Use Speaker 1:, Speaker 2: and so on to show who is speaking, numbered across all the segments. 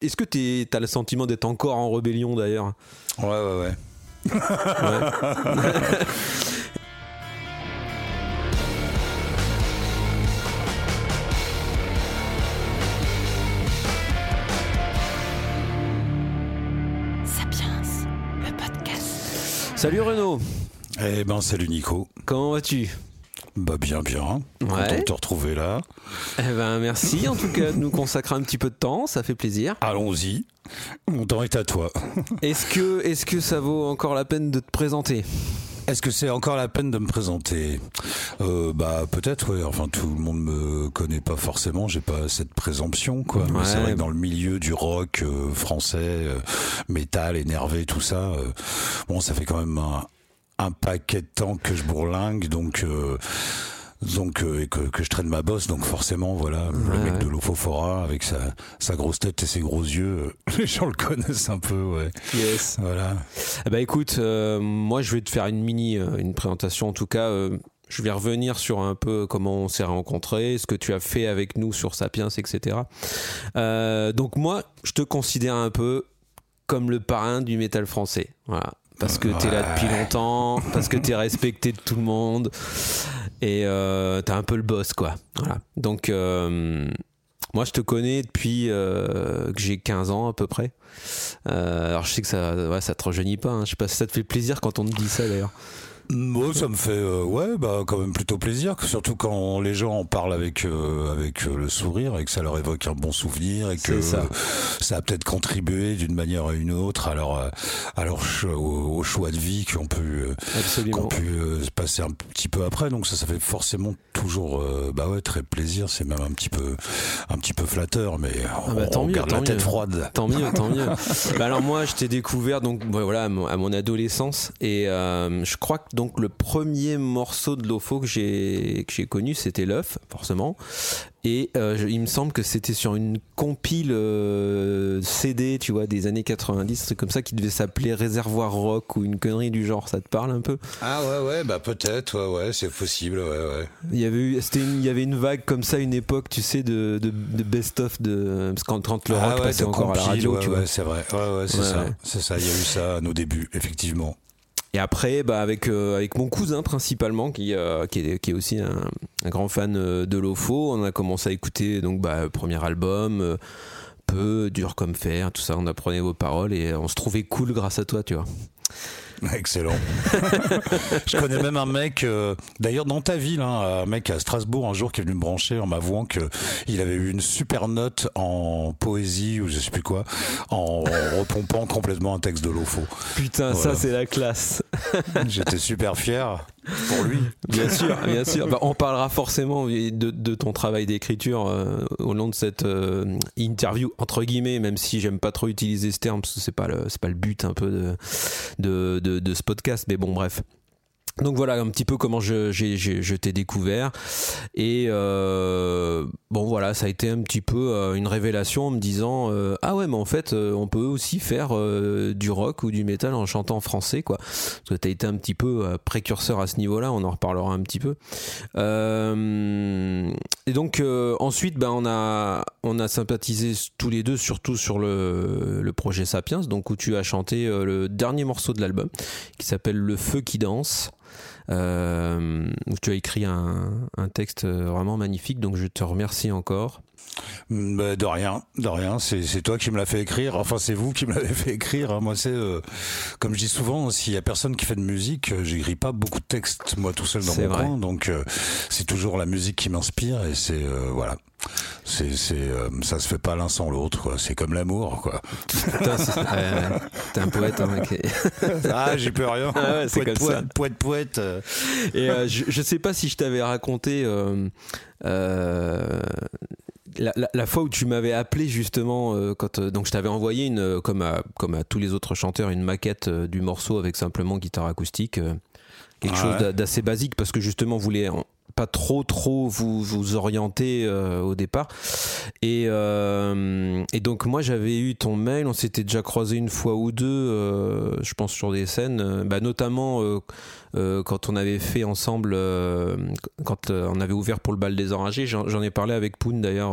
Speaker 1: Est-ce que tu as le sentiment d'être encore en rébellion d'ailleurs?
Speaker 2: Ouais, ouais, ouais.
Speaker 3: Sapiens, le podcast.
Speaker 1: Salut Renaud,
Speaker 2: Eh ben, salut Nico.
Speaker 1: comment vas-tu?
Speaker 2: Bah, bien, bien. Content de te retrouver là.
Speaker 1: Eh ben merci en tout cas de nous consacrer un petit peu de temps, ça fait plaisir.
Speaker 2: Allons-y. Mon temps est à toi.
Speaker 1: Est-ce que, est que ça vaut encore la peine de te présenter?
Speaker 2: Est-ce que c'est encore la peine de me présenter? Euh, Bah peut-être, ouais. Enfin, tout le monde me connaît pas forcément. J'ai pas cette présomption, quoi.
Speaker 1: Ouais.
Speaker 2: c'est vrai que dans le milieu du rock euh, français, euh, métal, énervé, tout ça, euh, bon, ça fait quand même un, un paquet de temps que je bourlingue, donc. euh, donc euh, et que, que je traîne ma bosse donc forcément voilà le mec
Speaker 1: ouais.
Speaker 2: de l'Ophophora avec sa, sa grosse tête et ses gros yeux euh, les gens le connaissent un peu ouais
Speaker 1: Yes.
Speaker 2: voilà
Speaker 1: Eh ben écoute, euh, moi je vais te faire une mini, une présentation en tout cas. je vais revenir sur un peu comment on s'est rencontrés, ce que tu as fait avec nous sur Sapiens, etc. Donc moi, je te considère un peu comme le parrain du métal français. Voilà. Parce que t'es là depuis longtemps, parce que t'es respecté de tout le monde, et euh, t'es un peu le boss, quoi. Voilà. Donc, euh, moi, je te connais depuis euh, que j'ai 15 ans à peu près. Euh, alors, je sais que ça, ouais, ça te rajeunit pas. hein. Je sais pas si ça te fait plaisir quand on te dit ça d'ailleurs.
Speaker 2: Moi, ça me fait euh, ouais, bah quand même plutôt plaisir, que surtout quand les gens en parlent avec euh, avec euh, le sourire et que ça leur évoque un bon souvenir et que
Speaker 1: ça.
Speaker 2: ça a peut-être contribué d'une manière ou une autre à leur à leur au, au choix de vie euh, qu'on
Speaker 1: Absolument.
Speaker 2: pu euh, se passer un petit peu après. Donc ça, ça fait forcément toujours euh, bah ouais très plaisir. C'est même un petit peu un petit peu flatteur, mais on,
Speaker 1: bah, tant
Speaker 2: on
Speaker 1: mieux,
Speaker 2: garde
Speaker 1: tant
Speaker 2: la tête froide.
Speaker 1: Tant mieux, tant mieux. Bah alors moi, je t'ai découvert donc voilà à mon, à mon adolescence et euh, je crois que donc le premier morceau de l'OFO que j'ai que j'ai connu, c'était l'œuf, forcément. Et euh, je- il me semble que c'était sur une compile euh, CD, tu vois, des années 90, un truc comme ça, qui devait s'appeler Réservoir Rock ou une connerie du genre. Ça te parle un peu?
Speaker 2: Ah ouais ouais bah peut-être ouais ouais c'est possible ouais ouais.
Speaker 1: Il y avait eu, c'était une- il y avait une vague comme ça, une époque, tu sais, de, de, de best-of de parce que quand, quand le rock
Speaker 2: Ah ouais,
Speaker 1: passait
Speaker 2: de
Speaker 1: encore à la radio,
Speaker 2: ouais,
Speaker 1: tu vois.
Speaker 2: ouais, c'est vrai. Ouais, ouais, c'est ça.
Speaker 1: ouais.
Speaker 2: C'est ça. Il y a eu ça à nos débuts, effectivement.
Speaker 1: Et après, bah, avec, euh, avec mon cousin principalement, qui, euh, qui, est, aussi un, grand fan euh, de l'OFO, on a commencé à écouter donc, bah, premier album, peu, dur comme fer, tout ça, on apprenait vos paroles et on se trouvait cool grâce à toi, tu vois.
Speaker 2: Excellent. je connais même un mec, euh, d'ailleurs dans ta ville, hein, un mec à Strasbourg un jour qui est venu me brancher en m'avouant que il avait eu une super note en poésie ou je sais plus quoi, en repompant complètement un texte de l'OFO.
Speaker 1: Putain,
Speaker 2: Voilà.
Speaker 1: ça c'est la classe.
Speaker 2: J'étais super fier pour lui.
Speaker 1: Bien sûr, bien sûr. Bah, on parlera forcément de, ton travail d'écriture euh, au long de cette euh, interview entre guillemets, même si j'aime pas trop utiliser ce terme parce que c'est pas le c'est pas le but un peu de, de, de ce podcast. Mais bon, bref. Donc voilà un petit peu comment je, t'ai découvert. Et euh, bon voilà ça a été un petit peu euh, une révélation en me disant euh, ah ouais mais en fait on peut aussi faire du rock ou du métal en chantant français quoi. Parce que t'as été un petit peu précurseur à ce niveau là on en reparlera un petit peu. Et donc ensuite ben on a on a sympathisé tous les deux surtout sur le, le projet Sapiens donc où tu as chanté le dernier morceau de l'album qui s'appelle Le feu qui danse tu as écrit un, un texte vraiment magnifique donc je te remercie encore
Speaker 2: bah, de rien, de rien. C'est toi qui me l'as fait écrire. Enfin, c'est vous qui me l'avez fait écrire. hein. Moi, c'est euh, comme je dis souvent, s'il y a personne qui fait de musique, euh, j'écris pas beaucoup de textes moi tout seul dans mon
Speaker 1: vrai.
Speaker 2: coin. Donc, euh, c'est toujours la musique qui m'inspire et c'est euh, voilà. C'est c'est ça se fait pas l'un sans l'autre. quoi. C'est comme l'amour, quoi.
Speaker 1: T'es un poète hein, mec.
Speaker 2: ah, j'y peux rien.
Speaker 1: Ah ouais, c'est
Speaker 2: poète,
Speaker 1: comme ça.
Speaker 2: poète, poète, poète.
Speaker 1: Et je, je sais pas si je t'avais raconté euh, euh, la, la- la fois où tu m'avais appelé justement euh, quand euh, donc je t'avais envoyé une euh, comme à comme à tous les autres chanteurs une maquette du morceau avec simplement guitare acoustique quelque
Speaker 2: Ah
Speaker 1: chose
Speaker 2: ouais.
Speaker 1: d'assez basique parce que justement on voulait en- pas trop trop vous vous orienter euh, au départ. Et, euh, et donc moi j'avais eu ton mail, on s'était déjà croisé une fois ou deux, euh, je pense sur des scènes, bah, notamment quand on avait fait ensemble, quand on avait ouvert pour le bal des enragés, j'en ai parlé avec Poon d'ailleurs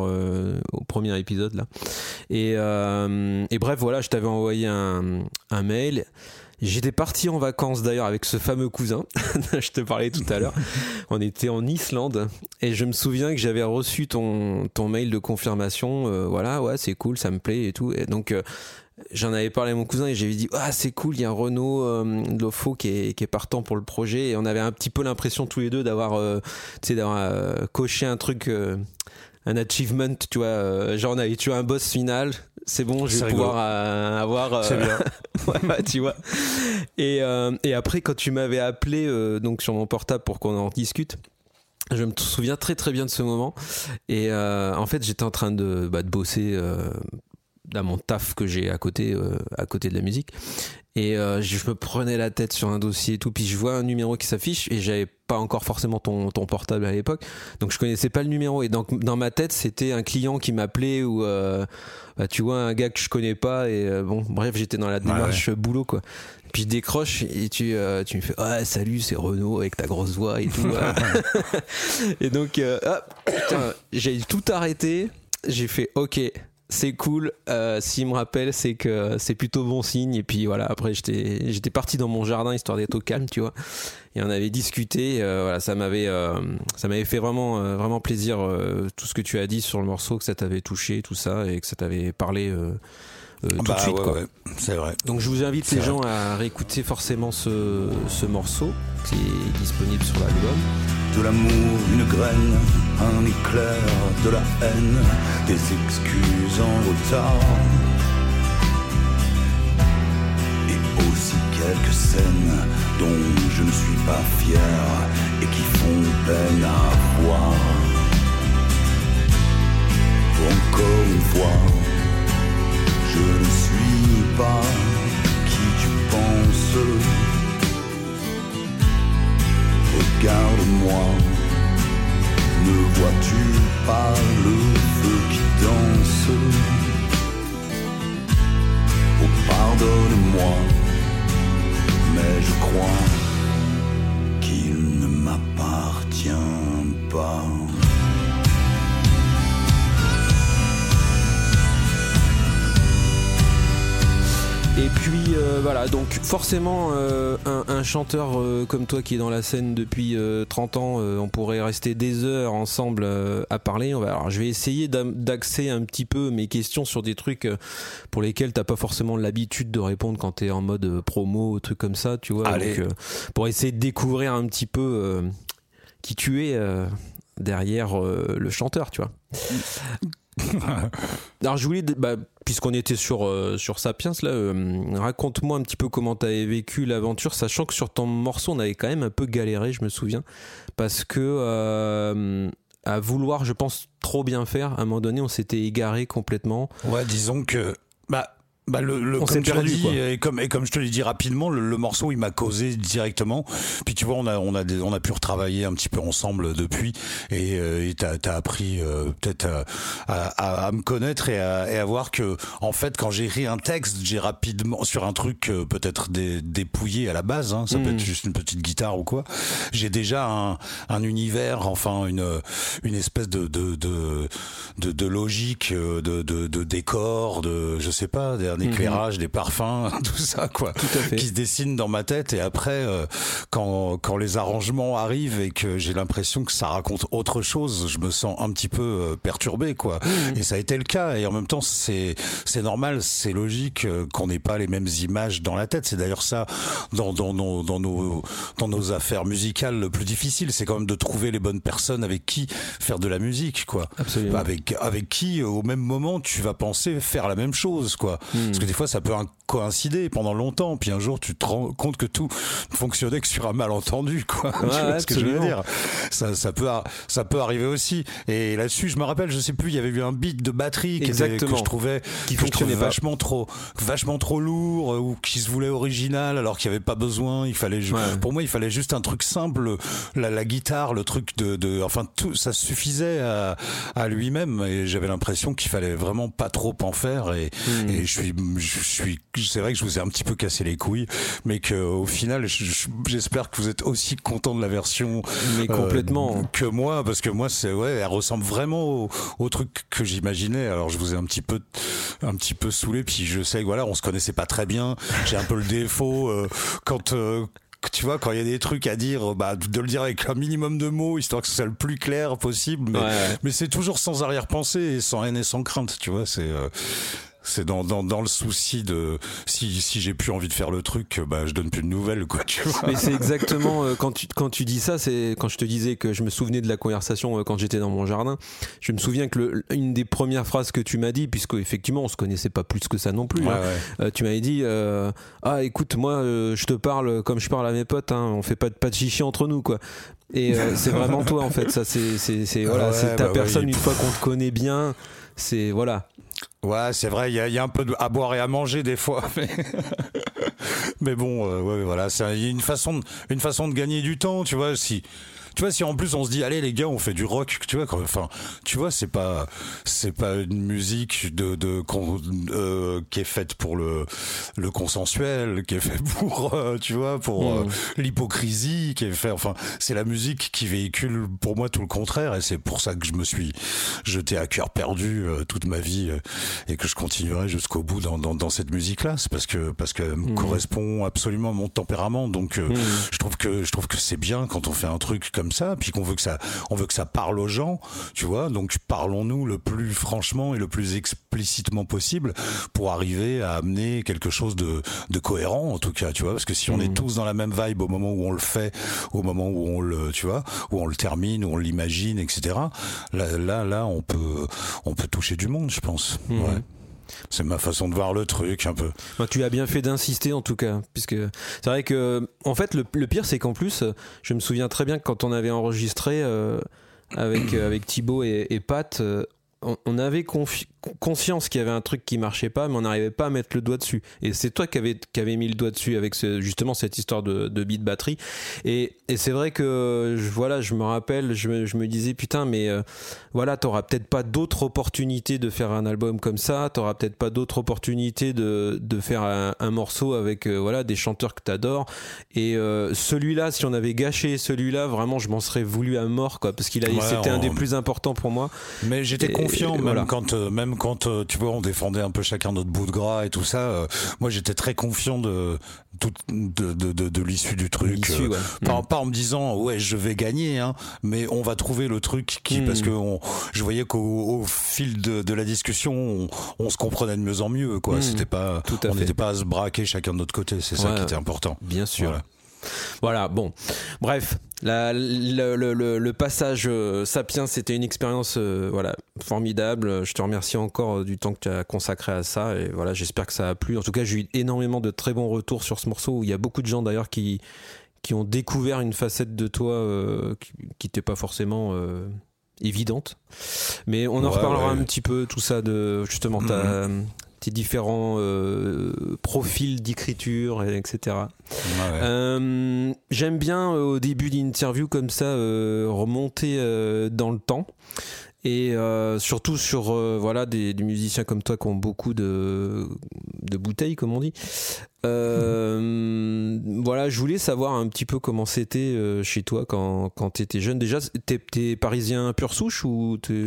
Speaker 1: au premier épisode là. Et, et bref voilà, je t'avais envoyé un, un mail. J'étais parti en vacances d'ailleurs avec ce fameux cousin, je te parlais tout à l'heure. On était en Islande et je me souviens que j'avais reçu ton, ton mail de confirmation. euh, voilà, ouais, c'est cool, ça me plaît et tout. Et donc euh, j'en avais parlé à mon cousin et j'avais dit ah c'est cool, il y a Renaud euh, Lofo qui est, qui est partant pour le projet et on avait un petit peu l'impression tous les deux d'avoir euh, d'avoir coché un truc. un achievement, tu vois, genre on avait tué un boss final, c'est bon, je vais
Speaker 2: rigolo.
Speaker 1: pouvoir euh, avoir. euh,
Speaker 2: C'est bien.
Speaker 1: ouais, ouais, tu vois. Et, euh, et après, quand tu m'avais appelé euh, donc sur mon portable pour qu'on en discute, je me souviens très très bien de ce moment. Et en fait, j'étais en train de, bah, de bosser dans mon taf que j'ai à côté, euh, à côté de la musique. Et euh, je me prenais la tête sur un dossier et tout. Puis je vois un numéro qui s'affiche et j'avais pas encore forcément ton, ton portable à l'époque. Donc je connaissais pas le numéro. Et donc dans ma tête, c'était un client qui m'appelait ou euh, bah, tu vois un gars que je connais pas. Et euh, bon, bref, j'étais dans la démarche boulot quoi. Puis je décroche et tu, euh, tu me fais ouais salut c'est Renaud avec ta grosse voix et tout. et donc ah, j'ai tout arrêté. J'ai fait ok c'est cool. Euh, S'il me rappelle, c'est que c'est plutôt bon signe. Et puis voilà, après j'étais parti dans mon jardin histoire d'être au calme, tu vois. Et on avait discuté. euh, voilà, ça m'avait euh, ça m'avait fait vraiment euh, vraiment plaisir euh, tout ce que tu as dit sur le morceau, que ça t'avait touché, tout ça, et que ça t'avait parlé euh, euh, tout
Speaker 2: bah
Speaker 1: de suite.
Speaker 2: ouais,
Speaker 1: quoi.
Speaker 2: ouais, c'est vrai.
Speaker 1: Donc je vous invite les
Speaker 2: vrai.
Speaker 1: gens à réécouter forcément ce, ce morceau qui est disponible sur l'album.
Speaker 4: De l'amour, une graine, un éclair, de la haine, des excuses en retard. Et aussi quelques scènes dont je ne suis pas fier et qui font peine à voir. Encore une fois, je ne suis pas qui tu penses. Regarde-moi, ne vois-tu pas le feu qui danse? Oh pardonne-moi, mais je crois qu'il ne m'appartient pas.
Speaker 1: Et puis euh, voilà, donc forcément euh, un, un chanteur euh, comme toi qui est dans la scène depuis euh, 30 ans, euh, on pourrait rester des heures ensemble euh, à parler. On va, alors je vais essayer d'axer un petit peu mes questions sur des trucs pour lesquels t'as pas forcément l'habitude de répondre quand t'es en mode promo, truc comme ça, tu vois.
Speaker 2: Allez.
Speaker 1: Donc, euh, pour essayer de découvrir un petit peu euh, qui tu es euh, derrière euh, le chanteur, tu vois. Alors je voulais, bah, puisqu'on était sur euh, Sapiens là, euh, raconte-moi un petit peu comment tu vécu l'aventure, sachant que sur ton morceau on avait quand même un peu galéré, je me souviens, parce que euh, à vouloir, je pense, trop bien faire, à un moment donné on s'était égaré complètement.
Speaker 2: Ouais, disons que bah bah le, le-
Speaker 1: On
Speaker 2: comme tu
Speaker 1: perdu,
Speaker 2: dit
Speaker 1: quoi.
Speaker 2: et comme et comme je te l'ai dit rapidement le, le morceau il m'a causé directement. Puis tu vois on a on a des- on a pu retravailler un petit peu ensemble depuis. Et euh, t'as t'as appris euh, peut-être à, à, à- à me connaître et à, et à voir que en fait quand j'ai écrit un texte j'ai rapidement sur un truc euh, peut-être dé- dépouillé à la base hein, ça peut être juste une petite guitare ou quoi j'ai déjà un, un univers enfin une une espèce de de de de, de logique euh, de, de de décor de je sais pas d'un éclairage des parfums tout ça quoi
Speaker 1: Tout à fait.
Speaker 2: qui se dessine dans ma tête. Et après euh, quand quand les arrangements arrivent et que j'ai l'impression que ça raconte autre chose je me sens un petit peu euh, perturbé quoi. Et ça a été le cas. Et en même temps c'est c'est normal c'est logique euh, qu'on n'ait pas les mêmes images dans la tête. C'est d'ailleurs ça dans dans nos dans nos dans nos affaires musicales le plus difficile c'est quand même de trouver les bonnes personnes avec qui faire de la musique quoi.
Speaker 1: Absolument.
Speaker 2: Avec avec qui au même moment tu vas penser faire la même chose quoi.
Speaker 1: Hmm.
Speaker 2: Parce que des fois ça peut coïncidé pendant longtemps. Puis un jour, tu te rends compte que tout fonctionnait que sur un malentendu, quoi. tu vois ce que je veux dire? Ça, ça peut, ça peut arriver aussi. Et là-dessus, je me rappelle, je sais plus, il y avait eu un beat de batterie qui était, que je trouvais,
Speaker 1: qui
Speaker 2: que je trouvais
Speaker 1: fonctionnait
Speaker 2: vachement trop, vachement trop lourd euh, ou qui se voulait original alors qu'il n'y avait pas besoin. Il fallait,
Speaker 1: Ouais.
Speaker 2: pour moi, il fallait juste un truc simple, la, la guitare, le truc de, de enfin tout, ça suffisait à, à lui-même. Et j'avais l'impression qu'il fallait vraiment pas trop en faire. Et,
Speaker 1: Hmm.
Speaker 2: et je suis, je suis, c'est vrai que je vous ai un petit peu cassé les couilles, mais que au final, je- je- j'espère que vous êtes aussi content de la version
Speaker 1: Mais
Speaker 2: euh,
Speaker 1: complètement.
Speaker 2: que moi parce que moi c'est ouais elle ressemble vraiment au, au truc que j'imaginais alors je vous ai un petit peu un petit peu saoulé puis je sais que voilà on se connaissait pas très bien j'ai un peu le défaut euh, quand euh, tu vois, quand il y a des trucs à dire, bah, de le dire avec un minimum de mots, histoire que ce soit le plus clair possible. Mais,
Speaker 1: Ouais, ouais.
Speaker 2: mais c'est toujours sans arrière-pensée et sans haine et sans crainte, tu vois. C'est euh, c'est dans, dans, dans le souci de si, si j'ai plus envie de faire le truc, bah, je donne plus de nouvelles, quoi, tu vois.
Speaker 1: Mais c'est exactement euh, quand tu quand tu dis ça, c'est quand je te disais que je me souvenais de la conversation euh, quand j'étais dans mon jardin. Je me souviens que le, une des premières phrases que tu m'as dit, puisque effectivement on se connaissait pas plus que ça non plus.
Speaker 2: Ouais,
Speaker 1: hein,
Speaker 2: ouais.
Speaker 1: euh, tu m'avais dit ah écoute moi je te parle comme je parle à mes potes, hein, on fait pas de pas de chichi entre nous quoi. Et c'est vraiment toi en fait. Ça c'est voilà
Speaker 2: Ouais,
Speaker 1: c'est ta
Speaker 2: bah
Speaker 1: personne une fois qu'on te connaît bien. C'est voilà.
Speaker 2: Ouais, c'est vrai, il y a, un peu à boire et à manger des fois. Mais, bon, euh, voilà, c'est une façon, une façon de gagner du temps, tu vois. Si, tu vois, si en plus on se dit, allez les gars, on fait du rock, tu vois, enfin, tu vois, c'est pas, c'est pas une musique de, de con- euh, qui est faite pour le, le consensuel, qui est faite pour, euh, tu vois, pour euh,
Speaker 1: Mm.
Speaker 2: l'hypocrisie, qui est fait, enfin, c'est la musique qui véhicule pour moi tout le contraire, et c'est pour ça que je me suis jeté à cœur perdu euh, toute ma vie et que je continuerai jusqu'au bout dans, dans, dans cette musique-là. C'est parce que parce qu'elle me correspond absolument à mon tempérament. Donc euh,
Speaker 1: Mm.
Speaker 2: je trouve que je trouve que c'est bien quand on fait un truc comme ça, puis qu'on veut que ça on veut que ça parle aux gens, tu vois. Donc parlons-nous le plus franchement et le plus explicitement possible pour arriver à amener quelque chose de, de cohérent en tout cas, tu vois. Parce que si on est tous dans la même vibe au moment où on le fait, au moment où on le, tu vois, où on le termine, où on l'imagine, etc. Là, là, là, on peut, on peut toucher du monde, je pense.
Speaker 1: Mhm.
Speaker 2: Ouais. C'est ma façon de voir le truc un peu.
Speaker 1: Bah, tu as bien fait d'insister en tout cas, puisque c'est vrai que en fait le, pire c'est qu'en plus, je me souviens très bien que quand on avait enregistré euh, avec euh, avec Thibaut et, Pat, euh, on, on avait confi- conscience qu'il y avait un truc qui marchait pas, mais on n'arrivait pas à mettre le doigt dessus. Et c'est toi qui avais qui avait mis le doigt dessus avec ce, justement cette histoire de, de beat batterie. Et, et c'est vrai que je, voilà, je me rappelle, je me, je me disais putain, mais euh, voilà, t'auras peut-être pas d'autres opportunités de faire un album comme ça, t'auras peut-être pas d'autres opportunités de, de faire un, un morceau avec euh, voilà des chanteurs que t'adores. Et euh, celui-là, si on avait gâché celui-là, vraiment, je m'en serais voulu à mort, quoi, parce qu'il a,
Speaker 2: Ouais,
Speaker 1: c'était un des plus importants pour moi.
Speaker 2: Mais j'étais
Speaker 1: Et-
Speaker 2: confiant, même
Speaker 1: voilà.
Speaker 2: quand, euh, même quand, euh, tu vois, on défendait un peu chacun notre bout de gras et tout ça. euh, moi, j'étais très confiant de, tout- de, de, de, de l'issue du truc. Euh,
Speaker 1: ouais.
Speaker 2: pas,
Speaker 1: Mm.
Speaker 2: pas en me disant, ouais, je vais gagner, hein, mais on va trouver le truc qui,
Speaker 1: Mm.
Speaker 2: parce que on, je voyais qu'au au fil de, la discussion, on, on se comprenait de mieux en mieux, quoi.
Speaker 1: Mm.
Speaker 2: C'était pas,
Speaker 1: Tout à
Speaker 2: on n'était pas à se braquer chacun de notre côté. C'est ça qui était important.
Speaker 1: Bien sûr.
Speaker 2: Voilà.
Speaker 1: Voilà, bon. Bref, la- le, le- le- le passage euh, Sapiens, c'était une expérience euh, voilà, formidable. Je te remercie encore euh, du temps que tu as consacré à ça. Et voilà, j'espère que ça a plu. En tout cas, j'ai eu énormément de très bons retours sur ce morceau où il y a beaucoup de gens d'ailleurs qui, qui ont découvert une facette de toi euh, qui n'était pas forcément évidente. Mais on en
Speaker 2: Ouais,
Speaker 1: reparlera
Speaker 2: ouais.
Speaker 1: un petit peu, tout ça, de justement ta- tes différents euh, profils d'écriture, et etc.
Speaker 2: Ouais.
Speaker 1: Euh, J'aime bien euh, au début d'interview comme ça remonter dans le temps et euh, surtout sur euh, voilà des, des musiciens comme toi qui ont beaucoup de, de bouteilles comme on dit. Euh, voilà, je voulais savoir un petit peu comment c'était euh, chez toi quand, quand tu étais jeune. Déjà, t'es es parisien pure souche ou t'es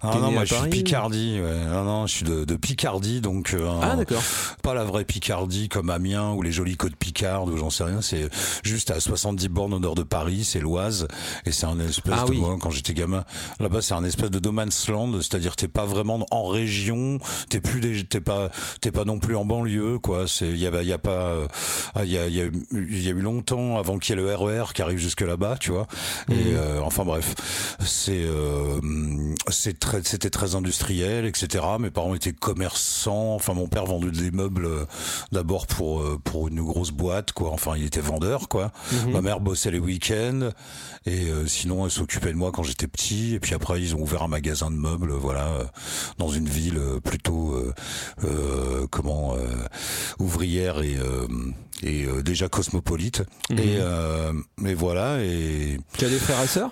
Speaker 2: Ah non,
Speaker 1: né
Speaker 2: moi
Speaker 1: à
Speaker 2: je suis
Speaker 1: Paris
Speaker 2: Picardie. Ouais. Non, non, je suis de, de Picardie, donc euh,
Speaker 1: Ah d'accord.
Speaker 2: pas la vraie Picardie comme Amiens ou les jolis côtes Picardes ou j'en sais rien. C'est juste à 70 bornes au nord de Paris, c'est l'Oise et c'est un espèce
Speaker 1: Ah
Speaker 2: de
Speaker 1: oui.
Speaker 2: moi, quand j'étais gamin. Là-bas, c'est un espèce de no man's land, c'est-à-dire t'es pas vraiment en région, t'es plus des- t'es pas t'es pas non plus en banlieue quoi. C'est il y a il y a a pas, il y a, il y a, eu- il y a eu longtemps avant qu'il y ait le RER qui arrive jusque là-bas, tu vois. Et euh, enfin bref, c'est, euh, c'est très, c'était très industriel, etc. Mes parents étaient commerçants. Enfin, mon père vendait des meubles euh, d'abord pour euh, pour une grosse boîte, quoi. Enfin, il était vendeur, quoi. Ma mère bossait les week-ends et euh, sinon elle s'occupait de moi quand j'étais petit. Et puis après, ils ont ouvert un magasin de meubles, voilà, euh, dans une ville plutôt euh, euh, comment euh, ouvrière et euh, et euh, déjà cosmopolite. Et euh, mais voilà et
Speaker 1: Tu as des frères et sœurs?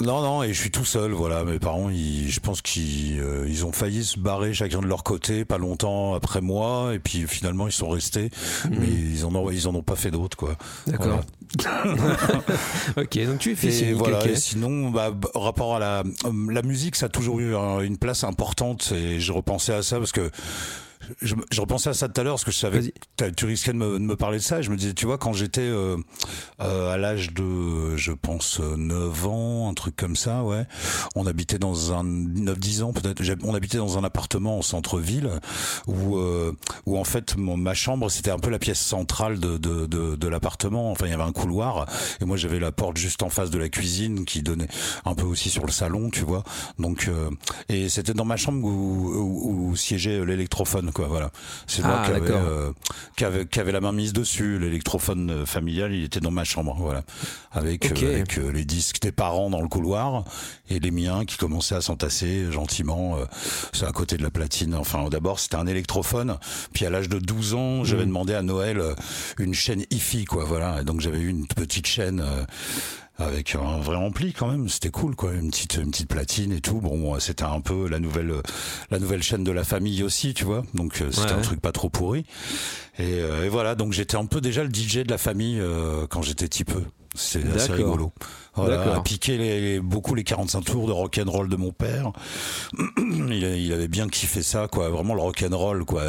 Speaker 2: Non, non, et je suis tout seul, voilà. Mes parents, ils, je pense qu'ils euh, ils ont failli se barrer chacun de leur côté, pas longtemps après moi, et puis finalement ils sont restés, mais ils en ont, ils en ont pas fait d'autres, quoi.
Speaker 1: D'accord. ok, donc tu es fils
Speaker 2: Et voilà. et sinon, bah, rapport à la, euh, la musique, ça a toujours eu un- une place importante, et je repensais à ça parce que. Je, je repensais à ça tout à l'heure parce que je savais que tu risquais de me, de me parler de ça et je me disais tu vois quand j'étais euh, euh, à l'âge de je pense euh, 9 ans un truc comme ça ouais on habitait dans un 9-10 ans peut-être on habitait dans un appartement au centre-ville où euh, où en fait mon- ma chambre c'était un peu la pièce centrale de de, de, de l'appartement. Enfin il y avait un couloir et moi j'avais la porte juste en face de la cuisine qui donnait un peu aussi sur le salon tu vois. Donc euh, et c'était dans ma chambre où, où, où siégeait l'électrophone quoi voilà. C'est moi
Speaker 1: Ah,
Speaker 2: qui avait, euh, qui avait qui avait la main mise dessus l'électrophone euh, familial il était dans ma chambre voilà. Avec euh, avec euh, les disques des parents dans le couloir et les miens qui commençaient à s'entasser gentiment euh, c'est à côté de la platine. Enfin d'abord c'était un électrophone. Puis à l'âge de 12 ans j'avais demandé à Noël une chaîne hi-fi quoi voilà. Et donc j'avais eu une petite chaîne euh, avec un vrai ampli quand même. C'était cool quoi. Une petite une petite platine et tout. Bon c'était un peu la nouvelle la nouvelle chaîne de la famille aussi tu vois. Donc euh, c'était
Speaker 1: Ouais,
Speaker 2: un
Speaker 1: ouais.
Speaker 2: truc pas trop pourri. Et, euh, et voilà. Donc j'étais un peu déjà le DJ de la famille euh, quand j'étais petit peu c'est assez rigolo voilà
Speaker 1: D'accord.
Speaker 2: à piquer les, beaucoup les 45 tours de rock and roll de mon père il, a- il avait bien kiffé ça quoi vraiment le rock and roll quoi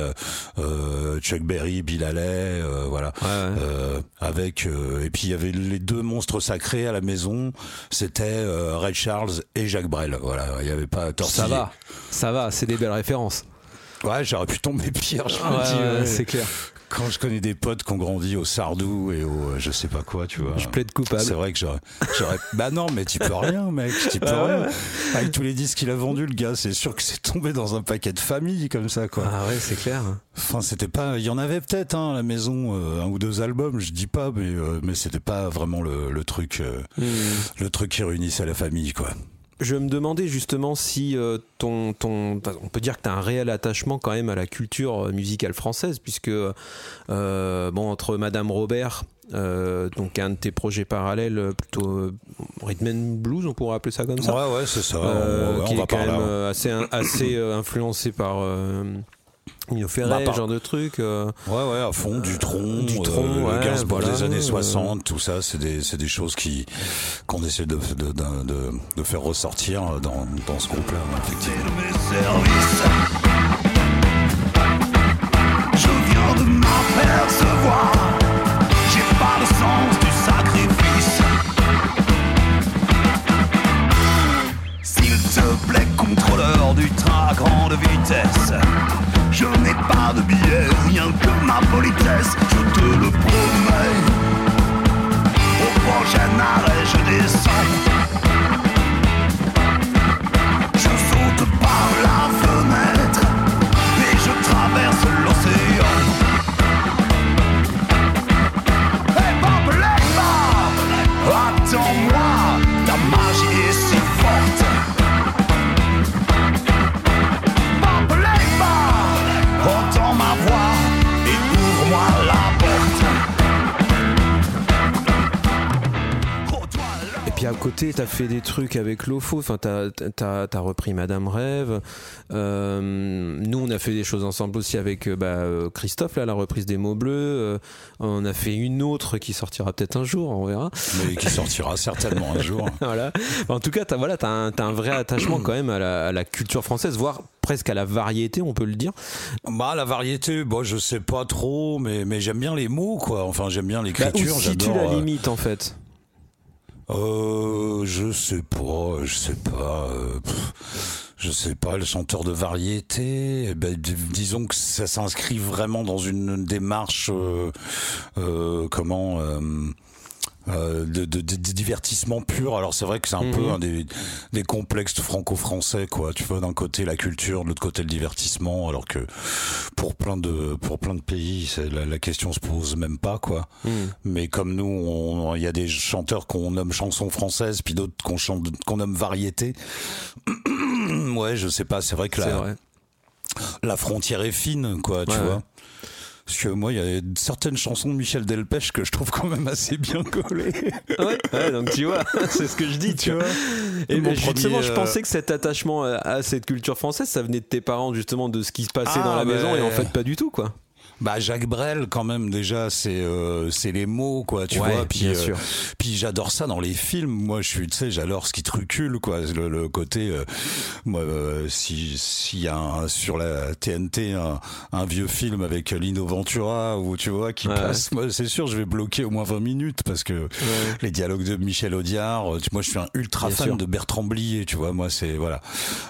Speaker 2: euh, Chuck Berry Bill Haley euh, voilà
Speaker 1: Ouais, ouais.
Speaker 2: euh, avec euh, et puis il y avait les deux monstres sacrés à la maison c'était euh, Ray Charles et Jacques Brel voilà il y avait pas tortillé
Speaker 1: Ça va, ça va, c'est des belles références.
Speaker 2: ouais j'aurais pu tomber pire je me dis,
Speaker 1: ouais. c'est clair.
Speaker 2: Quand je connais des potes qui ont grandi au Sardou et au euh, je sais pas quoi tu vois
Speaker 1: Je plaide coupable.
Speaker 2: c'est vrai que j'aurais, bah non, mais tu peux rien, mec, tu peux
Speaker 1: Ah
Speaker 2: rien.
Speaker 1: ouais.
Speaker 2: Avec tous les disques qu'il a vendus, le gars, c'est sûr que c'est tombé dans un paquet de famille comme ça, quoi.
Speaker 1: Ah ouais, c'est clair.
Speaker 2: Enfin, c'était pas, il y en avait peut-être, hein, à la maison, euh, un ou deux albums, je dis pas, mais, euh, mais c'était pas vraiment le, le truc, euh,
Speaker 1: Hmm.
Speaker 2: le truc qui réunissait la famille, quoi.
Speaker 1: Je me demandais justement si euh, ton, ton, on peut dire que tu as un réel attachement quand même à la culture euh, musicale française, puisque euh, bon entre Madame Robert, euh, donc un de tes projets parallèles, plutôt rhythm and blues, on pourrait appeler ça comme ça,
Speaker 2: Ouais, ouais, c'est ça. On,
Speaker 1: qui
Speaker 2: on va
Speaker 1: est quand même
Speaker 2: là.
Speaker 1: assez, assez influencé par Nino Ferrer,
Speaker 2: Bah, par-
Speaker 1: genre de truc. euh,
Speaker 2: Ouais, ouais, à fond, du tronc,
Speaker 1: du
Speaker 2: euh,
Speaker 1: tronc,
Speaker 2: le
Speaker 1: ouais,
Speaker 2: Gainsbourg
Speaker 1: voilà,
Speaker 2: des années
Speaker 1: euh.
Speaker 2: 60, tout ça, c'est des, c'est des choses qui, qu'on essaie de, de, de, de, de faire ressortir dans, dans ce groupe-là, effectivement.
Speaker 4: de m'apercevoir, j'ai pas le sens du sacrifice. S'il te plaît, contrôleur du train à grande vitesse, je n'ai pas de billet, rien que ma politesse, je te le promets. Au prochain arrêt, je descends.
Speaker 1: Côté, t'as fait des trucs avec Lofo, enfin, t'as as, repris Madame Rêve. Euh, nous, on a fait des choses ensemble aussi avec euh, bah, Christophe, là, la reprise des mots bleus. Euh, on a fait une autre qui sortira peut-être un jour, on verra.
Speaker 2: Mais qui sortira certainement un jour.
Speaker 1: voilà. En tout cas, t'as voilà, as un, t'as un vrai attachement quand même à la, à la culture française, voire presque à la variété, on peut le dire.
Speaker 2: Bah la variété, bon je sais pas trop, mais mais j'aime bien les mots quoi. Enfin j'aime bien
Speaker 1: Bah,
Speaker 2: l'écriture.
Speaker 1: où situes
Speaker 2: j'adore.
Speaker 1: la
Speaker 2: euh,
Speaker 1: limite en fait?
Speaker 2: Euh, je sais pas, je sais pas. euh, je sais pas, le chanteur de variété, eh ben, disons que ça s'inscrit vraiment dans une démarche, euh, euh, comment, euh, de, de- de- de divertissement pur. Alors c'est vrai que c'est un
Speaker 1: Mhm.
Speaker 2: peu un des, des complexes franco-français, quoi. Tu vois, d'un côté la culture, de l'autre côté le divertissement, alors que pour plein de pour plein de pays, la, la question se pose même pas, quoi.
Speaker 1: Hmm.
Speaker 2: Mais comme nous, on- il y a des chanteurs qu'on nomme chansons françaises, puis d'autres qu'on chante, qu'on nomme variété. ouais, je sais pas. C'est vrai que la,
Speaker 1: vrai.
Speaker 2: la frontière est fine, quoi. Tu
Speaker 1: Ouais,
Speaker 2: vois. Parce que moi, il y a certaines chansons de Michel Delpech que je trouve quand même assez bien collées.
Speaker 1: Ouais, ouais, donc tu vois, c'est ce que je dis, tu vois. Et mais justement, je
Speaker 2: euh,
Speaker 1: pensais que cet attachement à- cette culture française, ça venait de tes parents, justement, de ce qui se passait
Speaker 2: Ah,
Speaker 1: dans la
Speaker 2: mais-
Speaker 1: maison, et en fait, pas du tout, quoi.
Speaker 2: Bah Jacques Brel quand même déjà c'est euh, c'est les mots quoi tu
Speaker 1: Ouais,
Speaker 2: vois puis
Speaker 1: bien
Speaker 2: euh,
Speaker 1: sûr.
Speaker 2: puis j'adore ça dans les films moi je suis tu sais j'adore ce qui trucule quoi le, le côté euh, moi euh, si s'il y a un, sur la TNT un, un vieux film avec Lino Ventura ou tu vois qui
Speaker 1: Ouais.
Speaker 2: passe moi c'est sûr je vais bloquer au moins 20 minutes parce que les dialogues de Michel Audiard tu- moi je suis un ultra
Speaker 1: Bien
Speaker 2: fan
Speaker 1: sûr.
Speaker 2: de Bertrand Blier tu vois moi c'est voilà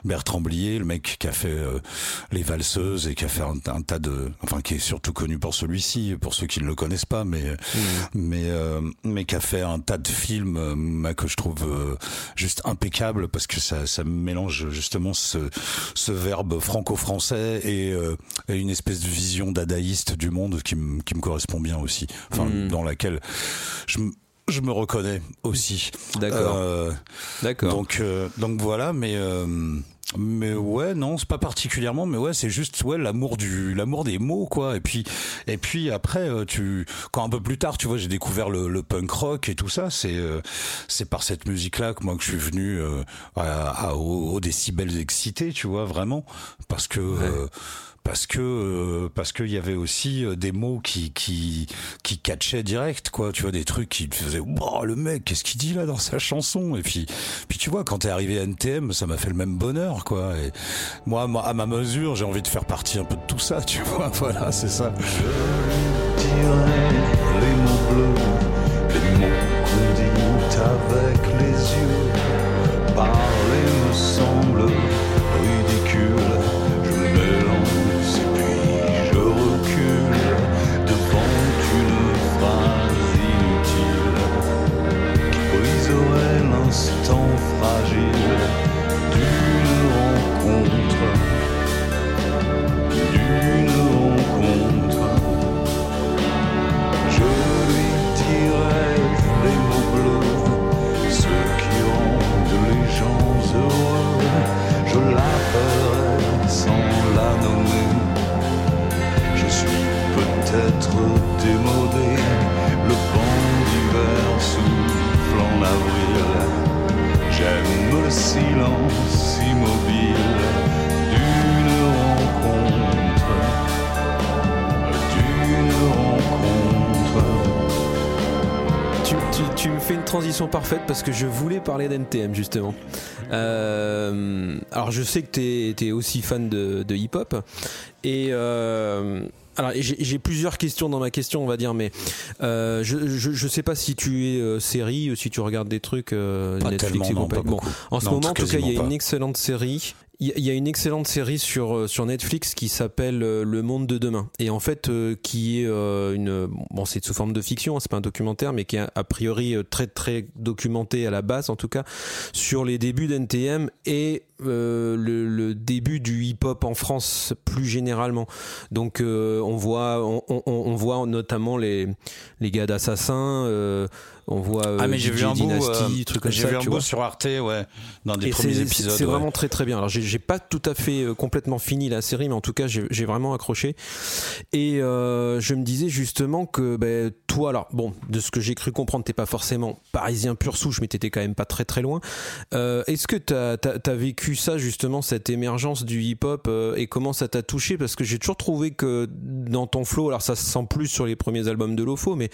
Speaker 2: Bertrand Blier le mec qui a fait euh, les valseuses et qui a fait un, un tas de enfin qui est surtout connu pour celui-ci pour ceux qui ne le connaissent pas mais mais euh, mais qui a fait un tas de films euh, que je trouve euh, juste impeccable parce que ça ça mélange justement ce ce verbe franco-français et, et une espèce de vision dadaïste du monde qui me qui me correspond bien aussi enfin
Speaker 1: Mm.
Speaker 2: dans laquelle je me- je me reconnais aussi
Speaker 1: D'accord. D'accord.
Speaker 2: donc, donc voilà, mais mais ouais, non, c'est pas particulièrement, mais ouais, c'est juste ouais l'amour du l'amour des mots quoi. Et puis et puis après, euh, tu quand un peu plus tard, tu vois, j'ai découvert le, le punk rock et tout ça. C'est euh, c'est par cette musique là que moi que je suis venu euh, à, à- aux, aux décibels excités, tu vois, vraiment, parce que. euh, parce que euh, parce qu'il y avait aussi euh, des mots qui qui qui catchaient direct quoi. Tu vois des trucs qui faisaient wow, le mec qu'est-ce qu'il dit là dans sa chanson? Et puis puis tu vois quand t'es arrivé à NTM ça m'a fait le même bonheur quoi. Et moi moi, à ma mesure j'ai envie de faire partie un peu de tout ça tu vois voilà c'est ça.
Speaker 4: Avec les yeux. Parler me semble peut-être démodé, le vent d'hiver souffle en avril. J'aime le silence immobile d'une rencontre d'une rencontre.
Speaker 1: Tu me fais une transition parfaite parce que je voulais parler d'NTM justement. Euh, alors je sais que tu es, aussi fan de, de hip-hop et euh, alors j'ai j'ai plusieurs questions dans ma question on va dire mais euh, je, je, je sais pas si tu es euh, série si tu regardes des trucs euh,
Speaker 2: pas
Speaker 1: Netflix et
Speaker 2: non pas
Speaker 1: compagnie. Bon, en ce
Speaker 2: Non,
Speaker 1: moment, en tout cas, il y a une excellente série. Il y a- une excellente série sur euh, sur Netflix qui s'appelle euh, Le Monde de demain et en fait euh, qui est une bon c'est sous forme de fiction, hein, c'est pas un documentaire mais qui est a priori très très documenté à la base en tout cas sur les débuts d'NTM et le, début du hip-hop en France plus généralement. Donc on voit on, voit notamment les les gars d'Assassin, on voit euh,
Speaker 2: ah mais j'ai vu un bout euh, j'ai vu un bout sur Arte ouais dans des
Speaker 1: Et
Speaker 2: premiers épisodes
Speaker 1: C'est
Speaker 2: ouais.
Speaker 1: vraiment très très bien. Alors j'ai pas tout à fait euh, complètement fini la série, mais en tout cas j'ai vraiment accroché. Et euh, je me disais justement que ben, toi, alors bon, de ce que j'ai cru comprendre, t'es pas forcément parisien pur souche, mais t'étais quand même pas très très loin. Euh, Est-ce que t'as as, vécu ça justement, cette émergence du hip-hop, et comment ça t'a touché? Parce que j'ai toujours trouvé que dans ton flow, alors ça se sent plus sur les premiers albums de Lofo, mais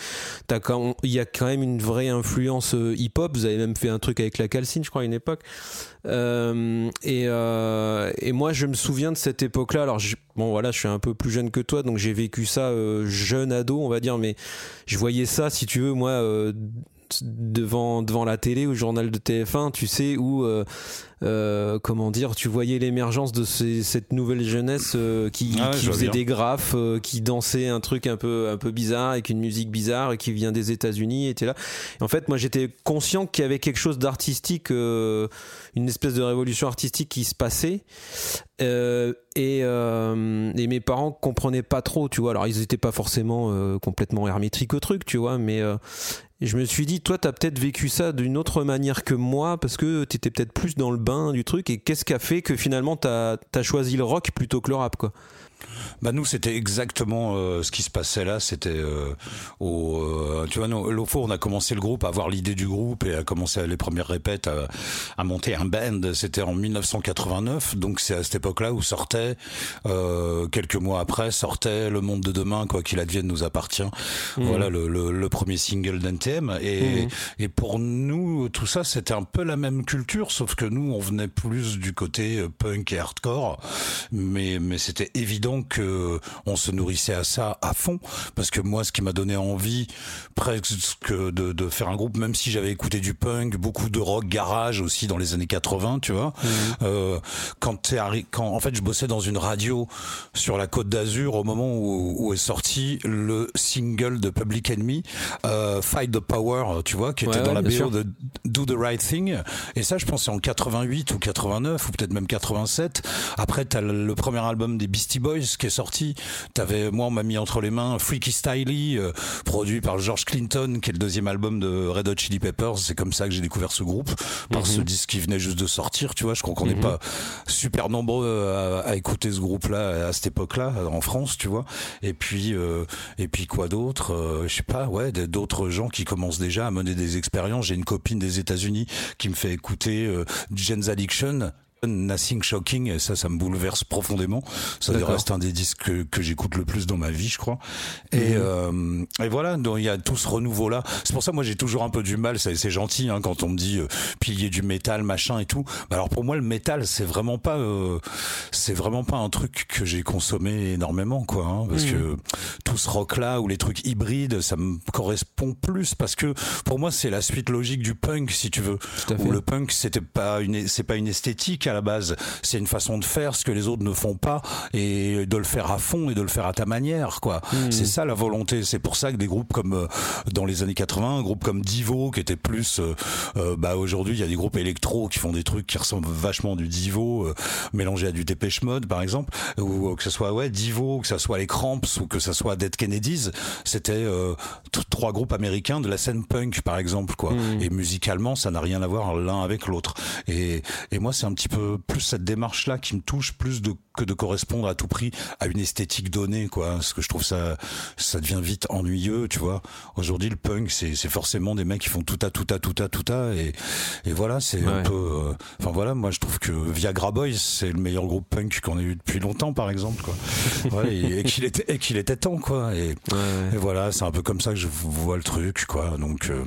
Speaker 1: il y a quand même une vraie influence euh, hip-hop. Vous avez même fait un truc avec la Calcine, je crois, à une époque. Euh, et, euh, et moi, je me souviens de cette époque-là. Alors, bon, voilà, je suis un peu plus jeune que toi, donc j'ai vécu ça jeune ado, on va dire, mais je voyais ça, si tu veux, moi. devant devant la télé au journal de TF1 tu sais où euh, comment dire tu voyais l'émergence de ces- cette nouvelle jeunesse euh, qui,
Speaker 2: Ah ouais,
Speaker 1: qui
Speaker 2: je vois
Speaker 1: faisait des graphes euh, qui dansait un truc un peu un peu bizarre avec une musique bizarre et qui vient des États-Unis était là. Et en fait moi j'étais conscient qu'il y avait quelque chose d'artistique une espèce de révolution artistique qui se passait. Euh, et, euh, et mes parents comprenaient pas trop, tu vois. Alors ils étaient pas forcément euh, complètement hermétiques au truc, tu vois, mais euh, je me suis dit, toi, t'as peut-être vécu ça d'une autre manière que moi, parce que t'étais peut-être plus dans le bain du truc. Et qu'est-ce qui a fait que finalement t'as as choisi le rock plutôt que le rap, quoi?
Speaker 2: Bah nous c'était exactement euh, ce qui se passait là. C'était euh, au, euh, tu vois, nous, l'Ofo, on a commencé le groupe, à avoir l'idée du groupe et à commencer les premières répètes à, à monter un band. C'était en 1989, donc c'est à cette époque-là où sortait euh, quelques mois après sortait Le Monde de demain, quoi qu'il advienne, nous appartient. Voilà le, le, le premier single d'NTM et, et pour nous tout ça c'était un peu la même culture, sauf que nous on venait plus du côté euh, punk et hardcore, mais mais c'était évident que on se nourrissait à ça à fond parce que moi ce qui m'a donné envie presque de, de faire un groupe même si j'avais écouté du punk beaucoup de rock garage aussi dans les années 80 tu vois. Euh, quand quand en fait je bossais dans une radio sur la côte d'Azur au moment où, où est sorti le single de Public Enemy euh, Fight the Power tu vois qui était dans
Speaker 1: ouais,
Speaker 2: la BO de Do the Right Thing. Et ça je pense c'est en 88 ou 89 ou peut-être même 87 après t'as le premier album des Beastie Boys qui est sorti. T'avais moi on m'a mis entre les mains Freaky Styley euh, produit par George Clinton qui est le deuxième album de Red Hot Chili Peppers. C'est comme ça que j'ai découvert ce groupe par ce disque qui venait juste de sortir tu vois. Je crois qu'on n'est pas super nombreux à, à écouter ce groupe là à cette époque là en France tu vois. Et puis euh, et puis quoi d'autre Euh, je sais pas ouais d'autres gens qui commencent déjà à mener des expériences. J'ai une copine des États-Unis qui me fait écouter euh, Jen's Addiction Nothing Shocking, et ça, ça me bouleverse profondément. Ça reste un des disques que, que j'écoute le plus dans ma vie, je crois. Et,
Speaker 1: Mhm.
Speaker 2: euh, et voilà, donc il y a tout ce renouveau-là. C'est pour ça, moi, j'ai toujours un peu du mal. C'est gentil hein, quand on me dit euh, pilier du métal, machin et tout. Bah, alors pour moi, le métal, c'est vraiment pas, euh, c'est vraiment pas un truc que j'ai consommé énormément, quoi. hein, parce
Speaker 1: Mhm.
Speaker 2: que tout ce rock-là ou les trucs hybrides, ça me correspond plus parce que pour moi, c'est la suite logique du punk, si tu veux. Où le punk, c'était pas une, c'est pas une esthétique à la base. C'est une façon de faire ce que les autres ne font pas et de le faire à fond et de le faire à ta manière, quoi.
Speaker 1: Hmm.
Speaker 2: C'est ça la volonté. C'est pour ça que des groupes comme euh, dans les années 80, un groupe comme Divo qui était plus, euh, euh, bah aujourd'hui il y a des groupes électro qui font des trucs qui ressemblent vachement du Divo mélangé à du Dépêche Mode par exemple, ou que ce soit ouais Divo, que ce soit les Cramps ou que ce soit Dead Kennedys, c'était trois groupes américains de la scène punk par exemple quoi. Et musicalement ça n'a rien à voir l'un avec l'autre. Et, et moi c'est un petit peu plus cette démarche là qui me touche plus de que de correspondre à tout prix à une esthétique donnée quoi parce que je trouve ça ça devient vite ennuyeux tu vois. Aujourd'hui le punk c'est c'est forcément des mecs qui font tout à tout à tout à tout à et et voilà c'est un peu euh, enfin voilà moi je trouve que Viagra Boys c'est le meilleur groupe punk qu'on ait eu depuis longtemps par exemple quoi. Ouais, et, et qu'il était et qu'il était temps quoi et,
Speaker 1: Ouais.
Speaker 2: et voilà c'est un peu comme ça que je vois le truc quoi. Donc euh,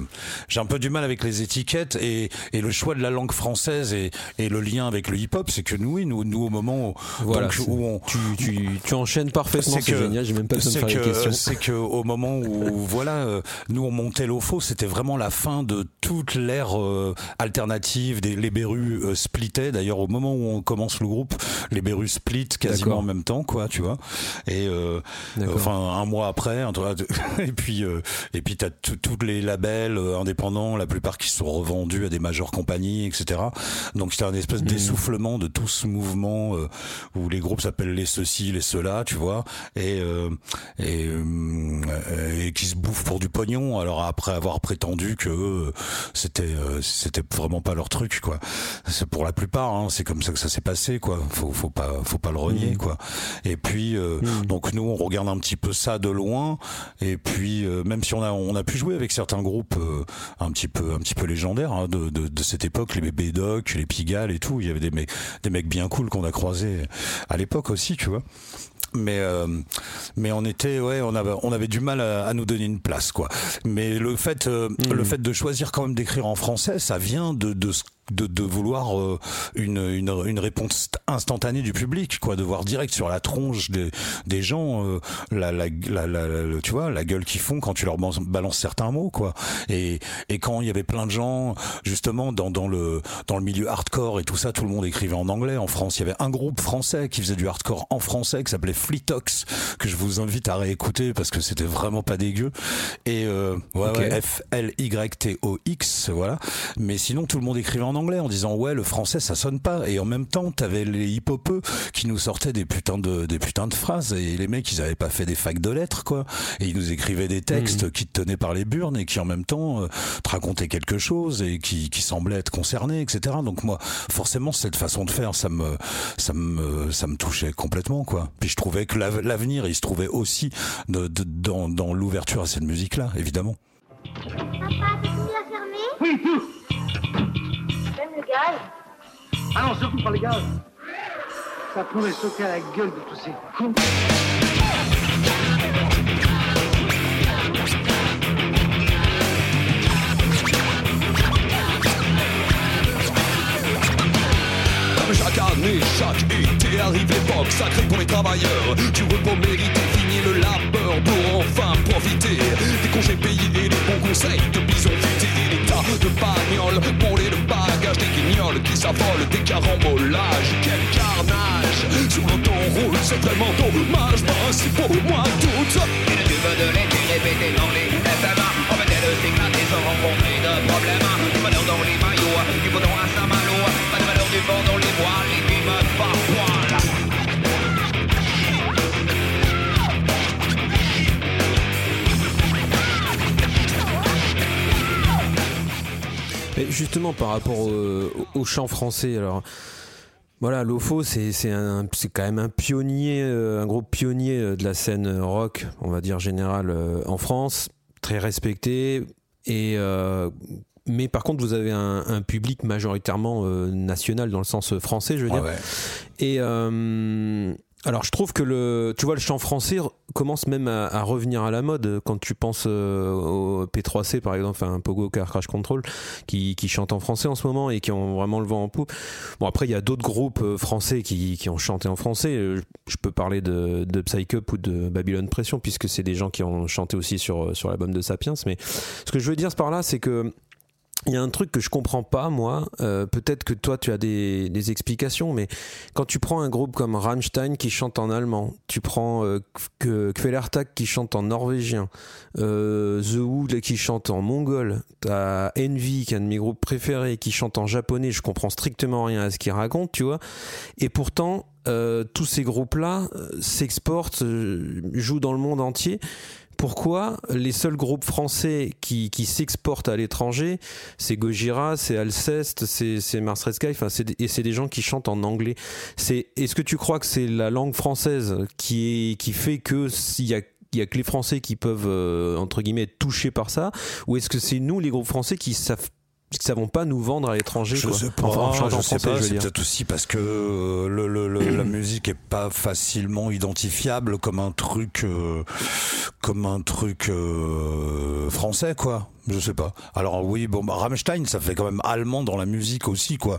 Speaker 2: j'ai un peu du mal avec les étiquettes et, et le choix de la langue française et, et le lien avec le hip hop c'est que nous oui nous nous au moment où,
Speaker 1: Voilà,
Speaker 2: donc,
Speaker 1: c'est-
Speaker 2: où on
Speaker 1: tu, tu, tu enchaînes parfaitement, c'est génial, j'ai même pas besoin de faire les
Speaker 2: que-
Speaker 1: questions.
Speaker 2: C'est que au moment où voilà, euh, nous on montait l'OFO, c'était vraiment la fin de toute l'ère euh, alternative des les Berus euh, splittaient. D'ailleurs, au moment où on commence le groupe, les Berus split quasiment en même temps, quoi, tu vois. Et euh, enfin un mois après, un et puis euh, et puis t'as tous les labels euh, indépendants, la plupart qui sont revendus à des majeures compagnies, etc. Donc c'était un espèce d'essoufflement de tout ce mouvement euh, où les groupes s'appellent les ceci, les cela, tu vois, et euh, et, euh, et qui se bouffent pour du pognon. Alors après avoir prétendu que euh, c'était euh, c'était vraiment pas leur truc, quoi. C'est pour la plupart, hein, c'est comme ça que ça s'est passé, quoi. Faut faut pas faut pas le renier, quoi. Et puis euh, donc nous on regarde un petit peu ça de loin, et puis euh, même si on a on a pu jouer avec certains groupes euh, un petit peu un petit peu légendaires hein, de, de de cette époque, les Bébé Doc, les Pigalle et tout. Il y avait des mecs des mecs bien cool qu'on a croisés à l'époque aussi, tu vois. Mais euh, mais on était ouais on avait on avait du mal à, à nous donner une place quoi. Mais le fait euh, le fait de choisir quand même d'écrire en français ça vient de de ce de, de vouloir euh, une, une, une réponse instantanée du public, quoi, de voir direct sur la tronche des, des gens euh, la, la, la, la- tu vois, la gueule qu'ils font quand tu leur balances certains mots, quoi. Et, et quand il y avait plein de gens, justement, dans, dans, le, dans le milieu hardcore et tout ça, tout le monde écrivait en anglais. En France, il y avait un groupe français qui faisait du hardcore en français qui s'appelait Fleetox, que je vous invite à réécouter parce que c'était vraiment pas dégueu. Et euh, ouais, F-L-Y-T-O-X, voilà. Mais sinon, tout le monde écrivait en anglais en disant ouais, le français ça sonne pas. Et en même temps, t'avais les hip-hopeux qui nous sortaient des putains de des putains de phrases et les mecs ils avaient pas fait des facs de lettres quoi. Et ils nous écrivaient des textes qui te tenaient par les burnes et qui en même temps euh, te racontaient quelque chose et qui qui semblaient être concernés, etc. Donc moi, forcément, cette façon de faire, ça me ça me ça me touchait complètement quoi. Puis je trouvais que l'av- l'avenir, il se trouvait aussi de, de- dans dans l'ouverture à cette musique là, évidemment.
Speaker 5: Papa,
Speaker 6: Oui,
Speaker 5: gaz
Speaker 6: Ah non, surtout pas les gaz Ça pourrait sauter à la gueule de tous ces cons.
Speaker 7: Comme chaque année, chaque été arrive l'époque sacrée pour les travailleurs. Du repos mérité, fini le labeur pour enfin profiter des congés payés et des bons conseils de bison futé de bagnoles pour les de bagages des guignols qui s'affolent des carambolages. Quel carnage sur l'autoroute, c'est vraiment dommage. Voici pour moi toute
Speaker 8: Et le tube de l'été répété dans les SMA On mettait de s'éclater sans rencontrer de problème Du bonheur dans les maillots, du bonheur à Saint-Malo Pas de valeur du vent dans
Speaker 1: Mais justement, par rapport au, au chant français, alors. Voilà, Lofo, c'est c'est un- c'est quand même un pionnier, euh, un groupe pionnier euh, de la scène rock, on va dire générale euh, en France, très respecté. Et euh, mais par contre, vous avez un, un public majoritairement euh, national dans le sens français, je veux
Speaker 2: Ouais,
Speaker 1: dire.
Speaker 2: ouais.
Speaker 1: Et euh, alors, je trouve que le, tu vois, le chant français commence même à, revenir à la mode quand tu penses euh, au P3C par exemple, enfin Pogo Car Crash Control, qui, qui chantent en français en ce moment et qui ont vraiment le vent en poupe. Bon, après, il y a d'autres groupes euh, français qui, qui ont chanté en français. Euh, Je peux parler de, de Psych Up ou de Babylon Pression, puisque c'est des gens qui ont chanté aussi sur, sur l'album de Sapiens. Mais ce que je veux dire par là, c'est que il y a un truc que je comprends pas, moi. Euh, Peut-être que toi, tu as des, des explications, mais quand tu prends un groupe comme Rammstein qui chante en allemand, tu prends euh, Kvelertak qui chante en norvégien, euh, The là, qui chante en mongol, t'as Envy qui est un de mes groupes préférés qui chante en japonais, je comprends strictement rien à ce qu'il raconte, tu vois. Et pourtant, euh, tous ces groupes-là euh, s'exportent, euh, jouent dans le monde entier. Pourquoi les seuls groupes français qui, qui s'exportent à l'étranger, c'est Gojira, c'est Alceste, c'est Mars et c'est des gens qui chantent en anglais. C'est Est-ce que tu crois que c'est la langue française qui, qui fait que s'il y a il y a que les Français qui peuvent euh, entre guillemets être touchés par ça, ou est-ce que c'est nous les groupes français qui savent qui savons pas nous vendre à l'étranger
Speaker 2: Je
Speaker 1: quoi
Speaker 2: sais pas,
Speaker 1: Enfin,
Speaker 2: je sais
Speaker 1: français,
Speaker 2: pas,
Speaker 1: je veux
Speaker 2: c'est
Speaker 1: dire.
Speaker 2: peut-être aussi parce que euh, le, le- le- la musique est pas facilement identifiable comme un truc, euh, comme un truc euh, français, quoi. Je sais pas. Alors oui, bon, bah, Rammstein, ça fait quand même allemand dans la musique aussi, quoi.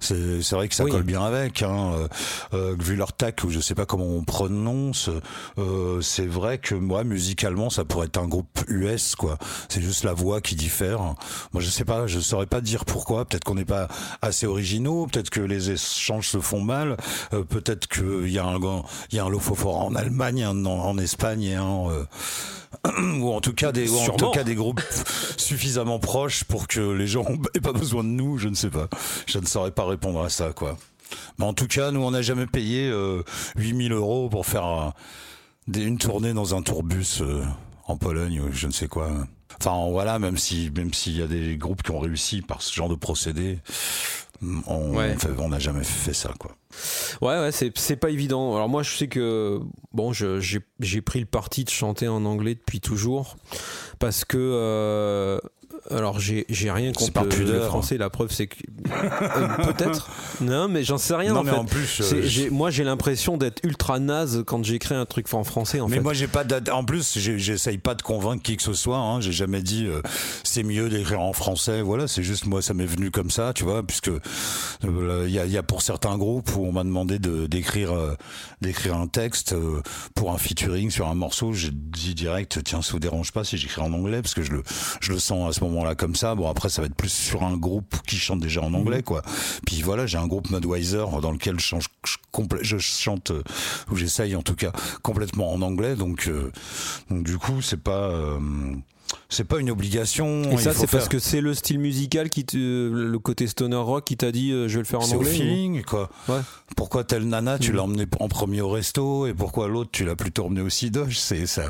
Speaker 2: C'est vrai que ça
Speaker 1: Oui.
Speaker 2: colle bien avec. Hein. Euh, euh, vu leur tac, ou je sais pas comment on prononce, euh, c'est vrai que moi, musicalement, ça pourrait être un groupe US, quoi. C'est juste la voix qui diffère. Moi, je sais pas, je saurais pas dire pourquoi. Peut-être qu'on n'est pas assez originaux, peut-être que les échanges se font mal, euh, peut-être qu'il y a un, il y a un Lofofora en Allemagne, un en, en Espagne et un, euh, ou en tout cas des, en tout cas des groupes suffisamment proches pour que les gens aient pas besoin de nous. Je ne sais pas. Je ne saurais pas répondre à ça, quoi. Mais en tout cas, nous, on n'a jamais payé euh, 8000 euros pour faire des- une tournée dans un tourbus euh, en Pologne ou je ne sais quoi. Enfin, voilà, même si, même s'il y a des groupes qui ont réussi par ce genre de procédé, on
Speaker 1: Ouais.
Speaker 2: n'a jamais fait ça, quoi.
Speaker 1: Ouais, ouais, c'est, pas évident. Alors moi, je sais que bon, j'ai pris le parti de chanter en anglais depuis toujours parce que euh, Alors j'ai rien contre
Speaker 2: par
Speaker 1: le, français. La preuve c'est que Euh, peut-être. Non, mais j'en sais rien.
Speaker 2: Non,
Speaker 1: en
Speaker 2: mais
Speaker 1: fait.
Speaker 2: en plus, euh,
Speaker 1: moi j'ai l'impression d'être ultra naze quand j'écris un truc en français. En
Speaker 2: mais
Speaker 1: fait.
Speaker 2: moi j'ai pas en plus j'essaye pas de convaincre qui que ce soit hein. j'ai jamais dit euh, c'est mieux d'écrire en français voilà c'est juste moi ça m'est venu comme ça tu vois puisque il y, y a pour certains groupes où on m'a demandé de d'écrire d'écrire un texte pour un featuring sur un morceau j'ai dit direct tiens ça vous dérange pas si j'écris en anglais parce que je le je le sens à ce moment-là comme ça. Bon après ça va être plus sur un groupe qui chante déjà en anglais quoi. Puis voilà j'ai un groupe Mudweiser dans lequel je, change, je, complè- je chante euh, ou j'essaye en tout cas complètement en anglais. Donc euh, donc du coup c'est pas euh, c'est pas une obligation
Speaker 1: Et ça c'est parce que c'est le style musical qui te, le côté stoner rock qui t'a dit euh, je vais le faire en
Speaker 2: c'est
Speaker 1: anglais. ou-
Speaker 2: feeling quoi
Speaker 1: Ouais.
Speaker 2: pourquoi telle nana tu
Speaker 1: Mhm.
Speaker 2: l'as emmené en premier au resto et pourquoi l'autre tu l'as plutôt emmené au cidoche c'est ça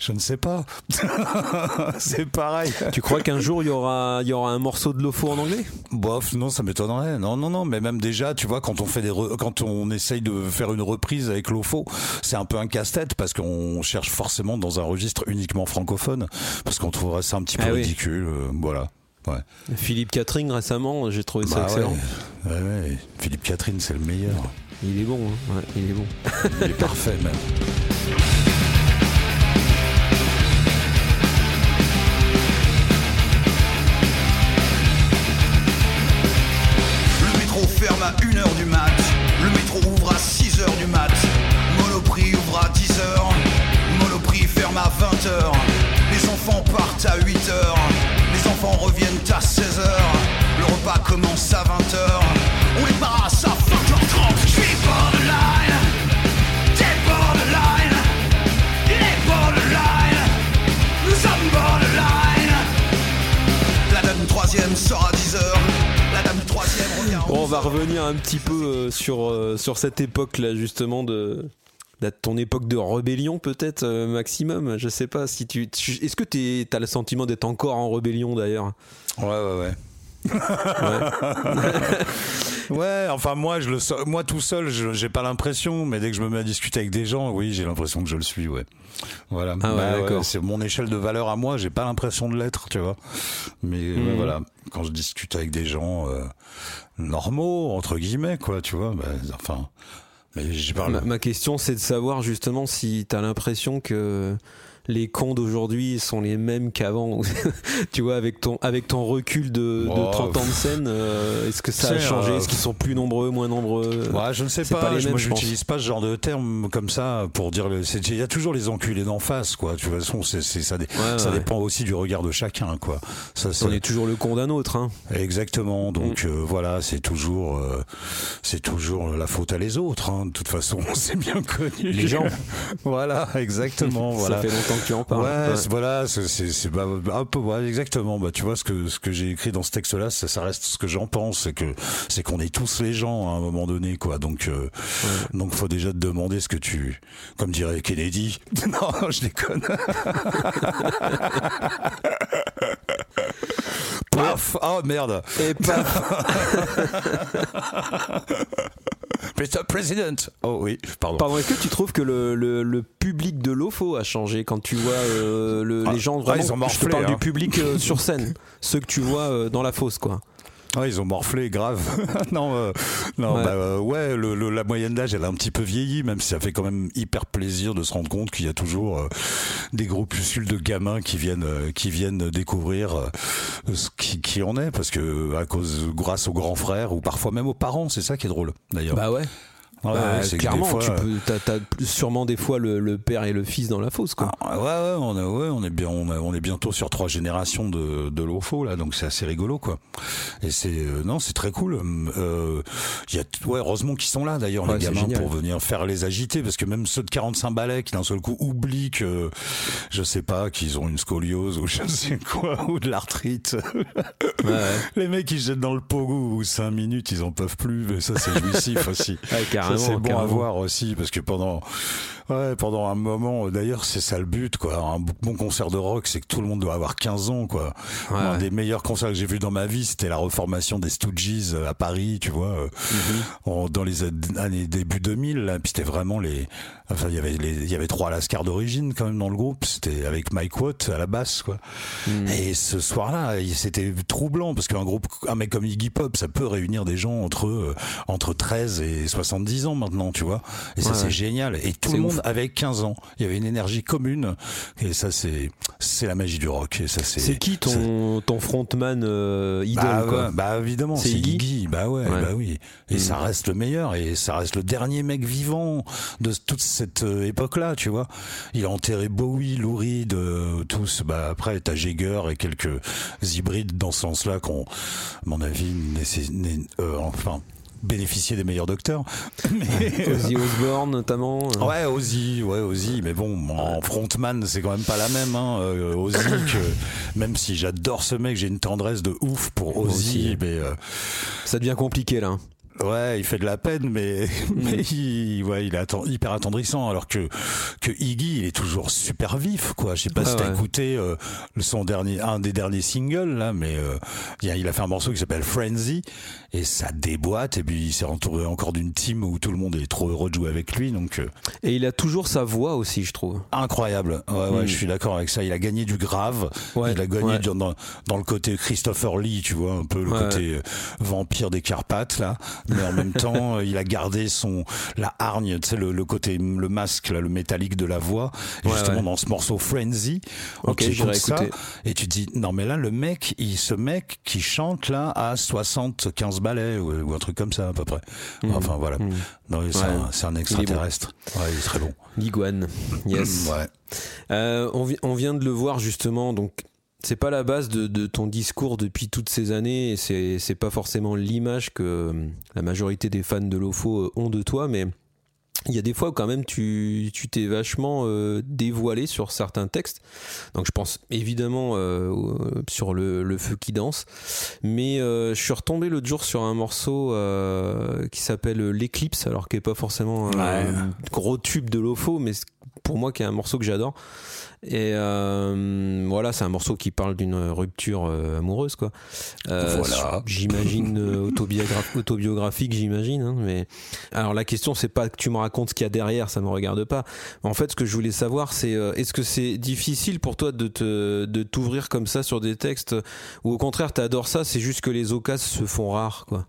Speaker 2: je ne sais pas c'est pareil
Speaker 1: Tu crois qu'un jour il y aura il y aura un morceau de Lofo en anglais?
Speaker 2: Bof, non, ça m'étonnerait. Non, non, non, mais même déjà, tu vois, quand on fait des, re- quand on essaye de faire une reprise avec l'OFO, c'est un peu un casse-tête parce qu'on cherche forcément dans un registre uniquement francophone parce qu'on trouverait ça un petit peu
Speaker 1: Ah oui.
Speaker 2: ridicule. euh, voilà. Ouais.
Speaker 1: Philippe Catherine récemment j'ai trouvé ça
Speaker 2: Bah
Speaker 1: excellent.
Speaker 2: ouais. Ouais, ouais. Philippe Catherine, c'est le meilleur.
Speaker 1: Il est bon. hein. Ouais, il est bon.
Speaker 2: Il est parfait même.
Speaker 4: Le métro ferme à 1h du mat. Le métro ouvre à 6h du mat. Monoprix ouvre à 10h. Monoprix ferme à 20h. Partent à 8h. Les enfants reviennent à 16h. Le repas commence à 20h. On les passe à 20h30. Je suis borderline. T'es borderline. Il est borderline. Nous sommes borderline. La dame troisième sort à 10h. La dame troisième revient
Speaker 1: Bon, on va
Speaker 4: 11h.
Speaker 1: revenir un petit peu euh, sur, euh, sur cette époque-là, justement, de, de ton époque de rébellion, peut-être, euh, maximum. Je sais pas si tu. Est-ce que tu as le sentiment d'être encore en rébellion, d'ailleurs?
Speaker 2: Ouais, ouais, ouais.
Speaker 1: Ouais.
Speaker 2: Ouais, enfin moi je le moi tout seul, je- j'ai pas l'impression, mais dès que je me mets à discuter avec des gens, oui, j'ai l'impression que je le suis, ouais. Voilà.
Speaker 1: Ah ouais,
Speaker 2: Bah c'est mon échelle de valeur à moi, j'ai pas l'impression de l'être, tu vois. Mais ouais,
Speaker 1: Mhm.
Speaker 2: voilà, quand je discute avec des gens euh, normaux entre guillemets, quoi, tu vois, bah, enfin, mais
Speaker 1: ma question, c'est de savoir, justement, si tu as l'impression que les cons d'aujourd'hui sont les mêmes qu'avant. tu vois, avec ton, avec ton recul de, de
Speaker 2: Oh,
Speaker 1: 30 ans de scène, euh, est-ce que ça a changé?
Speaker 2: euh,
Speaker 1: Est-ce qu'ils sont plus nombreux, moins nombreux?
Speaker 2: Ouais, je ne sais pas.
Speaker 1: pas les
Speaker 2: je-
Speaker 1: mêmes,
Speaker 2: moi,
Speaker 1: je pense.
Speaker 2: j'utilise pas ce genre de terme comme ça pour dire. Il y a toujours les enculés d'en face, quoi. De toute façon, ça, dé-
Speaker 1: Ouais,
Speaker 2: ça
Speaker 1: ouais.
Speaker 2: dépend aussi du regard de chacun, quoi. Ça,
Speaker 1: On est toujours le con d'un autre. Hein.
Speaker 2: Exactement. Donc
Speaker 1: Mm.
Speaker 2: euh, voilà, c'est toujours, euh, c'est toujours la faute à les autres. hein. De toute façon, c'est bien connu.
Speaker 1: Les gens.
Speaker 2: voilà, exactement. voilà.
Speaker 1: Ça fait longtemps que tu en parles.
Speaker 2: Ouais, voilà, c'est c'est- bah, un peu ouais, exactement. Bah tu vois ce que ce que j'ai écrit dans ce texte-là, ça, ça reste ce que j'en pense, c'est que c'est qu'on est tous les gens à un moment donné, quoi. Donc euh, donc faut déjà te demander ce que tu, comme dirait Kennedy. non, je déconne. Paf Oh merde
Speaker 1: Et paf
Speaker 2: Mr. President Oh oui, pardon.
Speaker 1: Pardon, est-ce que tu trouves que le, le, le public de l'OFO a changé quand tu vois euh, le-
Speaker 2: Ah,
Speaker 1: les gens
Speaker 2: ah,
Speaker 1: vraiment,
Speaker 2: ils ont
Speaker 1: Je te parle
Speaker 2: hein.
Speaker 1: du public euh, sur scène, ceux que tu vois euh, dans la fosse, quoi?
Speaker 2: Ah, ils ont morflé grave. non, euh, non,
Speaker 1: Ouais.
Speaker 2: bah, euh, ouais, le, le- la moyenne d'âge, elle a un petit peu vieilli, même si ça fait quand même hyper plaisir de se rendre compte qu'il y a toujours euh, des groupuscules de gamins qui viennent, euh, qui viennent découvrir euh, ce qui, qui en est, parce que à cause, grâce aux grands frères ou parfois même aux parents, c'est ça qui est drôle, d'ailleurs.
Speaker 1: Bah ouais.
Speaker 2: Ouais,
Speaker 1: Bah,
Speaker 2: c'est
Speaker 1: clairement,
Speaker 2: fois,
Speaker 1: tu
Speaker 2: euh,
Speaker 1: peux, t'as, t'as plus- sûrement des fois le, le père et le fils dans la fosse, quoi.
Speaker 2: Ah, ouais, ouais, on est, ouais, on est bien, on, est- on est bientôt sur trois générations de, de l'OFO là, donc c'est assez rigolo quoi. Et c'est, euh, non, c'est très cool. Euh, Il y a, ouais, heureusement qu'ils sont là d'ailleurs
Speaker 1: Ouais,
Speaker 2: les gamins pour venir faire les agiter, parce que même ceux de 45 balais qui d'un seul coup oublient que, je sais pas, qu'ils ont une scoliose ou je sais quoi ou de l'arthrite.
Speaker 1: Ouais,
Speaker 2: les mecs ils jettent dans le pogo ou 5 minutes ils en peuvent plus, mais ça c'est jouissif aussi.
Speaker 1: Ouais, carrément,
Speaker 2: Ça, c'est bon à voir aussi parce que pendant Ouais, pendant un moment, d'ailleurs, c'est ça le but, quoi. Un bon concert de rock, c'est que tout le monde doit avoir 15 ans, quoi.
Speaker 1: Ouais,
Speaker 2: un des meilleurs concerts que j'ai vu dans ma vie, c'était la reformation des Stooges à Paris, tu vois, euh,
Speaker 1: Mhm.
Speaker 2: dans les années début 2000, là. Puis c'était vraiment les, enfin, il y avait les, il y avait trois Lascar d'origine, quand même, dans le groupe. C'était avec Mike Watt à la basse, quoi.
Speaker 1: Mhm.
Speaker 2: Et ce soir-là, c'était troublant, parce qu'un groupe, un mec comme Iggy Pop, ça peut réunir des gens entre, euh, entre 13 et 70 ans maintenant, tu vois. Et ça,
Speaker 1: Ouais,
Speaker 2: c'est génial. Et tout le. Monde avait 15 ans. Il y avait une énergie commune. Et ça, c'est, c'est la magie du rock. Et ça, c'est.
Speaker 1: C'est qui ton, ton frontman euh, idole
Speaker 2: Bah,
Speaker 1: quoi
Speaker 2: ouais, bah évidemment,
Speaker 1: C'est
Speaker 2: c'est
Speaker 1: Iggy
Speaker 2: Iggy. Bah ouais,
Speaker 1: Ouais.
Speaker 2: bah oui. Et
Speaker 1: Mm.
Speaker 2: ça reste le meilleur et ça reste le dernier mec vivant de toute cette euh, époque-là, tu vois. Il a enterré Bowie, Lou Reed, euh, tous. Bah après, t'as Jagger et quelques hybrides dans ce sens-là qu'on, à mon avis, nécess- né- euh, enfin bénéficier des meilleurs docteurs. Mais,
Speaker 1: Ozzy Osbourne notamment euh.
Speaker 2: Ouais, Ozzy, ouais, Ozzy, mais bon, en frontman, c'est quand même pas la même, hein. euh, Ozzy, que, même si j'adore ce mec, j'ai une tendresse de ouf pour. Ozzy, mais euh,
Speaker 1: ça devient compliqué là
Speaker 2: ouais, il fait de la peine, mais, mais il, ouais, il est hyper attendrissant, alors que, que Iggy, il est toujours super vif, quoi. Je sais pas
Speaker 1: Ah
Speaker 2: si t'as
Speaker 1: ouais.
Speaker 2: écouté euh, son dernier, un des derniers singles, là, mais euh, il, a, fait un morceau qui s'appelle Frenzy, et ça déboîte, et puis il s'est entouré encore d'une team où tout le monde est trop heureux de jouer avec lui, donc... euh,
Speaker 1: et il a toujours sa voix aussi je trouve
Speaker 2: Incroyable. Ouais, ouais,
Speaker 1: Mm.
Speaker 2: je suis d'accord avec ça. Il a gagné du grave.
Speaker 1: Ouais,
Speaker 2: il a gagné dans, dans, le côté Christopher Lee, tu vois, un peu le côté euh, vampire des Carpates, là. Mais en même temps, euh, il a gardé son, la hargne, tu sais, le, le côté, le masque, là, le métallique de la voix.
Speaker 1: Ouais,
Speaker 2: justement,
Speaker 1: ouais.
Speaker 2: dans ce morceau Frenzy,
Speaker 1: Ok, j'irai écouter.
Speaker 2: et tu te dis, non, mais là, le mec, il, ce mec qui chante, là, à 75 ballets, ou, ou un truc comme ça, à peu près.
Speaker 1: Mm.
Speaker 2: Enfin, voilà.
Speaker 1: Mm.
Speaker 2: Non, c'est un, c'est un extraterrestre. Ouais, il est très bon.
Speaker 1: Liguane yes
Speaker 2: Ouais.
Speaker 1: Euh, on, vi- on vient de le voir justement, donc c'est pas la base de, de ton discours depuis toutes ces années, et c'est c'est pas forcément l'image que euh, la majorité des fans de l'OFO euh, ont de toi, mais il y a des fois où quand même tu tu t'es vachement euh, dévoilé sur certains textes. Donc je pense évidemment euh, sur le, le feu qui danse, mais euh, je suis retombé l'autre jour sur un morceau qui s'appelle l'éclipse, alors qui est pas forcément un
Speaker 2: Ouais.
Speaker 1: gros tube de l'OFO, mais pour moi qui est un morceau que j'adore. Et euh, voilà, c'est un morceau qui parle d'une rupture euh, amoureuse, quoi. Euh,
Speaker 2: Voilà.
Speaker 1: J'imagine euh, autobiogra- autobiographique, j'imagine. hein, mais alors la question, c'est pas que tu me racontes ce qu'il y a derrière, ça me regarde pas. En fait, ce que je voulais savoir, c'est est-ce que c'est difficile pour toi de te de t'ouvrir comme ça sur des textes, ou au contraire, t'adores ça, c'est juste que les occasions se font rares, quoi?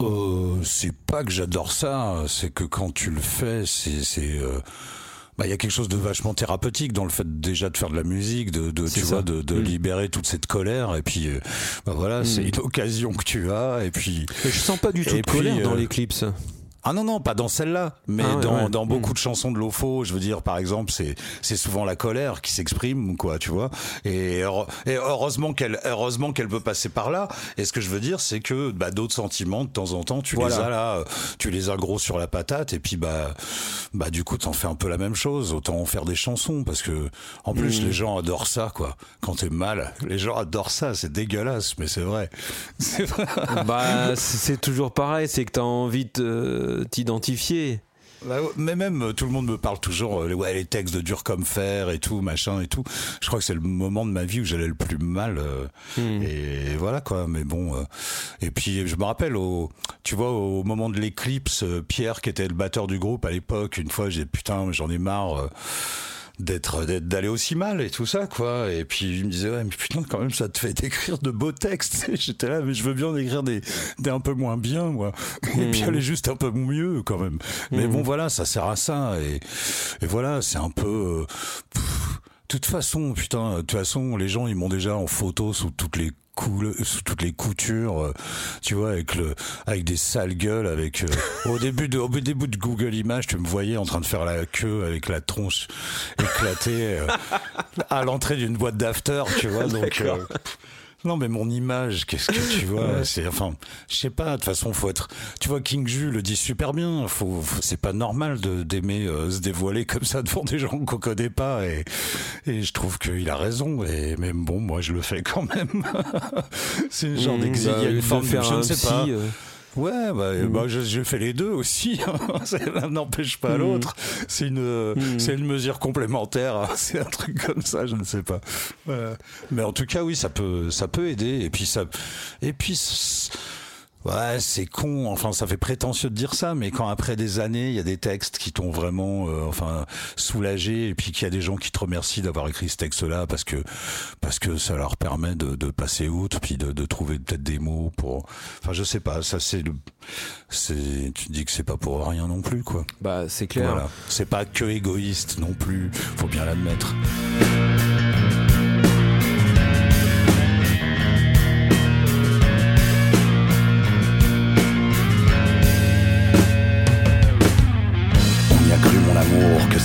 Speaker 2: Euh, c'est pas que j'adore ça, c'est que quand tu le fais, c'est c'est euh, bah il y a quelque chose de vachement thérapeutique dans le fait déjà de faire de la musique, de, tu
Speaker 1: ça.
Speaker 2: vois de, de
Speaker 1: Mm.
Speaker 2: libérer toute cette colère et puis euh, bah voilà, c'est
Speaker 1: Mm.
Speaker 2: une occasion que tu as et puis
Speaker 1: Mais je sens pas du tout de colère
Speaker 2: puis,
Speaker 1: dans
Speaker 2: euh,
Speaker 1: l'éclipse.
Speaker 2: Ah non non pas dans celle-là mais
Speaker 1: Ah ouais,
Speaker 2: dans,
Speaker 1: ouais.
Speaker 2: dans beaucoup
Speaker 1: Mm.
Speaker 2: de chansons de l'OFO je veux dire par exemple c'est c'est souvent la colère qui s'exprime quoi tu vois. Et, et heureusement qu'elle heureusement qu'elle peut passer par là. Et ce que je veux dire c'est que bah, d'autres sentiments de temps en temps tu
Speaker 1: Voilà.
Speaker 2: les as là euh, tu les as gros sur la patate. Et puis bah bah du coup t'en fais un peu la même chose. Autant en faire des chansons parce que en plus
Speaker 1: Mm.
Speaker 2: les gens adorent ça quoi. Quand t'es mal les gens adorent ça. C'est dégueulasse mais c'est vrai. C'est vrai.
Speaker 1: Bah, c'est c'est toujours pareil, c'est que t'as envie de euh, t'identifier.
Speaker 2: Bah mais même euh, tout le monde me parle toujours euh, les- ouais les textes de dur comme fer et tout machin et tout je crois que c'est le moment de ma vie où j'allais le plus mal euh,
Speaker 1: Hmm.
Speaker 2: et voilà quoi mais bon euh, et puis je me rappelle au tu vois au moment de l'éclipse Pierre qui était le batteur du groupe à l'époque une fois j'ai putain j'en ai marre d'être d'être- d'aller aussi mal et tout ça quoi. Et puis il me disait ouais mais putain quand même ça te fait d'écrire de beaux textes. J'étais là mais je veux bien en écrire des, des un peu moins bien moi. Et puis
Speaker 1: Mhm.
Speaker 2: aller juste un peu mieux quand même. Mais bon voilà ça sert à ça. Et, et voilà c'est un peu euh, de toute façon putain de toute façon les gens ils m'ont déjà en photo sous toutes les coule- sous toutes les coutures, euh, tu vois, avec le, avec des sales gueules, avec euh, au début de, Google Images, tu me voyais en train de faire la queue avec la tronche éclatée euh, à l'entrée d'une boîte d'after, tu vois, donc. Non mais mon image, qu'est-ce que tu vois C'est enfin, je sais pas. De toute façon, faut être. Tu vois, King Ju le dit super bien. Faut, faut- c'est pas normal de d'aimer euh, se dévoiler comme ça devant des gens qu'on connaît pas. Et, et je trouve qu'il a raison. Et même bon, moi je le fais quand même. c'est le genre
Speaker 1: Mmh,
Speaker 2: d'exil.
Speaker 1: bah,
Speaker 2: Il y a
Speaker 1: au lieu
Speaker 2: une forme de, je ne sais
Speaker 1: psy,
Speaker 2: pas.
Speaker 1: euh,
Speaker 2: Ouais, bah,
Speaker 1: Mm.
Speaker 2: bah, je, je fais les deux aussi. Ça L'un n'empêche pas
Speaker 1: Mm.
Speaker 2: l'autre. C'est une,
Speaker 1: Mm.
Speaker 2: c'est une mesure complémentaire. C'est un truc comme ça, je ne sais pas. Voilà. Mais en tout cas, oui, ça peut, ça peut aider. Et puis ça, et puis. Ouais, c'est con. Enfin, ça fait prétentieux de dire ça, mais quand après des années, il y a des textes qui t'ont vraiment, euh, enfin, soulagé, et puis qu'il y a des gens qui te remercient d'avoir écrit ce texte-là parce que parce que ça leur permet de, de passer outre, puis de, de trouver peut-être des mots pour. Enfin, je sais pas. Ça, c'est le. C'est. Tu dis que c'est pas pour rien non plus, quoi.
Speaker 1: Bah, c'est clair.
Speaker 2: Voilà. C'est pas que égoïste non plus. Faut bien l'admettre.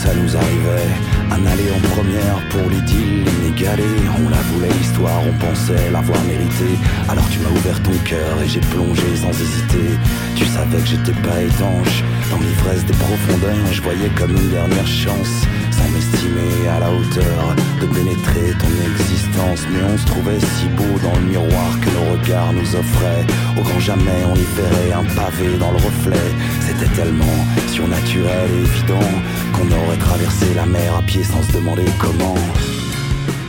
Speaker 4: Ça nous arrivait. Un aller en première pour l'idylle inégalée On la voulait l'histoire, on pensait l'avoir méritée Alors tu m'as ouvert ton cœur et j'ai plongé sans hésiter. Tu savais que j'étais pas étanche. Dans l'ivresse des profondeurs Je voyais comme une dernière chance Sans m'estimer à la hauteur De pénétrer ton existence. Mais on se trouvait si beau dans le miroir Que nos regards nous offraient. Au grand jamais on y verrait un pavé dans le reflet. C'était tellement surnaturel et évident Qu'on aurait traversé la mer à pied sans se demander comment.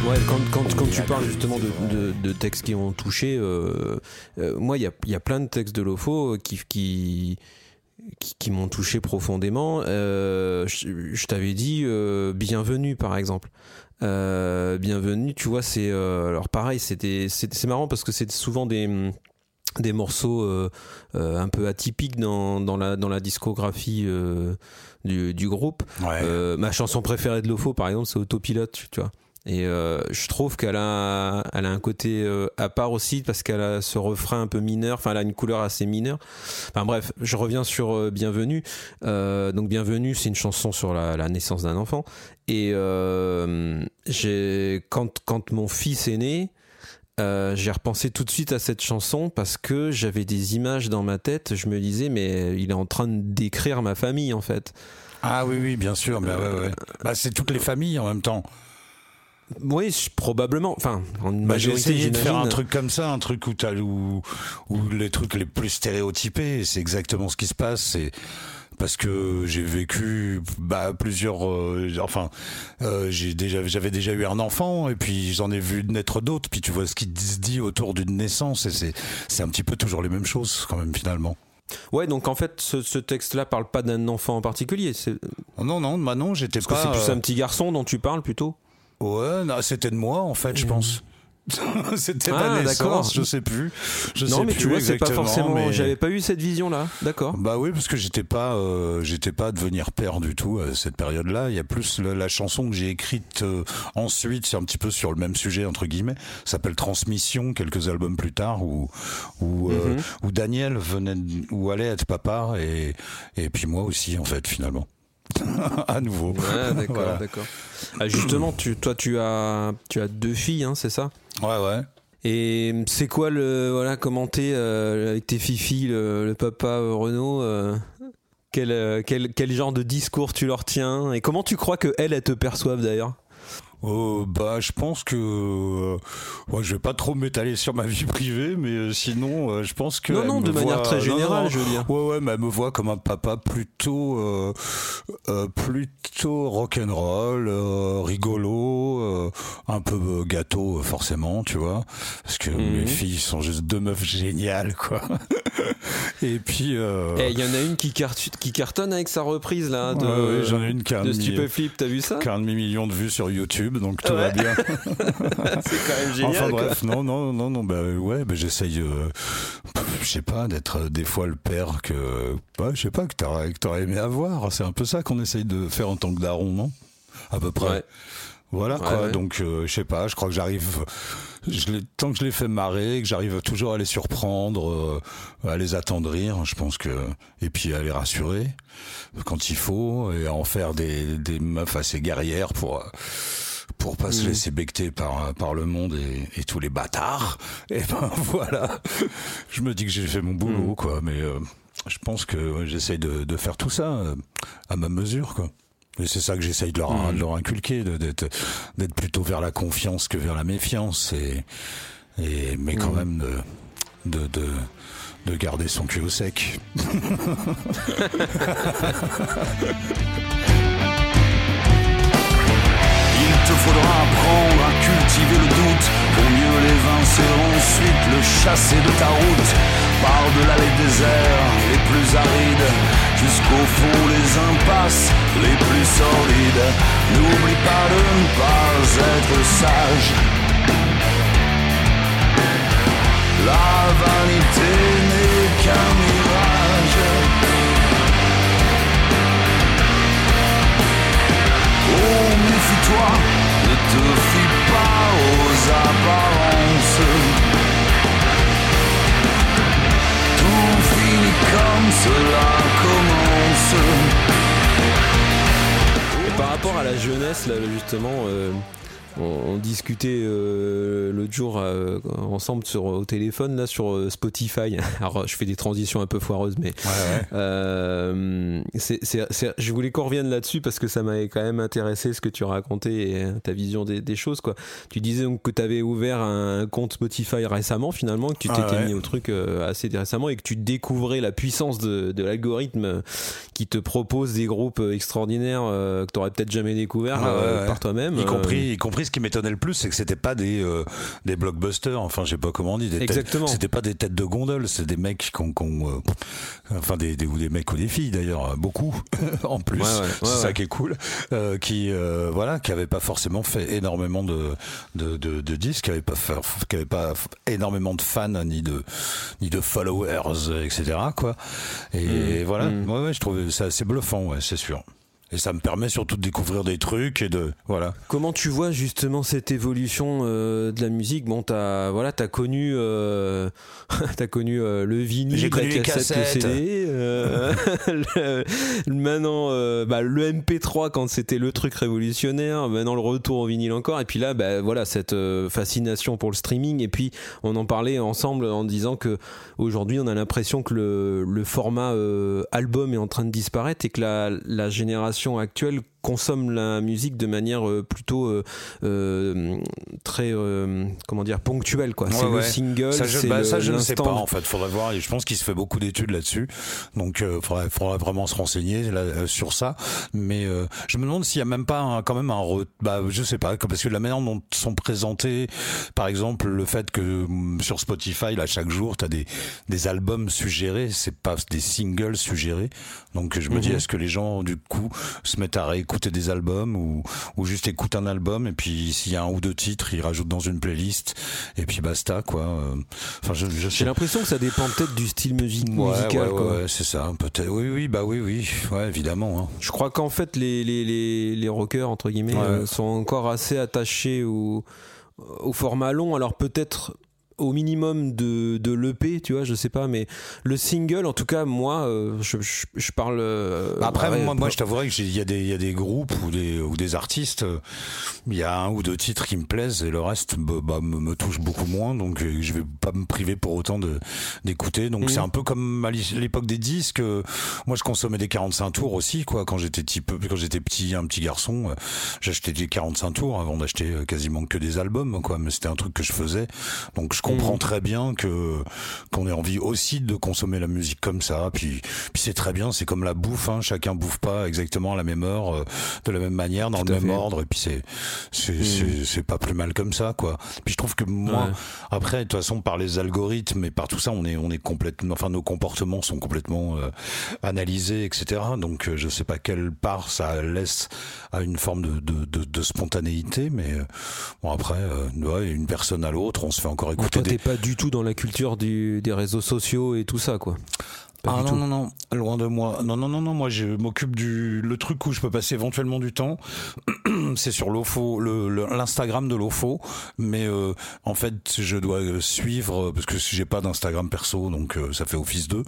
Speaker 1: Ouais, quand, quand, quand tu parles justement de, de, textes qui ont touché, euh, euh, moi, il y a, y a plein de textes de Lofo qui, qui, qui, qui m'ont touché profondément. Euh, je je t'avais dit euh, Bienvenue, par exemple. Euh, bienvenue, tu vois, c'est. euh, alors, pareil, c'était c'est marrant parce que c'est souvent des des morceaux euh, euh, un peu atypiques dans, dans, la, dans la discographie euh, du, du groupe.
Speaker 2: Ouais.
Speaker 1: Euh, ma chanson préférée de Lofo, par exemple, c'est Autopilote, tu vois. Et euh, je trouve qu'elle a, elle a un côté euh, à part aussi parce qu'elle a ce refrain un peu mineur, enfin elle a une couleur assez mineure. Enfin bref, je reviens sur euh, Bienvenue. Donc Bienvenue, c'est une chanson sur la, naissance d'un enfant. Et quand, quand mon fils est né, j'ai repensé tout de suite à cette chanson parce que j'avais des images dans ma tête. Je me disais, mais il est en train de décrire ma famille en fait.
Speaker 2: Ah oui, oui, bien sûr. Mais ouais, ouais. Bah, c'est toutes les familles en même temps.
Speaker 1: Oui, probablement. Enfin, en
Speaker 2: Bah, j'ai essayé de faire un truc comme ça, un truc où où, où les trucs les plus stéréotypés, c'est exactement ce qui se passe. C'est parce que j'ai vécu bah, plusieurs, euh, enfin, euh, j'ai déjà, j'avais déjà eu un enfant, et puis j'en ai vu naître d'autres. Puis tu vois ce qui se dit autour d'une naissance, et c'est, c'est un petit peu toujours les mêmes choses quand même finalement.
Speaker 1: Ouais, donc en fait, ce, ce texte-là parle pas d'un enfant en particulier.
Speaker 2: Non, non, bah non, j'étais
Speaker 1: parce que
Speaker 2: pas.
Speaker 1: c'est plus
Speaker 2: euh,
Speaker 1: un petit garçon dont tu parles plutôt.
Speaker 2: Ouais, c'était de moi en fait, je pense. c'était
Speaker 1: Ah,
Speaker 2: ma
Speaker 1: d'accord.
Speaker 2: naissance, je sais plus. Je
Speaker 1: non,
Speaker 2: sais
Speaker 1: mais
Speaker 2: plus
Speaker 1: tu vois, c'est pas forcément.
Speaker 2: mais-
Speaker 1: J'avais pas eu cette vision-là. D'accord.
Speaker 2: Bah oui, parce que j'étais pas, euh, j'étais pas à devenir père du tout à cette période-là. Il y a plus la, la chanson que j'ai écrite euh, ensuite, c'est un petit peu sur le même sujet entre guillemets. s'appelle Transmission, quelques albums plus tard, où où, euh,
Speaker 1: Mhm.
Speaker 2: où Daniel venait, où allait être papa et et puis moi aussi en fait finalement. à nouveau.
Speaker 1: Ouais, d'accord,
Speaker 2: Voilà.
Speaker 1: d'accord. Ah, justement, tu, toi, tu as, tu as deux filles, hein, c'est ça?
Speaker 2: Ouais, ouais.
Speaker 1: Et c'est quoi le voilà commenter euh, avec tes fifis le, le papa euh, Renaud euh, quel, euh, quel, quel genre de discours tu leur tiens? Et comment tu crois que elles elles te perçoivent d'ailleurs?
Speaker 2: Euh, bah, je pense que euh, ouais, je vais pas trop m'étaler sur ma vie privée, mais euh, sinon, euh, je pense que
Speaker 1: Non, non, de manière très
Speaker 2: non,
Speaker 1: générale,
Speaker 2: non,
Speaker 1: je veux dire.
Speaker 2: Ouais, ouais, mais elle me voit comme un papa plutôt, euh, euh, plutôt rock'n'roll, euh, rigolo, euh, un peu euh, gâteau euh, forcément, tu vois, parce que
Speaker 1: Mhm.
Speaker 2: mes filles sont juste deux meufs géniales, quoi. Et puis, euh,
Speaker 1: Eh, Il y en a une qui, qui cartonne avec sa reprise là de,
Speaker 2: ouais, ouais, j'en ai une qui a un
Speaker 1: de
Speaker 2: demi-
Speaker 1: Stupeflip, t'as vu ça?
Speaker 2: qui a un demi-million de vues sur YouTube, donc tout
Speaker 1: Ouais.
Speaker 2: va bien.
Speaker 1: C'est quand même génial.
Speaker 2: enfin
Speaker 1: quoi.
Speaker 2: bref, non, non, non, non, bah ouais, bah, j'essaye, euh, je sais pas, d'être euh, des fois le père que, bah, je sais pas, que t'aurais, que t'aurais aimé avoir. C'est un peu ça qu'on essaye de faire en tant que daron, non? À peu près.
Speaker 1: Ouais.
Speaker 2: Voilà quoi.
Speaker 1: ouais.
Speaker 2: Donc euh, je sais pas, je crois que j'arrive, je tant que je les fais marrer, que j'arrive toujours à les surprendre, euh, à les attendrir, je pense que, et puis à les rassurer quand il faut, et à en faire des, des meufs assez guerrières pour. Pour pas se
Speaker 1: Mhm.
Speaker 2: laisser becter par par le monde et, et tous les bâtards. Et ben voilà, je me dis que j'ai fait mon boulot
Speaker 1: Mhm.
Speaker 2: quoi, mais euh, je pense que j'essaye de, de faire tout ça euh, à ma mesure quoi. Et c'est ça que j'essaye de leur,
Speaker 1: Mhm.
Speaker 2: de leur inculquer, d'être d'être plutôt vers la confiance que vers la méfiance, et, et mais quand
Speaker 1: Mhm.
Speaker 2: même de, de, de, de garder son cul au sec.
Speaker 4: Il te faudra apprendre à cultiver le doute pour mieux l'évincer ensuite, le chasser de ta route. Par-delà les déserts les plus arides, jusqu'au fond les impasses les plus sordides. N'oublie pas de ne pas être sage. La vanité n'est qu'un Oh, méfie-toi, ne te fie pas aux apparences. Tout finit comme cela commence.
Speaker 1: Par rapport à la jeunesse, là, justement, euh, on, on discutait euh, l'autre jour euh, ensemble sur, au téléphone là sur euh, Spotify. Alors, je fais des transitions un peu foireuses, mais euh, c'est- c'est- c'est- je voulais qu'on revienne là-dessus parce que ça m'avait quand même intéressé ce que tu racontais et euh, ta vision des, des choses. Quoi. Tu disais donc que tu avais ouvert un compte Spotify récemment, finalement, que tu
Speaker 2: Ah
Speaker 1: t'étais
Speaker 2: ouais.
Speaker 1: mis au truc euh, assez récemment et que tu découvrais la puissance de, de l'algorithme qui te propose des groupes extraordinaires euh, que tu n'aurais peut-être jamais découvert
Speaker 2: Ouais, ouais, ouais.
Speaker 1: par toi-même.
Speaker 2: Y compris, y compris ce qui m'étonnait le plus, c'est que c'était pas des euh, des blockbusters. Enfin, je sais pas comment on dit. Des têtes-
Speaker 1: Exactement.
Speaker 2: C'était pas des têtes de gondole. C'est des mecs qui ont, euh, enfin des, des ou des mecs ou des filles d'ailleurs, euh, beaucoup en plus.
Speaker 1: Ouais, ouais,
Speaker 2: c'est ça qui est cool. Euh, qui voilà, qui pas forcément fait énormément de de, de, de disques, qui avaient pas fait, qui pas énormément de fans ni de ni de followers, etc. Quoi. Et
Speaker 1: Mm.
Speaker 2: voilà.
Speaker 1: Mm.
Speaker 2: Ouais, je trouvais ça assez bluffant. Ouais, c'est sûr. Et ça me permet surtout de découvrir des trucs et de voilà.
Speaker 1: Comment tu vois justement cette évolution euh, de la musique? Bon, t'as voilà, t'as connu, euh, t'as connu euh, le vinyle,
Speaker 2: J'ai
Speaker 1: la
Speaker 2: connu les
Speaker 1: cassette, le
Speaker 2: cassettes.
Speaker 1: CD. euh, le- maintenant, euh, bah, le MP3 quand c'était le truc révolutionnaire. Maintenant, le retour au vinyle encore. Et puis là, bah, voilà, cette fascination pour le streaming. Et puis, on en parlait ensemble en disant que aujourd'hui, on a l'impression que le, le format album est en train de disparaître et que la, la génération actuelle consomme la musique de manière euh, plutôt euh, euh, très euh, comment dire ponctuelle quoi. c'est
Speaker 2: Ouais,
Speaker 1: le single,
Speaker 2: Ça, je, bah,
Speaker 1: le-
Speaker 2: ça, je ne sais pas en fait. Faudrait voir. Et je pense qu'il se fait beaucoup d'études là-dessus. Donc, euh, faudrait, faudrait vraiment se renseigner là, sur ça. Mais je me demande s'il y a même pas un- quand même un, bah, je sais pas, parce que la manière dont sont présentés, par exemple, le fait que hum, sur Spotify, là, chaque jour, t'as des des albums suggérés, c'est pas des singles suggérés. Donc, je me dis,
Speaker 1: Mhm.
Speaker 2: est-ce que les gens du coup se mettent à réécouter des albums ou ou juste écoutent un album et puis s'il y a un ou deux titres, ils rajoutent dans une playlist et puis basta quoi. Euh, Enfin, je, je
Speaker 1: J'ai l'impression que ça dépend peut-être du style
Speaker 2: Ouais,
Speaker 1: musical
Speaker 2: ouais, c'est ça, peut-être. Oui, oui, bah oui, oui, ouais, évidemment. hein.
Speaker 1: Je crois qu'en fait les, les, les, les rockers entre guillemets euh, sont encore assez attachés au, au format long. Alors peut-être au minimum de, de l'EP, tu vois, je sais pas, mais le single, en tout cas, moi, euh, je, je, je parle. euh,
Speaker 2: Bah Après,
Speaker 1: ouais,
Speaker 2: moi, moi, je t'avouerai qu'il y a des, il y a des groupes ou des, ou des artistes. euh, Il y a un ou deux titres qui me plaisent et le reste, bah, bah, me, me touche beaucoup moins. Donc, euh, je vais pas me priver pour autant de d'écouter. Donc,
Speaker 1: Mhm.
Speaker 2: c'est un peu comme à l'époque des disques. Moi, je consommais des 45 tours aussi, quoi. Quand j'étais petit, quand j'étais petit, un petit garçon, j'achetais des 45 tours avant d'acheter quasiment que des albums, quoi. Mais c'était un truc que je faisais. Donc, je comprends
Speaker 1: Mhm.
Speaker 2: très bien que qu'on ait envie aussi de consommer la musique comme ça. Puis, puis c'est très bien. C'est comme la bouffe. Hein. Chacun bouffe pas exactement à la même heure, euh, de la même manière, dans
Speaker 1: Tout
Speaker 2: le même
Speaker 1: fait.
Speaker 2: ordre. Et puis c'est c'est c'est c'est pas plus mal comme ça, quoi. Puis je trouve que moi,
Speaker 1: Ouais.
Speaker 2: après, de toute façon, par les algorithmes et par tout ça, on est on est complètement, enfin, nos comportements sont complètement euh, analysés, etc. Donc, euh, je sais pas quelle part ça laisse à une forme de de, de, de spontanéité, mais euh, bon après, euh, ouais, une personne à l'autre, on se fait encore écouter des
Speaker 1: t'es pas du tout dans la culture du, des réseaux sociaux et tout ça, quoi. Pas
Speaker 2: ah
Speaker 1: du
Speaker 2: non,
Speaker 1: tout.
Speaker 2: non, non, loin de moi. Non, non, non, non, moi je m'occupe du. Le truc où je peux passer éventuellement du temps, c'est sur l'OFO, le, le- l'Instagram de l'OFO. Mais euh, en fait, je dois euh, suivre, parce que j'ai pas d'Instagram perso, donc euh, ça fait office 2.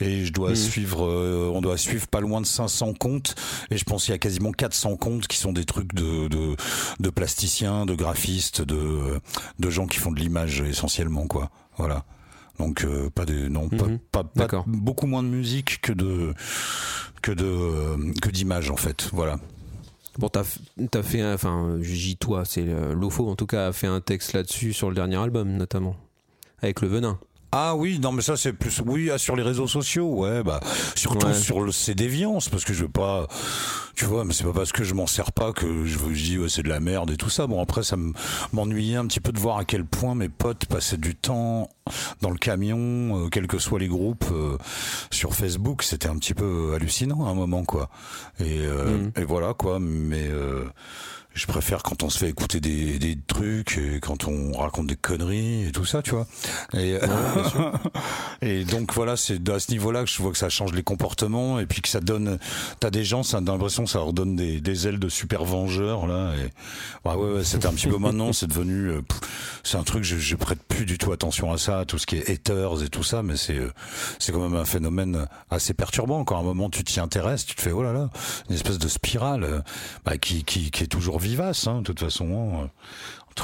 Speaker 2: Et je dois
Speaker 1: Mhm.
Speaker 2: suivre, euh, on doit suivre pas loin de 500 comptes. Et je pense qu'il y a quasiment 400 comptes qui sont des trucs de, de, de plasticiens, de graphistes, de, de gens qui font de l'image essentiellement, quoi. Voilà. Donc euh, pas de non pas,
Speaker 1: Mhm.
Speaker 2: pas, beaucoup moins de musique que de que de euh, que d'images en fait voilà
Speaker 1: Bon, t'as as fait, enfin, j'y toi, c'est euh, Lofo en tout cas a fait un texte là-dessus sur le dernier album notamment, avec le venin.
Speaker 2: Ah oui, non mais ça c'est plus oui ah, sur les réseaux sociaux, ouais, bah surtout
Speaker 1: Ouais.
Speaker 2: sur le ces déviances parce que je veux pas tu vois, mais c'est pas parce que je m'en sers pas que je, je dis ouais, c'est de la merde et tout ça. Bon après ça me- m'ennuyait un petit peu de voir à quel point mes potes passaient du temps dans le camion, euh, quels que soient les groupes euh, sur Facebook, c'était un petit peu hallucinant à un moment quoi. Et, euh,
Speaker 1: Mhm.
Speaker 2: et voilà quoi, mais euh, je préfère quand on se fait écouter des, des trucs et quand on raconte des conneries et tout ça, tu vois. Et, et donc voilà, c'est à ce niveau-là que je vois que ça change les comportements et puis que ça donne. T'as des gens, ça a l'impression que ça leur donne des, des ailes de super vengeurs là. Et ouais, ouais, ouais, c'était un petit peu maintenant, c'est devenu. euh, c'est un truc, je, je prête plus du tout attention à ça, à tout ce qui est haters et tout ça, mais c'est euh, c'est quand même un phénomène assez perturbant. Quand à un moment tu t'y intéresses, tu te fais oh là là, une espèce de spirale euh, bah, qui, qui qui est toujours vivace, hein, de toute façon. hein.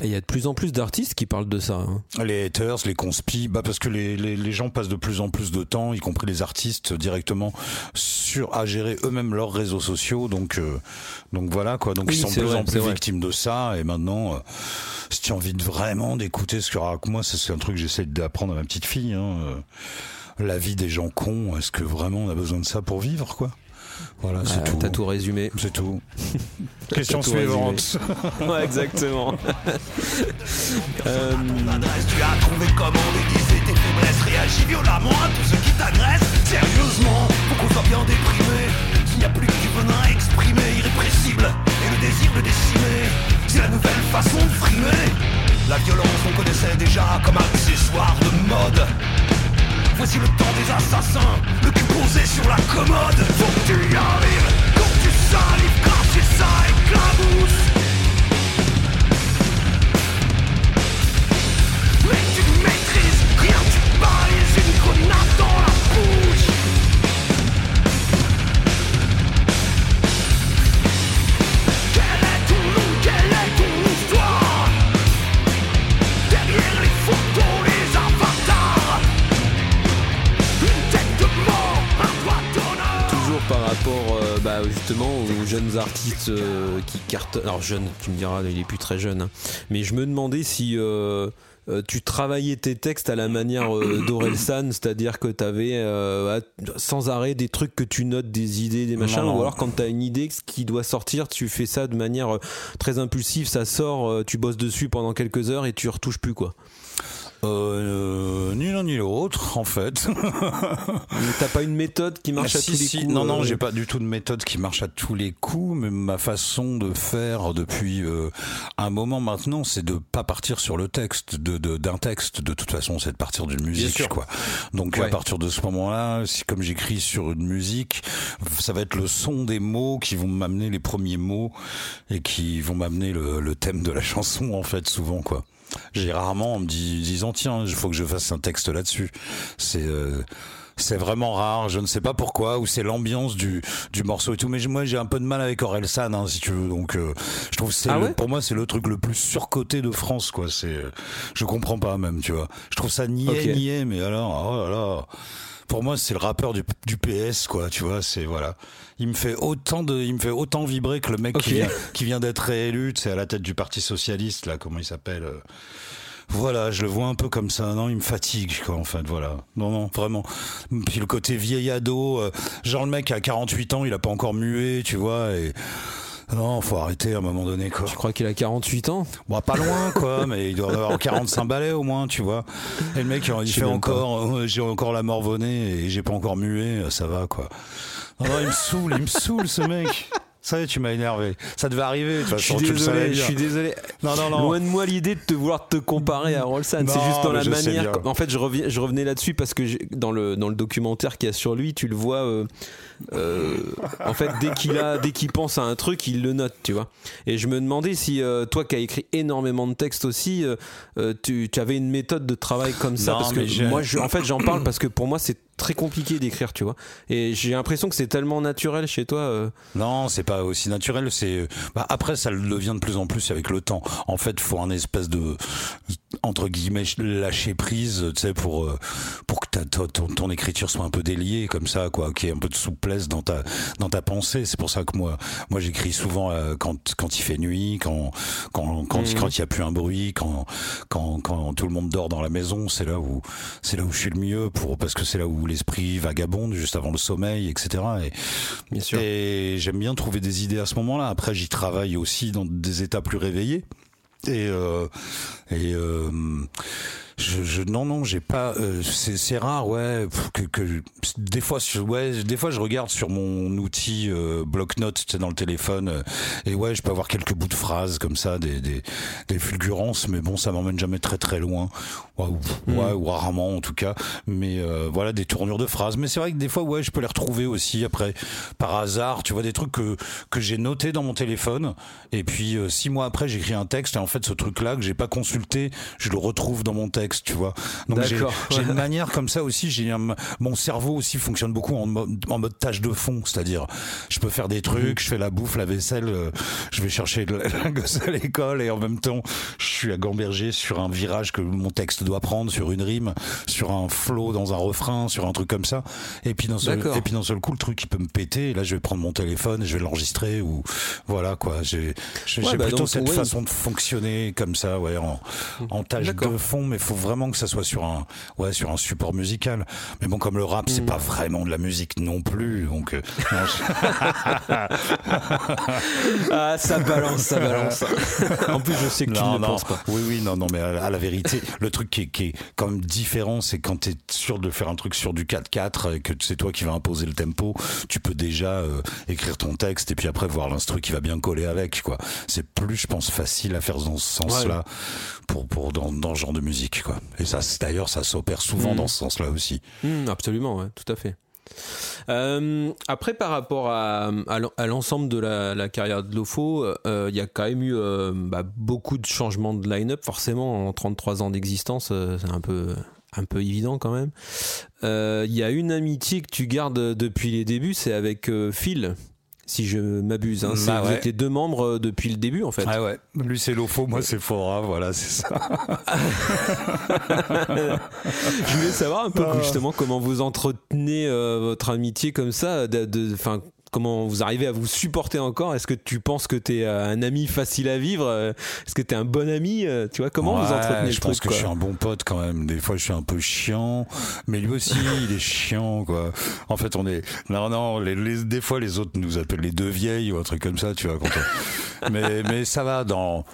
Speaker 1: Et il y a de plus en plus d'artistes qui parlent de ça. hein.
Speaker 2: Les haters, les conspis, bah parce que les, les, les gens passent de plus en plus de temps, y compris les artistes, directement sur à gérer eux-mêmes leurs réseaux sociaux. Donc euh, donc voilà quoi. Donc
Speaker 1: Oui,
Speaker 2: ils sont de plus
Speaker 1: vrai,
Speaker 2: en plus
Speaker 1: vrai.
Speaker 2: victimes de ça. Et maintenant, euh, si tu as envie de vraiment d'écouter ce que raconte moi, c'est c'est un truc que j'essaie d'apprendre à ma petite fille. Hein, euh, la vie des gens cons. Est-ce que vraiment on a besoin de ça pour vivre quoi? Voilà, c'est
Speaker 1: Ah,
Speaker 2: tout.
Speaker 1: T'as tout résumé.
Speaker 2: C'est tout. Question
Speaker 1: tout
Speaker 2: suivante.
Speaker 1: ouais, exactement. Euh,
Speaker 4: adresse, tu as trouvé comment déguiser tes faiblesses Réagis violemment à tous ceux qui t'agressent Sérieusement, faut qu'on soit bien déprimé Il n'y a plus que du venin exprimé, irrépressible Et le désir de décimer C'est la nouvelle façon de frimer La violence on connaissait déjà comme accessoire de mode Voici le temps des assassins. Le cul posé sur la commode. Faut que tu y arrives. Quand tu salives, cracher ça éclabousse
Speaker 1: par rapport euh, bah, justement aux jeunes artistes euh, qui cartonnent. Alors jeune, tu me diras, il est plus très jeune. hein. Mais je me demandais si euh, tu travaillais tes textes à la manière d'Orelsan, c'est-à-dire que tu avais sans arrêt des trucs que tu notes, des idées, des machins,
Speaker 2: Non, non.
Speaker 1: ou alors quand tu as une idée qui doit sortir, tu fais ça de manière très impulsive, ça sort, tu bosses dessus pendant quelques heures et tu retouches plus quoi.
Speaker 2: Euh, ni l'un ni l'autre en fait.
Speaker 1: T'as pas une méthode qui marche
Speaker 2: Ah,
Speaker 1: à
Speaker 2: si,
Speaker 1: tous les
Speaker 2: si.
Speaker 1: coups
Speaker 2: Non, non,
Speaker 1: euh,
Speaker 2: j'ai pas du tout de méthode qui marche à tous les coups, mais ma façon de faire depuis euh, un moment maintenant, c'est de pas partir sur le texte, de d'un texte. De toute façon, c'est de partir d'une musique, quoi. Donc
Speaker 1: Ouais.
Speaker 2: à partir de ce moment-là, si comme j'écris sur une musique, ça va être le son des mots qui vont m'amener les premiers mots et qui vont m'amener le, le thème de la chanson, en fait, souvent, quoi. J'ai rarement en me dis- disant tiens, il faut que je fasse un texte là-dessus. C'est euh, c'est vraiment rare, je ne sais pas pourquoi, ou c'est l'ambiance du, du morceau et tout. Mais moi, j'ai un peu de mal avec Orelsan, hein, si tu veux. Donc, euh, je trouve que c'est
Speaker 1: Ah ouais?
Speaker 2: pour moi, c'est le truc le plus surcoté de France, quoi. C'est, euh, je comprends pas même, tu vois. Je trouve ça niais, niais, mais alors, oh là là. Pour moi, c'est le rappeur du, du PS, quoi. Tu vois, c'est voilà. Il me fait autant de, il me fait autant vibrer que le mec qui vient, qui vient d'être réélu, c'est à la tête du Parti socialiste, là. Comment il s'appelle euh, voilà, je le vois un peu comme ça. Non, il me fatigue, quoi, en fait. Voilà. Non, non, vraiment. Puis le côté vieil ado, euh, genre le mec a 48 ans, il a pas encore mué, tu vois, et. Non, faut arrêter à un moment donné, quoi.
Speaker 1: Je crois qu'il a 48 ans.
Speaker 2: Bon, pas loin, quoi, mais il doit avoir 45 balais au moins, tu vois. Et le mec, il fait encore, euh, j'ai encore la morvonnée et j'ai pas encore mué, ça va, quoi. Non, non, il me saoule, il me saoule, ce mec. Ça y est, tu m'as énervé. Ça devait arriver, de toute
Speaker 1: Je suis désolé, je suis désolé.
Speaker 2: Non, non, non.
Speaker 1: Loin de moi l'idée de te vouloir te comparer à Rolsan. C'est juste dans la manière. En fait, je, reviens, je revenais là-dessus parce que j'ai- dans le, dans le documentaire qu'il y a sur lui, tu le vois. euh, euh, en fait, dès qu'il a, dès qu'il pense à un truc, il le note, tu vois. Et je me demandais si euh, toi, qui as écrit énormément de textes aussi, euh, tu, tu avais une méthode de travail comme ça.
Speaker 2: Non,
Speaker 1: parce que moi, je- en fait, j'en parle parce que pour moi, c'est très compliqué d'écrire, tu vois. Et j'ai l'impression que c'est tellement naturel chez toi. euh,
Speaker 2: Non, c'est pas aussi naturel. C'est bah, après ça le devient de plus en plus avec le temps. En fait, faut un espèce de entre guillemets lâcher prise, tu sais, pour pour que ta, ta- ton, ton écriture soit un peu déliée comme ça, quoi, qu'il y ait un peu de souplesse dans ta dans ta pensée. C'est pour ça que moi moi j'écris souvent euh, quand quand il fait nuit, quand quand quand
Speaker 1: Mhm.
Speaker 2: quand il y a plus un bruit, quand quand quand tout le monde dort dans la maison. C'est là où c'est là où je suis le mieux pour parce que c'est là où l'esprit vagabonde juste avant le sommeil, etc. Et
Speaker 1: Bien sûr.
Speaker 2: et j'aime bien trouver des idées à ce moment-là. Après, j'y travaille aussi dans des états plus réveillés. Et euh, et euh, je, je non non j'ai pas euh, c'est c'est rare ouais que, que des fois ouais des fois je regarde sur mon outil euh, bloc-notes tu sais dans le téléphone euh, et ouais je peux avoir quelques bouts de phrases comme ça des des, des fulgurances mais bon ça m'emmène jamais très très loin. Ouais, ou, ouais, ou rarement en tout cas. Mais euh, voilà des tournures de phrases. Mais c'est vrai que des fois ouais je peux les retrouver aussi après par hasard tu vois des trucs que que j'ai noté dans mon téléphone. Et puis euh, six mois après j'écris un texte et en fait ce truc là que j'ai pas consulté je le retrouve dans mon texte tu vois. Donc j'ai une manière comme ça aussi j'ai mon cerveau aussi fonctionne beaucoup en mode, en mode tâche de fond c'est-à-dire je peux faire des trucs je fais la bouffe la vaisselle euh, je vais chercher le- la gosse à l'école et en même temps je suis à gamberger sur un virage que mon texte doit prendre sur une rime sur un flow dans un refrain sur un truc comme ça. Et puis d'un seul et puis d'un seul coup le truc il peut me péter et là je vais prendre mon téléphone et je vais l'enregistrer ou voilà quoi. J'ai j'ai
Speaker 1: Ouais, bah
Speaker 2: plutôt
Speaker 1: donc,
Speaker 2: cette
Speaker 1: ouais.
Speaker 2: façon de fonctionner comme ça ouais en, en tâche de fond mais faut vraiment que ça soit sur un ouais sur un support musical mais bon comme le rap
Speaker 1: Hmm.
Speaker 2: c'est pas vraiment de la musique non plus donc euh, non, je-
Speaker 1: Ah, ça balance, ça balance. en plus, je sais que tu ne
Speaker 2: non.
Speaker 1: penses pas.
Speaker 2: Oui, oui, non, non, mais à, à la vérité, le truc qui est, qui est quand même différent, c'est quand tu es sûr de faire un truc sur du 4-4 et que c'est toi qui vas imposer le tempo, tu peux déjà euh, écrire ton texte et puis après voir l'instru qui va bien coller avec, quoi. C'est plus, je pense, facile à faire dans ce sens-là pour, pour dans, dans ce genre de musique, quoi. Et ça, d'ailleurs, ça s'opère souvent
Speaker 1: Mhm.
Speaker 2: dans ce sens-là aussi.
Speaker 1: Hmm, absolument, ouais, tout à fait. Euh, après, par rapport à, à l'en- à l'ensemble de la, la carrière de Lofo, euh, il y a quand même eu euh, bah, beaucoup de changements de line-up. Forcément, en 33 ans d'existence, c'est un peu, un peu évident quand même. Il y a une amitié que tu gardes depuis les débuts, c'est avec Phil, si je m'abuse. Hein.
Speaker 2: Bah
Speaker 1: Vous
Speaker 2: ouais.
Speaker 1: étiez deux membres euh, depuis le début, en fait.
Speaker 2: Ah ouais, lui c'est Lofo, moi c'est Fora, voilà, c'est ça.
Speaker 1: Je voulais savoir un peu
Speaker 2: Ah.
Speaker 1: justement comment vous entretenez euh, votre amitié comme ça, de, de- enfin comment vous arrivez à vous supporter encore? Est-ce que tu penses que t'es euh, un ami facile à vivre? Euh, Est-ce que t'es un bon ami? Euh, Tu vois comment vous entretenez
Speaker 2: je
Speaker 1: le
Speaker 2: pense
Speaker 1: truc
Speaker 2: que
Speaker 1: quoi?
Speaker 2: je suis un bon pote quand même. Des fois, je suis un peu chiant, mais lui aussi, il est chiant, quoi. En fait, on est non, non. Les, les- des fois, les autres nous appellent les deux vieilles ou un truc comme ça, tu vois. Quand on- mais mais ça va dans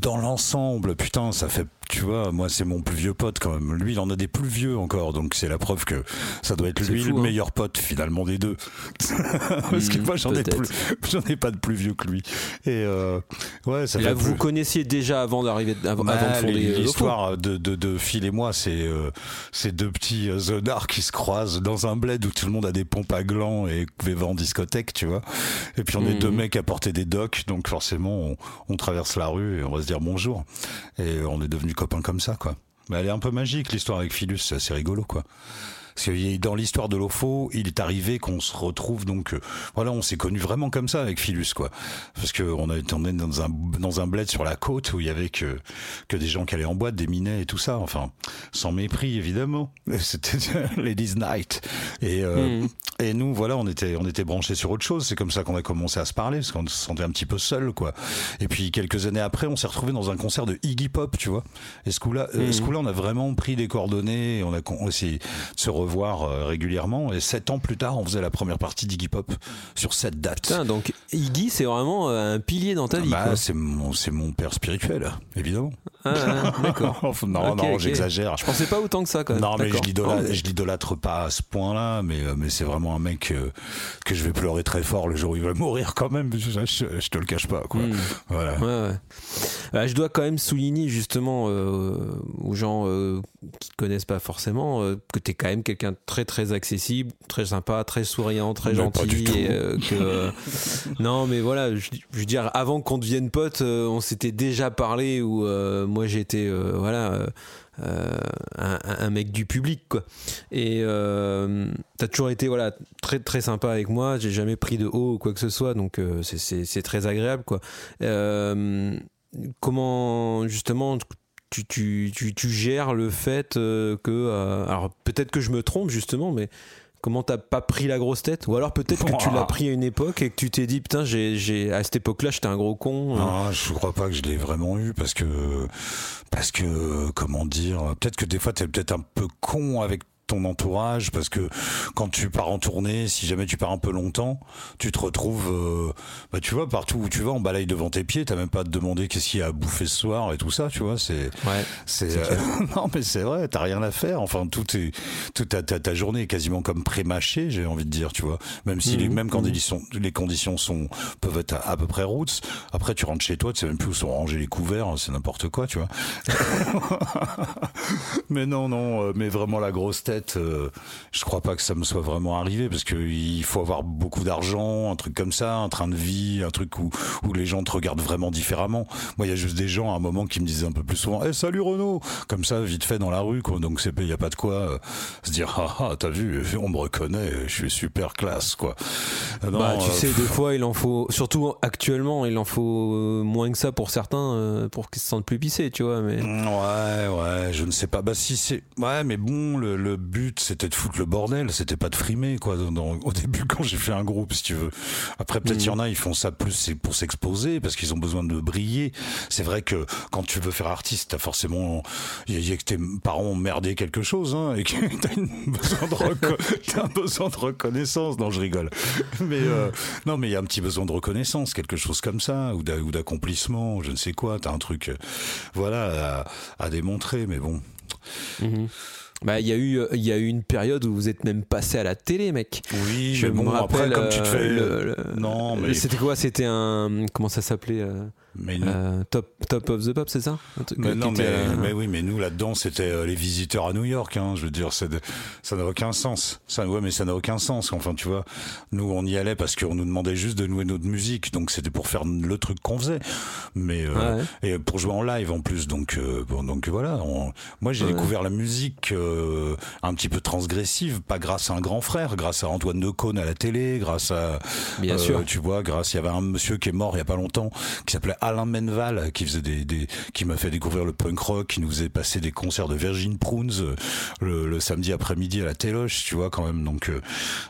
Speaker 2: dans l'ensemble. Putain, ça fait. Tu vois, moi, c'est mon plus vieux pote quand même. Lui, il en a des plus vieux encore, donc c'est la preuve que ça doit être lui
Speaker 1: fou,
Speaker 2: le
Speaker 1: hein.
Speaker 2: meilleur pote finalement des deux. Parce que
Speaker 1: Hmm,
Speaker 2: moi, j'en ai ai pas de plus vieux que lui. Et euh, ouais, ça
Speaker 1: Et Là, vous
Speaker 2: plus-
Speaker 1: connaissiez déjà avant d'arriver, avant,
Speaker 2: bah,
Speaker 1: avant de fonder.
Speaker 2: L'histoire de, de, de Phil et moi, c'est euh, c'est deux petits euh, zonards qui se croisent dans un bled où tout le monde a des pompes à glands et va en discothèque, tu vois. Et puis on est deux mecs à porter des docks, donc forcément on, on traverse la rue et on va se dire bonjour. Et on est devenus copains comme ça, quoi. Mais elle est un peu magique l'histoire avec Philus, c'est assez rigolo, quoi. Parce que dans l'histoire de l'OFO, il est arrivé qu'on se retrouve donc euh, voilà, on s'est connu vraiment comme ça avec Philus quoi. Parce que on a été emmené dans un dans un bled sur la côte où il y avait que que des gens qui allaient en boîte, des minets et tout ça, enfin sans mépris évidemment. C'était Ladies Night et euh,
Speaker 1: Mhm.
Speaker 2: et nous voilà, on était on était branchés sur autre chose, c'est comme ça qu'on a commencé à se parler parce qu'on se sentait un petit peu seul quoi. Et puis quelques années après, on s'est retrouvé dans un concert de Iggy Pop, tu vois. Et ce coup-là, euh,
Speaker 1: Mhm.
Speaker 2: ce coup-là, on a vraiment pris des coordonnées, et on a essayé de se revoir euh, régulièrement. Et sept ans plus tard, on faisait la première partie d'Iggy Pop sur cette date.
Speaker 1: Putain, donc Iggy, c'est vraiment euh, un pilier dans ta vie.
Speaker 2: Bah, c'est mon, c'est mon père spirituel, évidemment.
Speaker 1: Ah, ah, D'accord.
Speaker 2: Non, non, j'exagère.
Speaker 1: Je pensais pas autant que ça quand même.
Speaker 2: Non, mais je l'idolâtre,
Speaker 1: Oh,
Speaker 2: l'idolâtre pas à ce point-là, mais, euh, mais c'est vraiment un mec que je vais pleurer très fort le jour où il va mourir quand même. Je, je- je te le cache pas, quoi.
Speaker 1: Hmm.
Speaker 2: Voilà.
Speaker 1: Ouais, ouais. Bah, je dois quand même souligner justement euh, aux gens euh, qui connaissent pas forcément euh, que tu es quand même quelqu'un de très très accessible, très sympa, très souriant, très
Speaker 2: Mais
Speaker 1: gentil. et, euh, que, non, mais voilà, je, je veux dire, avant qu'on devienne potes, euh, on s'était déjà parlé où euh, moi j'étais voilà. euh, un, un mec du public quoi. Et euh, t'as toujours été voilà très très sympa avec moi. J'ai jamais pris de haut ou quoi que ce soit, donc euh, c'est- très agréable quoi. Comment justement tu, tu, tu, tu gères le fait euh, que euh, alors peut-être que je me trompe justement, mais comment t'as pas pris la grosse tête? Ou alors peut-être que tu l'as pris à une époque et que tu t'es dit putain j'ai à cette époque-là j'étais un gros con. euh.
Speaker 2: Non, je crois pas que je l'ai vraiment eu parce que parce que comment dire, peut-être que des fois t'es peut-être un peu con avec ton entourage parce que quand tu pars en tournée, si jamais tu pars un peu longtemps, tu te retrouves, euh, bah tu vois, partout où tu vas, on balaye devant tes pieds, t'as même pas à te demander qu'est-ce qu'il y a à bouffer ce soir et tout ça, tu vois, c'est,
Speaker 1: Ouais.
Speaker 2: c'est, euh, non mais c'est vrai, t'as rien à faire. Enfin, tout est, toute ta, ta, ta journée est quasiment comme pré-mâchée, j'ai envie de dire, tu vois. Même si les,
Speaker 1: Mhm.
Speaker 2: même quand les, sont- les conditions sont peuvent être à, à peu près roots. Après, tu rentres chez toi, tu sais même plus où sont rangés les couverts, c'est n'importe quoi, tu vois. mais non, non, euh, mais vraiment la grosse tête, euh, je crois pas que ça me soit vraiment arrivé parce que il faut avoir beaucoup d'argent, un truc comme ça, un train de vie, un truc où, où les gens te regardent vraiment différemment. Moi, il y a juste des gens à un moment qui me disaient un peu plus souvent, eh salut Renaud, comme ça, vite fait dans la rue, quoi. Donc c'est, il y a pas de quoi euh, se dire, ah ah, t'as vu, on me reconnaît, je suis super classe, quoi. Non,
Speaker 1: bah, tu
Speaker 2: euh,
Speaker 1: sais, des fois, il en faut, surtout actuellement, il en faut moins que ça pour certains, pour qu'ils se sentent plus pissés, tu vois. Mais
Speaker 2: Ouais, ouais, je ne sais pas. Bah si c'est, ouais, mais bon, le, le but c'était de foutre le bordel, c'était pas de frimer quoi. Dans- au début, quand j'ai fait un groupe, si tu veux. Après, peut-être il y en a, ils font ça plus pour s'exposer parce qu'ils ont besoin de briller. C'est vrai que quand tu veux faire artiste, t'as forcément, il y, a- que tes parents ont merdé quelque chose, hein, et que t'as besoin de reco- t'as un besoin de reconnaissance. Non, je rigole. Mais euh, non, mais il y a un petit besoin de reconnaissance, quelque chose comme ça, ou d'a- ou d'accomplissement, je ne sais quoi. T'as un truc, euh, voilà, à, à démontrer. Mais bon,
Speaker 1: Mhm. Bah, il y a eu, il y a eu une période où vous êtes même passé à la télé, mec.
Speaker 2: oui,
Speaker 1: Je
Speaker 2: mais
Speaker 1: me
Speaker 2: bon,
Speaker 1: rappelle,
Speaker 2: après, comme tu te
Speaker 1: euh,
Speaker 2: fais,
Speaker 1: le- le-
Speaker 2: non, mais
Speaker 1: C'était quoi? C'était un, comment ça s'appelait euh,
Speaker 2: mais nous-
Speaker 1: euh, Top, Top of the Pop, c'est ça Un truc
Speaker 2: Mais non, mais,
Speaker 1: était, euh,
Speaker 2: mais oui, mais nous là-dedans, c'était euh, les visiteurs à New York. Hein, je veux dire, ça n'a aucun sens. Ça, ouais, mais ça n'a aucun sens. Enfin, tu vois, nous on y allait parce qu'on nous demandait juste de nouer notre musique, donc c'était pour faire le truc qu'on faisait. Mais euh,
Speaker 1: Ouais.
Speaker 2: et pour jouer en live en plus, donc euh, bon, donc voilà. on- moi, j'ai
Speaker 1: Ouais.
Speaker 2: découvert la musique euh, un petit peu transgressive, pas grâce à un grand frère, grâce à Antoine Decaune à la télé, grâce à
Speaker 1: Bien sûr.
Speaker 2: tu vois, grâce, il y avait un monsieur qui est mort il y a pas longtemps, qui s'appelait Alain Menval, qui faisait des, des qui m'a fait découvrir le punk rock, qui nous faisait passer des concerts de Virgin Prunes euh, le, le samedi après-midi à la Téloche, tu vois, quand même. Donc, euh,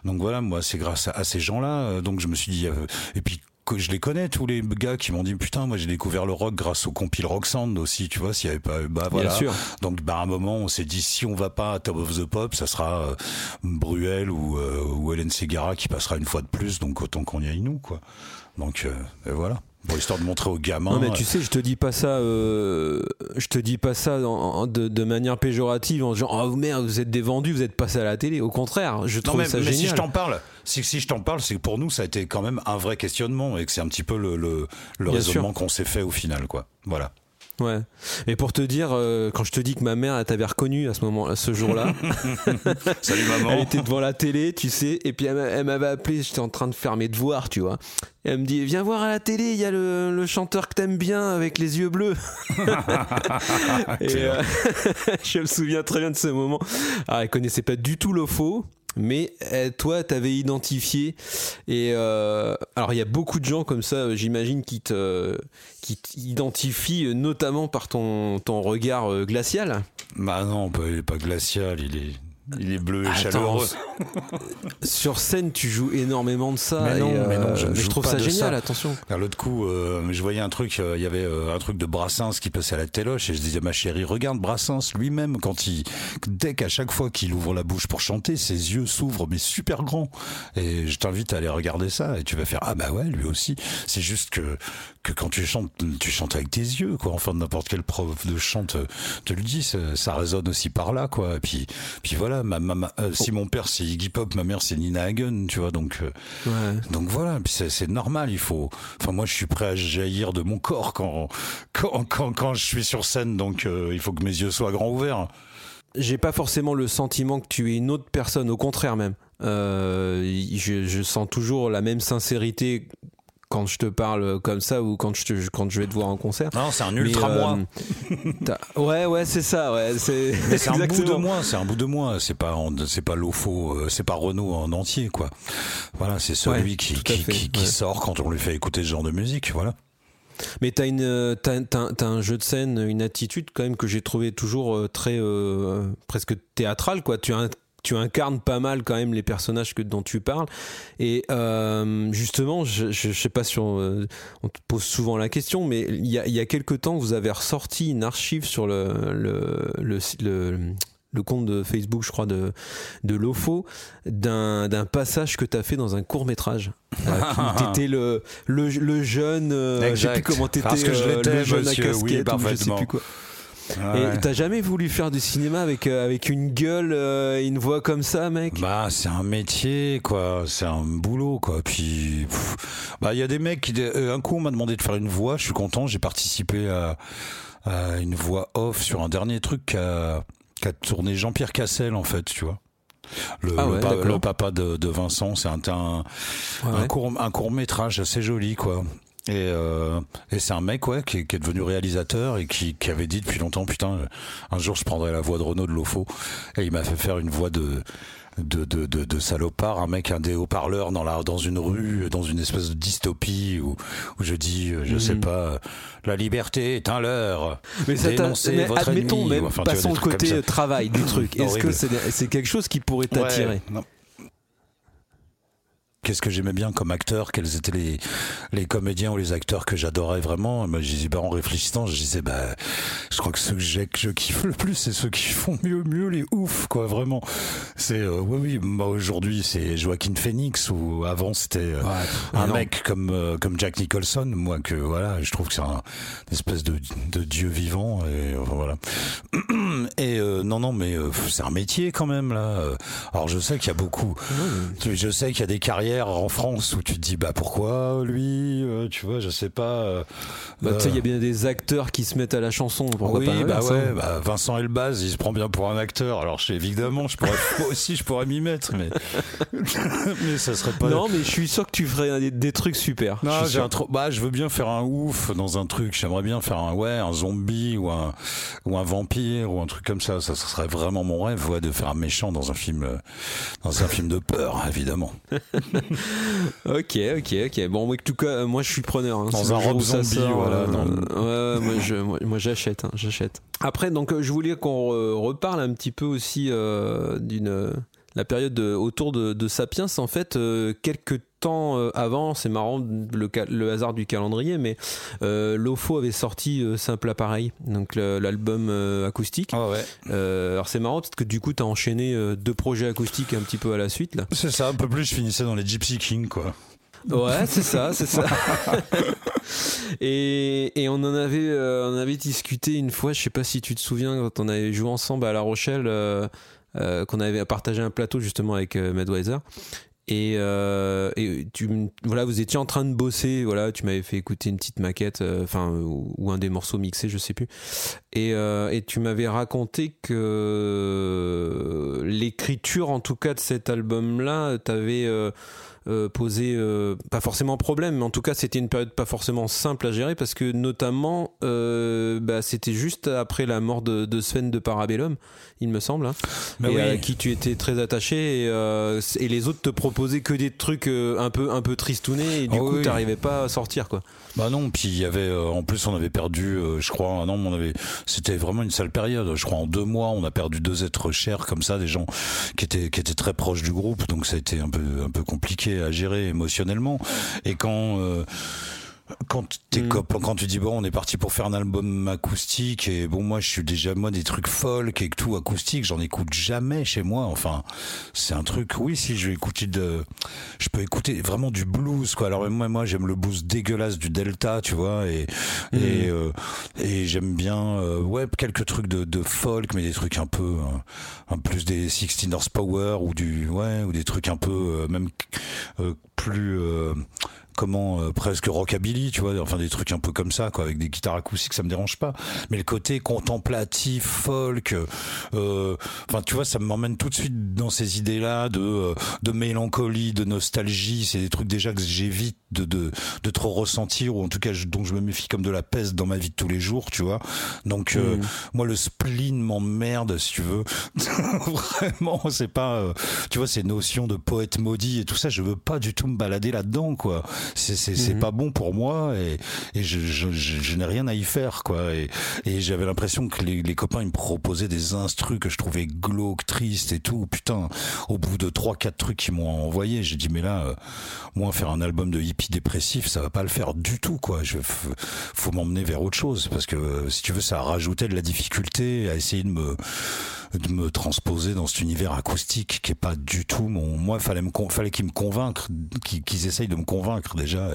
Speaker 2: donc voilà, moi, c'est grâce à, à ces gens-là. euh, donc je me suis dit, euh, et puis je les connais tous les gars qui m'ont dit putain moi j'ai découvert le rock grâce au compil Rock Sound aussi tu vois s'il y avait pas bah voilà
Speaker 1: Bien sûr.
Speaker 2: donc bah à un moment on s'est dit si on va pas à Top of the Pop ça sera euh, Bruel ou euh, ou Hélène Segara qui passera une fois de plus donc autant qu'on y aille nous quoi donc euh, et voilà pour histoire de montrer aux gamins
Speaker 1: Non mais tu sais, je te dis pas ça, euh, je te dis pas ça en- en- de, de manière péjorative en disant oh merde vous êtes des vendus, vous êtes passés à la télé. Au contraire, je
Speaker 2: Non
Speaker 1: trouve
Speaker 2: mais,
Speaker 1: ça
Speaker 2: mais si je t'en parle, si, si je t'en parle, c'est que pour nous ça a été quand même un vrai questionnement et que c'est un petit peu le, le, le raisonnement qu'on s'est fait au final quoi. Voilà.
Speaker 1: Ouais. Mais pour te dire, euh, quand je te dis que ma mère elle t'avait reconnu à ce moment, à ce jour-là,
Speaker 2: Salut maman.
Speaker 1: elle était devant la télé, tu sais, et puis elle m'a- elle m'avait appelé, j'étais en train de faire mes devoirs, tu vois. Et elle me dit, viens voir à la télé, il y a le, le chanteur que t'aimes bien avec les yeux bleus. et euh, je me souviens très bien de ce moment. Alors, elle connaissait pas du tout le faux. Mais euh, toi, t'avais identifié et euh, alors il y a beaucoup de gens comme ça, euh, j'imagine, qui te qui t'identifient euh, notamment par ton ton regard euh, glacial.
Speaker 2: Bah non, est pas glacial, il est il est bleu et
Speaker 1: Attends,
Speaker 2: chaleureux.
Speaker 1: Sur scène, tu joues énormément de ça.
Speaker 2: Mais non,
Speaker 1: et,
Speaker 2: mais non, je ne
Speaker 1: mais
Speaker 2: joue
Speaker 1: trouve
Speaker 2: pas
Speaker 1: ça
Speaker 2: de
Speaker 1: génial.
Speaker 2: ça.
Speaker 1: Attention.
Speaker 2: À l'autre coup, euh, je voyais un truc, euh, il y avait euh, un truc de Brassens qui passait à la téloche et je disais ma chérie, regarde Brassens lui-même quand il, dès qu'à chaque fois qu'il ouvre la bouche pour chanter, ses yeux s'ouvrent mais super grands. Et je t'invite à aller regarder ça et tu vas faire ah bah ouais lui aussi. C'est juste que que quand tu chantes, tu chantes avec tes yeux quoi. Enfin n'importe quel prof de chant te, te le dit, ça, ça résonne aussi par là quoi. Et puis puis voilà, ma, ma- ma- euh, si mon père c'est Iggy Pop, ma mère c'est Nina Hagen, tu vois donc. euh,
Speaker 1: Ouais.
Speaker 2: donc voilà, puis c'est normal, il faut. Enfin moi je suis prêt à jaillir de mon corps quand quand quand, quand je suis sur scène, donc euh, il faut que mes yeux soient grands ouverts.
Speaker 1: J'ai pas forcément le sentiment que tu es une autre personne. Au contraire même. Euh, je, je sens toujours la même sincérité quand je te parle comme ça ou quand je, te- quand je vais te voir en concert.
Speaker 2: Non, c'est un
Speaker 1: Mais,
Speaker 2: ultra moi.
Speaker 1: euh, ouais, ouais, c'est ça. Ouais, c'est
Speaker 2: un bout de moi, c'est un bout de moi. C'est pas, c'est pas l'OFO, euh, c'est pas Renault en entier, quoi. Voilà, c'est celui
Speaker 1: Ouais,
Speaker 2: qui,
Speaker 1: tout à
Speaker 2: qui,
Speaker 1: fait,
Speaker 2: qui- qui
Speaker 1: ouais.
Speaker 2: sort quand on lui fait écouter ce genre de musique, voilà.
Speaker 1: Mais t'as une, t'as un jeu de scène, une attitude quand même que j'ai trouvé toujours euh, très euh, presque théâtrale, quoi. Tu, in- tu incarnes pas mal quand même les personnages que dont tu parles. Et euh, justement, je, je, je sais pas si on, euh, on te pose souvent la question, mais il y a, il y a quelque temps, vous avez ressorti une archive sur le le, le, le- le compte de Facebook, je crois, de, de Lofo, d'un, d'un passage que tu as fait dans un court métrage. tu étais le, le, le jeune, euh, je sais plus comment t'étais,
Speaker 2: Parce que je
Speaker 1: euh,
Speaker 2: l'étais,
Speaker 1: le jeune à
Speaker 2: monsieur, oui,
Speaker 1: casquette ou je sais plus quoi.
Speaker 2: Ouais.
Speaker 1: Et t'as jamais voulu faire du cinéma avec, euh, avec une gueule euh, et une voix comme ça, mec?
Speaker 2: Bah, c'est un métier, quoi. C'est un boulot, quoi. Puis, pff, bah, il y a des mecs qui, euh, un coup, on m'a demandé de faire une voix. Je suis content. J'ai participé à, à une voix off sur un dernier truc qu'a, qu'a tourné Jean-Pierre Cassel, en fait, tu vois. Le,
Speaker 1: Ah
Speaker 2: le pa- papa de, de Vincent, c'est un, un,
Speaker 1: Ouais,
Speaker 2: un
Speaker 1: ouais.
Speaker 2: court, un court métrage assez joli, quoi. Et, euh, et c'est un mec ouais qui est, qui est devenu réalisateur et qui, qui avait dit depuis longtemps putain euh, un jour je prendrai la voix de Renaud de Lofo et il m'a fait faire une voix de de, de, de, de salopard, un mec, un des haut-parleurs dans, la, dans une rue, dans une espèce de dystopie où, où je dis, euh, je sais
Speaker 1: Mhm.
Speaker 2: pas, euh, la liberté est un leurre.
Speaker 1: Mais, ça mais
Speaker 2: votre
Speaker 1: admettons,
Speaker 2: ennemi,
Speaker 1: même,
Speaker 2: enfin,
Speaker 1: passons le côté travail du truc. Est-ce que c'est c'est quelque chose qui pourrait t'attirer?
Speaker 2: Ouais. Qu'est-ce que j'aimais bien comme acteur Quels étaient les, les comédiens ou les acteurs que j'adorais vraiment Moi, je bah, en réfléchissant, je disais, bah, je crois que ceux que j'ai, que je kiffe le plus, c'est ceux qui font mieux, mieux les ouf, quoi, vraiment. C'est, euh, oui, oui, moi, aujourd'hui, c'est Joaquin Phoenix, ou avant, c'était euh, un mec comme, euh, comme Jack Nicholson, moi, que, voilà, je trouve que c'est un une espèce de, de dieu vivant, et voilà. Et non, non, mais c'est un métier quand même là. Alors je sais qu'il y a beaucoup. Je sais qu'il y a des carrières en France où tu te dis bah pourquoi lui, euh, tu vois, je sais pas. euh,
Speaker 1: Bah, tu sais, il y a
Speaker 2: euh,
Speaker 1: bien des acteurs qui se mettent à la chanson. Pourquoi
Speaker 2: oui,
Speaker 1: pas
Speaker 2: bah
Speaker 1: l'inverse,
Speaker 2: ouais,
Speaker 1: hein.
Speaker 2: bah Vincent Elbaz, il se prend bien pour un acteur. Alors, je, évidemment, je pourrais moi aussi, je pourrais m'y mettre, mais mais ça serait pas.
Speaker 1: Non, mais je suis sûr que tu ferais des, des trucs super.
Speaker 2: Non, j'ai un. Bah, je veux bien faire un ouf dans un truc. J'aimerais bien faire un ouais, un zombie ou un ou un vampire ou un truc comme ça. Ça, ça serait vraiment mon rêve, ouais, de faire un méchant dans un film, dans un film de peur, évidemment.
Speaker 1: Ok, ok, ok. Bon, en tout cas, moi je suis preneur. hein.
Speaker 2: Dans un
Speaker 1: le jour
Speaker 2: Rob
Speaker 1: où ça
Speaker 2: Zombie,
Speaker 1: sort,
Speaker 2: voilà,
Speaker 1: euh, ouais, moi, je, moi, moi, j'achète, hein, j'achète. Après, donc euh, je voulais qu'on re- reparle un petit peu aussi euh, d'une euh, la période de- autour de, de Sapiens. En fait, euh, quelques temps euh, avant, c'est marrant le, hasard du calendrier, mais euh, Lofo avait sorti euh, Simple Appareil, donc l'album euh, acoustique.
Speaker 2: Ah ouais.
Speaker 1: Alors c'est marrant parce que du coup, tu as enchaîné deux projets acoustiques un petit peu à la suite là.
Speaker 2: C'est ça, un peu plus. Je finissais dans les Gypsy King, quoi.
Speaker 1: Ouais, c'est ça, c'est ça. et, et on en avait, on avait discuté une fois, je sais pas si tu te souviens, quand on avait joué ensemble à La Rochelle, euh, qu'on avait partagé un plateau justement avec euh, Madweiser. Et, euh, et tu, voilà, vous étiez en train de bosser, voilà, tu m'avais fait écouter une petite maquette, euh, enfin, ou, un des morceaux mixés, je sais plus. Et, euh, et tu m'avais raconté que l'écriture, en tout cas, de cet album-là, t'avait euh, euh, posé, euh, pas forcément problème, mais en tout cas, c'était une période pas forcément simple à gérer parce que, notamment, euh, bah, c'était juste après la mort de, de Sven de Parabellum, il me semble, hein,
Speaker 2: Bah
Speaker 1: et
Speaker 2: oui.
Speaker 1: à qui tu étais très attaché, et, euh, et les autres te proposaient que des trucs un peu, un peu tristounés, et du
Speaker 2: Ah
Speaker 1: coup,
Speaker 2: oui.
Speaker 1: t'arrivais pas à sortir, quoi.
Speaker 2: Bah non, puis il y avait, euh, en plus on avait perdu, euh, je crois, un an, on avait, c'était vraiment une sale période. Je crois en deux mois, on a perdu deux êtres chers comme ça, des gens qui étaient qui étaient très proches du groupe, donc ça a été un peu un peu compliqué à gérer émotionnellement. Et quand euh, quand
Speaker 1: Mm.
Speaker 2: quand tu dis bon on est parti pour faire un album acoustique et bon moi je suis déjà moi des trucs folk et tout acoustique j'en écoute jamais chez moi enfin c'est un truc oui si je vais écouter de je peux écouter vraiment du blues quoi alors moi moi j'aime le blues dégueulasse du Delta tu vois et et euh, et j'aime bien euh, ouais quelques trucs de, de folk mais des trucs un peu euh, un plus des 16 horsepower ou du ouais ou des trucs un peu euh, même euh, plus euh, comment euh, presque rockabilly, tu vois, enfin des trucs un peu comme ça, quoi, avec des guitares acoustiques, ça me dérange pas. Mais le côté contemplatif, folk, euh, enfin tu vois, ça m'emmène tout de suite dans ces idées-là de euh, de mélancolie, de nostalgie. C'est des trucs déjà que j'évite de, de de trop ressentir ou en tout cas je- dont je me méfie comme de la peste dans ma vie de tous les jours, tu vois. Donc euh,
Speaker 1: Mhm.
Speaker 2: moi le spleen m'emmerde si tu veux. Vraiment, c'est pas, euh, tu vois, ces notions de poète maudit et tout ça, je veux pas du tout me balader là-dedans, quoi. C'est
Speaker 1: Mhm.
Speaker 2: pas bon pour moi et et je je, je, je n'ai rien à y faire, quoi. Et et j'avais l'impression que les, les copains ils me proposaient des instrus que je trouvais glauques, tristes et tout. Putain, au bout de trois quatre trucs qu'ils m'ont envoyé, j'ai dit mais là, euh, moi faire un album de hippie dépressif, ça va pas le faire du tout, quoi. Je faut m'emmener vers autre chose parce que euh, si tu veux, ça rajoutait de la difficulté à essayer de me de me transposer dans cet univers acoustique qui est pas du tout mon moi fallait me fallait qu'ils me convaincre qu'ils qu'ils essayent de me convaincre déjà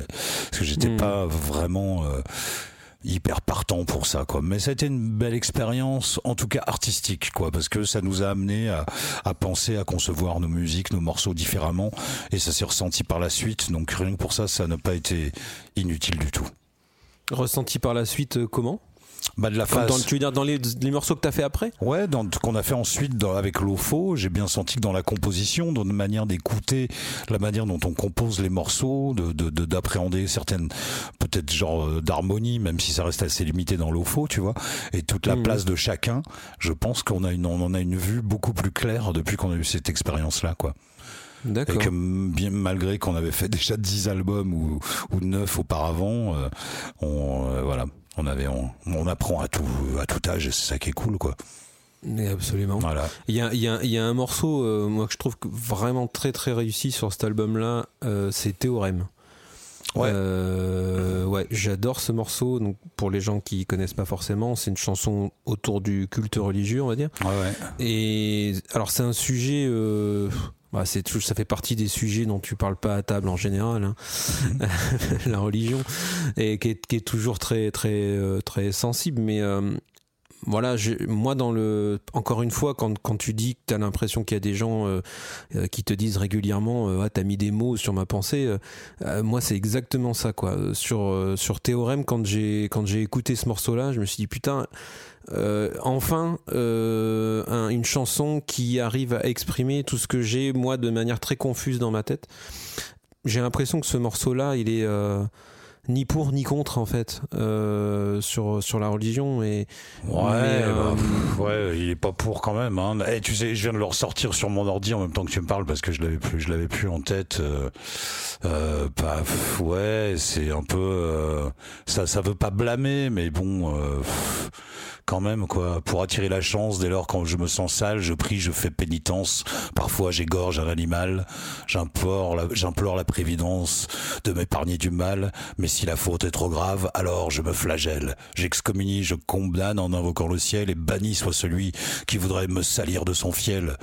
Speaker 2: parce que j'étais
Speaker 1: Hmm.
Speaker 2: pas vraiment euh, hyper partant pour ça quoi. Mais ça a été une belle expérience en tout cas artistique quoi parce que ça nous a amené à, à penser à concevoir nos musiques nos morceaux différemment et ça s'est ressenti par la suite. Donc rien que pour ça ça n'a pas été inutile du tout.
Speaker 1: Ressenti par la suite euh, comment?
Speaker 2: Bah de la phase
Speaker 1: dans, Tu veux dire dans les, les morceaux que t'as fait après?
Speaker 2: Ouais, dans qu'on a fait ensuite dans, avec l'OFO, j'ai bien senti que dans la composition, dans une manière d'écouter, la manière dont on compose les morceaux, de de- de- d'appréhender certaines peut-être genre euh, d'harmonie, même si ça reste assez limité dans l'OFO, tu vois, et toute la
Speaker 1: Mhm.
Speaker 2: place de chacun. Je pense qu'on a une on en a une vue beaucoup plus claire depuis qu'on a eu cette expérience-là, quoi. Et que bien malgré qu'on avait fait déjà 10 albums ou, ou 9 auparavant, euh, on euh, voilà, on avait on, on apprend à tout à tout âge et c'est ça qui est cool quoi.
Speaker 1: Mais absolument.
Speaker 2: Voilà.
Speaker 1: Il y a, il y a- il y a un morceau, euh, moi, que je trouve vraiment très très réussi sur cet album-là, euh, c'est Théorème.
Speaker 2: Ouais.
Speaker 1: Euh, ouais, j'adore ce morceau. Donc, pour les gens qui connaissent pas forcément, c'est une chanson autour du culte religieux, on va dire.
Speaker 2: Ouais ouais.
Speaker 1: Et alors, c'est un sujet. euh, bah, c'est toujours- ça fait partie des sujets dont tu parles pas à table en général, hein. la religion, et qui est, qui est toujours très très euh, très sensible. Mais euh, voilà, moi dans le, encore une fois, quand, quand tu dis que tu as l'impression qu'il y a des gens euh, qui te disent régulièrement, euh, ah, t'as mis des mots sur ma pensée, moi c'est exactement ça quoi. Sur sur Théorème, quand j'ai quand j'ai écouté ce morceau-là, je me suis dit putain. Euh, enfin, euh, un- une chanson qui arrive à exprimer tout ce que j'ai moi de manière très confuse dans ma tête. J'ai l'impression que ce morceau-là, il est euh, ni pour ni contre en fait euh, sur sur la religion et
Speaker 2: Ouais,
Speaker 1: euh,
Speaker 2: bah, pff, ouais, il est pas pour quand même. Hein. Eh, tu sais, je viens de le ressortir sur mon ordi en même temps que tu me parles parce que je l'avais plus, je l'avais plus en tête. Euh, euh, bah, pff, ouais, c'est un peu, euh, ça, ça veut pas blâmer, mais bon, euh, pff, quand même quoi. Pour attirer la chance, dès lors quand je me sens sale, je prie, je fais pénitence. Parfois, j'égorge un animal. J'implore, la, j'implore la prévidence de m'épargner du mal. Mais si la faute est trop grave, alors je me flagelle. J'excommunie, je condamne en invoquant le ciel et banni soit celui qui voudrait me salir de son fiel.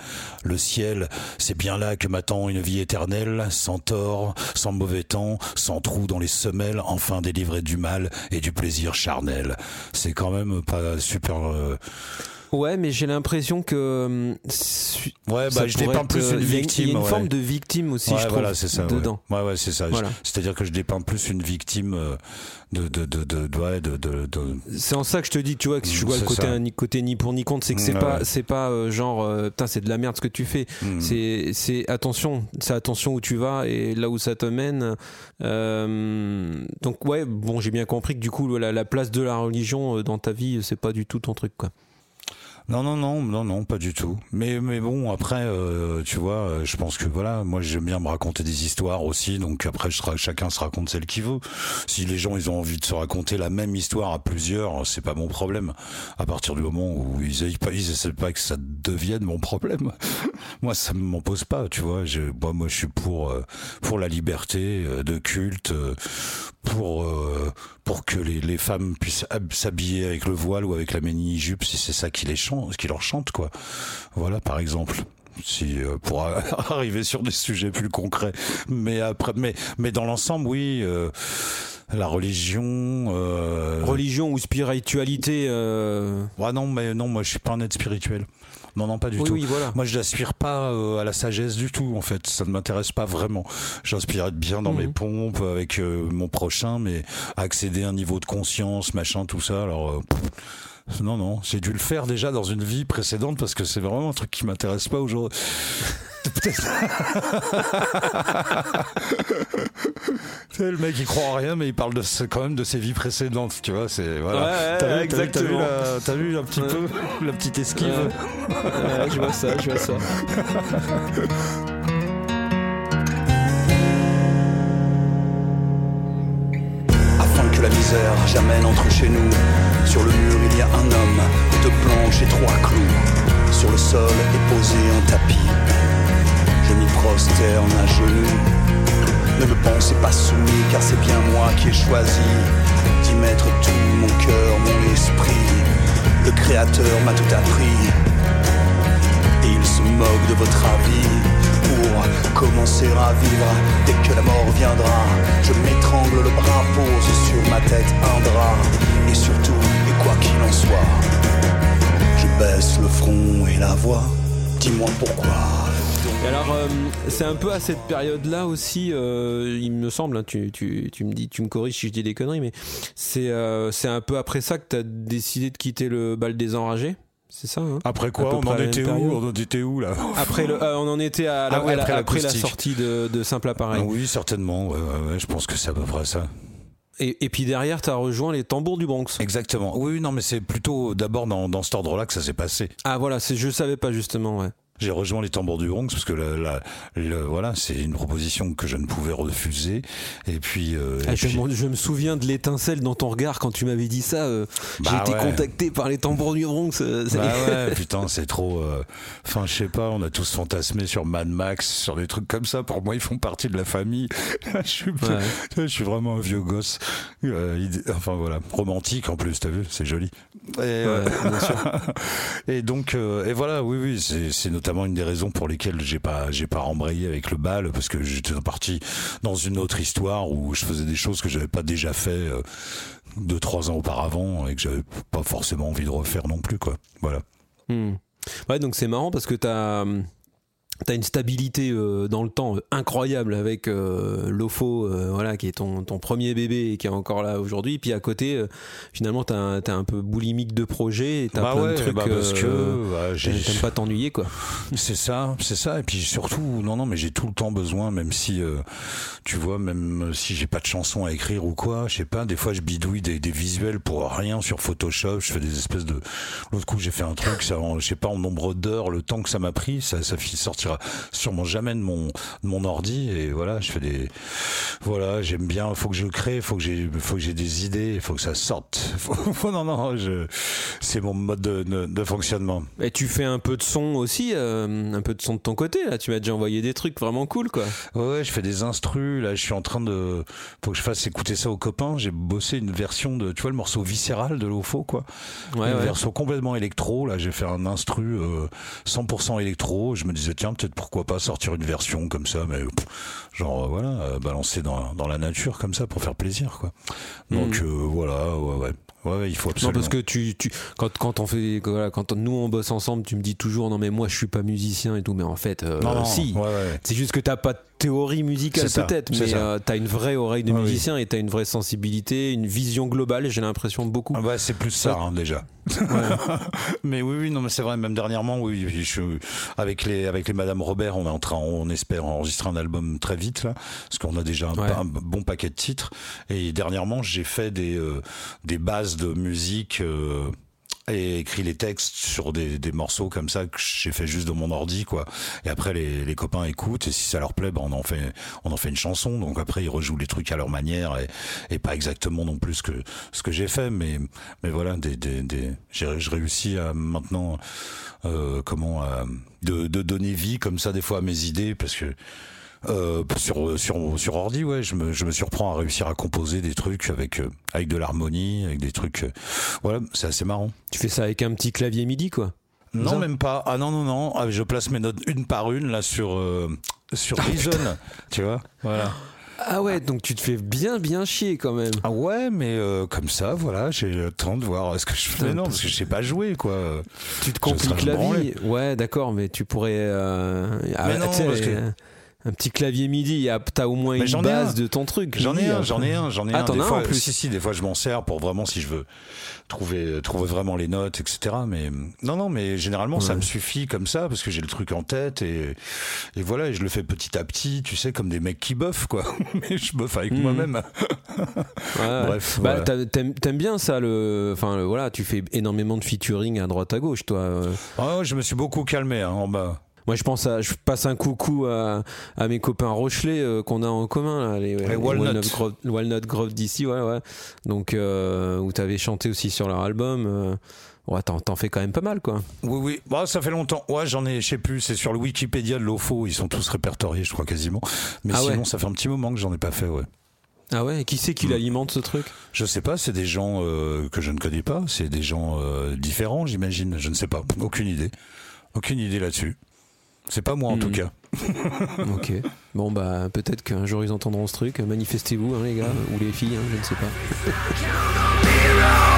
Speaker 2: Le ciel, c'est bien là que m'attend une vie éternelle, sans tort, sans mauvais temps, sans trou dans les semelles, enfin délivré du mal et du plaisir charnel. C'est quand même pas super. euh,
Speaker 1: ouais mais j'ai l'impression que hum,
Speaker 2: Ouais, bah je dépeins plus
Speaker 1: euh,
Speaker 2: une victime.
Speaker 1: il y a une
Speaker 2: ouais.
Speaker 1: forme de victime aussi
Speaker 2: Ouais,
Speaker 1: je trouve
Speaker 2: voilà, c'est ça. ouais.
Speaker 1: dedans
Speaker 2: Ouais, ouais, c'est ça.
Speaker 1: Voilà.
Speaker 2: C'est-à-dire que je dépeins plus une victime euh, de de de de de, ouais, de,
Speaker 1: c'est en ça que je te dis tu vois que je
Speaker 2: Mm,
Speaker 1: vois le côté un ni côté ni pour ni contre c'est que c'est pas c'est pas euh, genre euh, putain c'est de la merde ce que tu fais
Speaker 2: Hmm.
Speaker 1: c'est c'est attention c'est attention où tu vas et là où ça te mène Euh, donc ouais bon j'ai bien compris que du coup la, la place de la religion dans ta vie c'est pas du tout ton truc quoi
Speaker 2: Non, non, non, non, non, pas du tout. Mais, mais bon, après, euh, tu vois, euh, je pense que voilà, moi j'aime bien me raconter des histoires aussi, donc après, je ra- chacun se raconte celle qu'il veut. Si les gens ils ont envie de se raconter la même histoire à plusieurs, c'est pas mon problème. À partir du moment où ils ils, ils essaient pas que ça devienne mon problème, moi ça m'en pose pas, tu vois. Je, moi, moi, je suis pour euh, pour la liberté euh, de culte, pour euh, pour que les, les femmes puissent hab- s'habiller avec le voile ou avec la mini jupe si c'est ça qui les chante, qui leur chante quoi. Voilà par exemple. Si euh, pour arriver sur des sujets plus concrets, mais après, mais mais dans l'ensemble, oui. euh, La religion. euh,
Speaker 1: Religion ou spiritualité euh,
Speaker 2: Ouais, non, mais non, moi je suis pas un être spirituel. Non, non, pas du
Speaker 1: Oui,
Speaker 2: tout.
Speaker 1: oui, voilà.
Speaker 2: Moi, je n'aspire pas euh, à la sagesse du tout, en fait. Ça ne m'intéresse pas vraiment. J'aspire à être bien dans mes
Speaker 1: Mhm.
Speaker 2: pompes avec euh, mon prochain, mais accéder à un niveau de conscience, machin, tout ça. Alors, euh, non, non, j'ai dû le faire déjà dans une vie précédente parce que c'est vraiment un truc qui m'intéresse pas aujourd'hui. Sais, le mec il croit en rien mais il parle de ce- quand même de ses vies précédentes tu vois c'est voilà
Speaker 1: Ouais, ouais,
Speaker 2: T'as vu- t'as vu- t'as vu,
Speaker 1: exactement.
Speaker 2: la- t'as vu un petit
Speaker 1: Ouais.
Speaker 2: peu la petite esquive
Speaker 1: Ouais. Ouais, je vois ça, je vois ça.
Speaker 4: afin que la misère jamais n'entre chez nous. Sur le mur, il y a un homme, deux planches et trois clous. Sur le sol est posé. Prosterne à genoux. Ne me pensez pas soumis, car c'est bien moi qui ai choisi d'y mettre tout mon cœur, mon esprit. Le Créateur m'a tout appris. Et il se moque de votre avis pour commencer à vivre dès que la mort viendra. Je m'étrangle le bras, pose sur ma tête un drap. Et surtout, et quoi qu'il en soit, je baisse le front et la voix. Dis-moi pourquoi.
Speaker 1: Et alors, euh, c'est un peu à cette période-là aussi, euh, il me semble, hein, tu, tu, tu me dis, tu me corriges si je dis des conneries, mais c'est euh, c'est un peu après ça que tu as décidé de quitter le bal des enragés C'est ça hein?
Speaker 2: Après quoi on en était où on en était où là?
Speaker 1: Après, le, euh, on en était à la,
Speaker 2: Ah oui,
Speaker 1: à la-
Speaker 2: après
Speaker 1: la sortie de, de Simple Appareil.
Speaker 2: Ah oui certainement ouais, ouais, ouais, je pense que c'est à peu près ça.
Speaker 1: Et, et puis derrière, tu as rejoint les tambours du Bronx.
Speaker 2: exactement. Oui non mais c'est plutôt d'abord dans, dans cet ordre là que ça s'est passé.
Speaker 1: Ah voilà, je savais pas justement, ouais.
Speaker 2: J'ai rejoint les tambours du Bronx parce que la, voilà, c'est une proposition que je ne pouvais refuser. Et puis, euh, et
Speaker 1: Ah, je,
Speaker 2: puis-
Speaker 1: me- je me souviens de l'étincelle dans ton regard quand tu m'avais dit ça. euh, J'ai
Speaker 2: Bah
Speaker 1: été
Speaker 2: ouais.
Speaker 1: contacté par les tambours du Bronx. euh,
Speaker 2: bah ouais, putain, c'est trop. Enfin, je sais pas, on a tous fantasmé sur Mad Max, sur des trucs comme ça. Pour moi, ils font partie de la famille. je, suis,
Speaker 1: Ouais.
Speaker 2: je suis vraiment un vieux gosse. Enfin voilà, romantique en plus, t'as vu, c'est joli. Et,
Speaker 1: Ouais, bien sûr.
Speaker 2: et donc, et voilà, oui, oui, c'est c'est une des raisons pour lesquelles j'ai pas, j'ai pas rembrayé avec le bal parce que j'étais parti dans une autre histoire où je faisais des choses que j'avais pas déjà fait euh, deux, trois ans auparavant et que j'avais pas forcément envie de refaire non plus, quoi. Voilà.
Speaker 1: Hmm. Ouais, donc c'est marrant parce que t'as as une stabilité euh, dans le temps euh, incroyable avec euh, Lofo, voilà, qui est ton, ton premier bébé et qui est encore là aujourd'hui. Puis à côté, finalement, t'as un, t'as un peu boulimique de projet et t'as
Speaker 2: Bah
Speaker 1: plein
Speaker 2: ouais,
Speaker 1: de trucs.
Speaker 2: bah parce que, bah,
Speaker 1: T'aimes pas t'ennuyer, quoi.
Speaker 2: C'est ça, c'est ça. Et puis surtout, non, non, mais j'ai tout le temps besoin, même si, tu vois, même si j'ai pas de chanson à écrire ou quoi, je sais pas, des fois je bidouille des, des visuels pour rien sur Photoshop, je fais des espèces de... L'autre coup j'ai fait un truc, ça, je sais pas, en nombre d'heures, le temps que ça m'a pris, ça, ça sûrement jamais de mon, de mon ordi, et voilà, je fais des... Voilà, j'aime bien, faut que je crée, faut que j'ai, faut que j'ai des idées, faut que ça sorte. Faut, non, non, je, c'est mon mode de, de- de fonctionnement.
Speaker 1: Et tu fais un peu de son aussi, euh, un peu de son de ton côté, là. Tu m'as déjà envoyé des trucs vraiment cool, quoi.
Speaker 2: Ouais, ouais, je fais des instrus. Là, je suis en train de. Faut que je fasse écouter ça aux copains. J'ai bossé une version de. Tu vois, le morceau viscéral de l'OFO, quoi.
Speaker 1: Ouais,
Speaker 2: une
Speaker 1: ouais.
Speaker 2: version complètement électro. Là, j'ai fait un instru euh, 100% électro. Je me disais, tiens, peut-être pourquoi pas sortir une version comme ça, mais pff, genre, euh, voilà, euh, balancer dans, dans la nature comme ça pour faire plaisir, quoi. Donc,
Speaker 1: Mhm.
Speaker 2: euh, voilà, ouais, ouais. Ouais, ouais, il faut
Speaker 1: Non,
Speaker 2: absolument.
Speaker 1: parce que tu, tu quand, quand on fait, voilà, quand on- nous on bosse ensemble, tu me dis toujours non mais moi je suis pas musicien et tout, mais en fait, euh,
Speaker 2: Non, non,
Speaker 1: si.
Speaker 2: ouais.
Speaker 1: C'est juste que t'as pas de théorie musicale peut-être, mais euh, t'as une vraie oreille de
Speaker 2: oui.
Speaker 1: musicien et t'as une vraie sensibilité, une vision globale. J'ai l'impression beaucoup.
Speaker 2: Ah bah, c'est plus ça, hein, déjà. mais oui, oui, non, mais c'est vrai. Même dernièrement, oui, je suis avec les avec les Madame Robert, on est en train, on espère enregistrer un album très vite là, parce qu'on a déjà un,
Speaker 1: Ouais.
Speaker 2: pa- un bon paquet de titres. Et dernièrement, j'ai fait des euh, des bases de musique. euh, et écrit les textes sur des, des morceaux comme ça que j'ai fait juste de mon ordi quoi. Et après les, les copains écoutent et si ça leur plaît ben on en fait on en fait une chanson. Donc après ils rejouent les trucs à leur manière et, et pas exactement non plus que ce que j'ai fait mais mais voilà des des, des j'ai je réussis à maintenant euh, comment à- de, de donner vie comme ça des fois à mes idées parce que euh, sur sur sur ordi ouais je me je me surprends à réussir à composer des trucs avec euh, avec de l'harmonie avec des trucs euh, voilà c'est assez marrant
Speaker 1: Tu fais ça avec un petit clavier MIDI quoi?
Speaker 2: non même pas ah non non non ah, je place mes notes une par une là sur sur Reason tu vois voilà
Speaker 1: Ah ouais, donc tu te fais bien bien chier quand même.
Speaker 2: Ah ouais, mais euh, comme ça, voilà, j'ai le temps de voir ce que je fais. Non, parce que je sais pas jouer, quoi.
Speaker 1: Tu te compliques la vie. Ouais, d'accord, mais tu pourrais. euh, ah,
Speaker 2: non, parce que-
Speaker 1: euh, Un petit clavier MIDI, t'as au moins
Speaker 2: Mais
Speaker 1: une base
Speaker 2: un.
Speaker 1: de ton truc.
Speaker 2: J'en ai un, j'en ai un, j'en ai
Speaker 1: Ah,
Speaker 2: un. Des fois,
Speaker 1: en plus.
Speaker 2: Si, si, des fois je m'en sers pour vraiment si je veux trouver, trouver vraiment les notes, etc. Mais non, non, mais généralement ça me suffit comme ça parce que j'ai le truc en tête et, et voilà, et je le fais petit à petit, tu sais, comme des mecs qui boffent, quoi. mais je boffe avec
Speaker 1: Mhm.
Speaker 2: moi-même.
Speaker 1: Ouais.
Speaker 2: Bref,
Speaker 1: Bah,
Speaker 2: voilà.
Speaker 1: t'aimes bien ça, le. Enfin, le- voilà, tu fais énormément de featuring à droite à gauche, toi. euh.
Speaker 2: Ah je me suis beaucoup calmé hein, en bas.
Speaker 1: Moi, je pense à. Je passe un coucou à, à mes copains Rochelet euh, qu'on a en commun, là, les, les
Speaker 2: Walnut.
Speaker 1: Grove, Walnut Grove d'ici, ouais, ouais. Donc, euh, où t'avais chanté aussi sur leur album. euh, ouais, t'en t'en fais quand même pas mal, quoi.
Speaker 2: Oui, oui. Bah, ça fait longtemps. Ouais, j'en ai, je sais plus. C'est sur le Wikipédia de l'OFO. Ils sont tous répertoriés, je crois quasiment. Mais
Speaker 1: Ah ouais.
Speaker 2: sinon, ça fait un petit moment que j'en ai pas fait, ouais.
Speaker 1: Ah ouais, et qui c'est qui
Speaker 2: Mm.
Speaker 1: l'alimente ce truc?
Speaker 2: Je sais pas, c'est des gens euh, que je ne connais pas, c'est des gens différents, j'imagine. Je ne sais pas, aucune idée, aucune idée là-dessus. C'est pas moi en tout cas.
Speaker 1: Ok. Bon, bah, peut-être qu'un jour ils entendront ce truc. Manifestez-vous, hein, les gars, ou les filles, hein, je ne sais pas.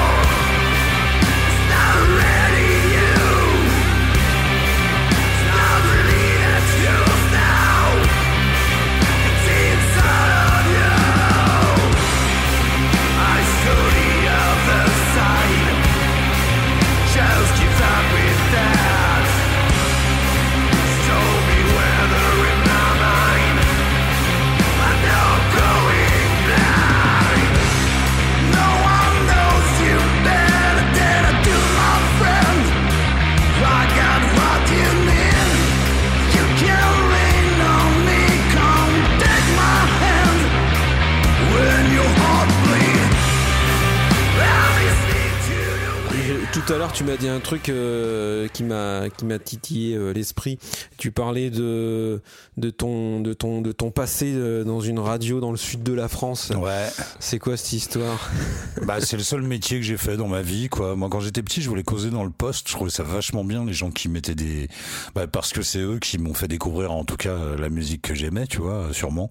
Speaker 1: dit un truc euh, qui m'a qui m'a titillé euh, l'esprit. Tu parlais de de ton de ton de ton passé euh, dans une radio dans le sud de la France.
Speaker 2: Ouais.
Speaker 1: C'est quoi cette histoire?
Speaker 2: Bah, c'est le seul métier que j'ai fait dans ma vie, quoi. Moi, quand j'étais petit, je voulais causer dans le poste. Je trouvais ça vachement bien, les gens qui mettaient des, bah, parce que c'est eux qui m'ont fait découvrir, en tout cas, la musique que j'aimais, tu vois, sûrement.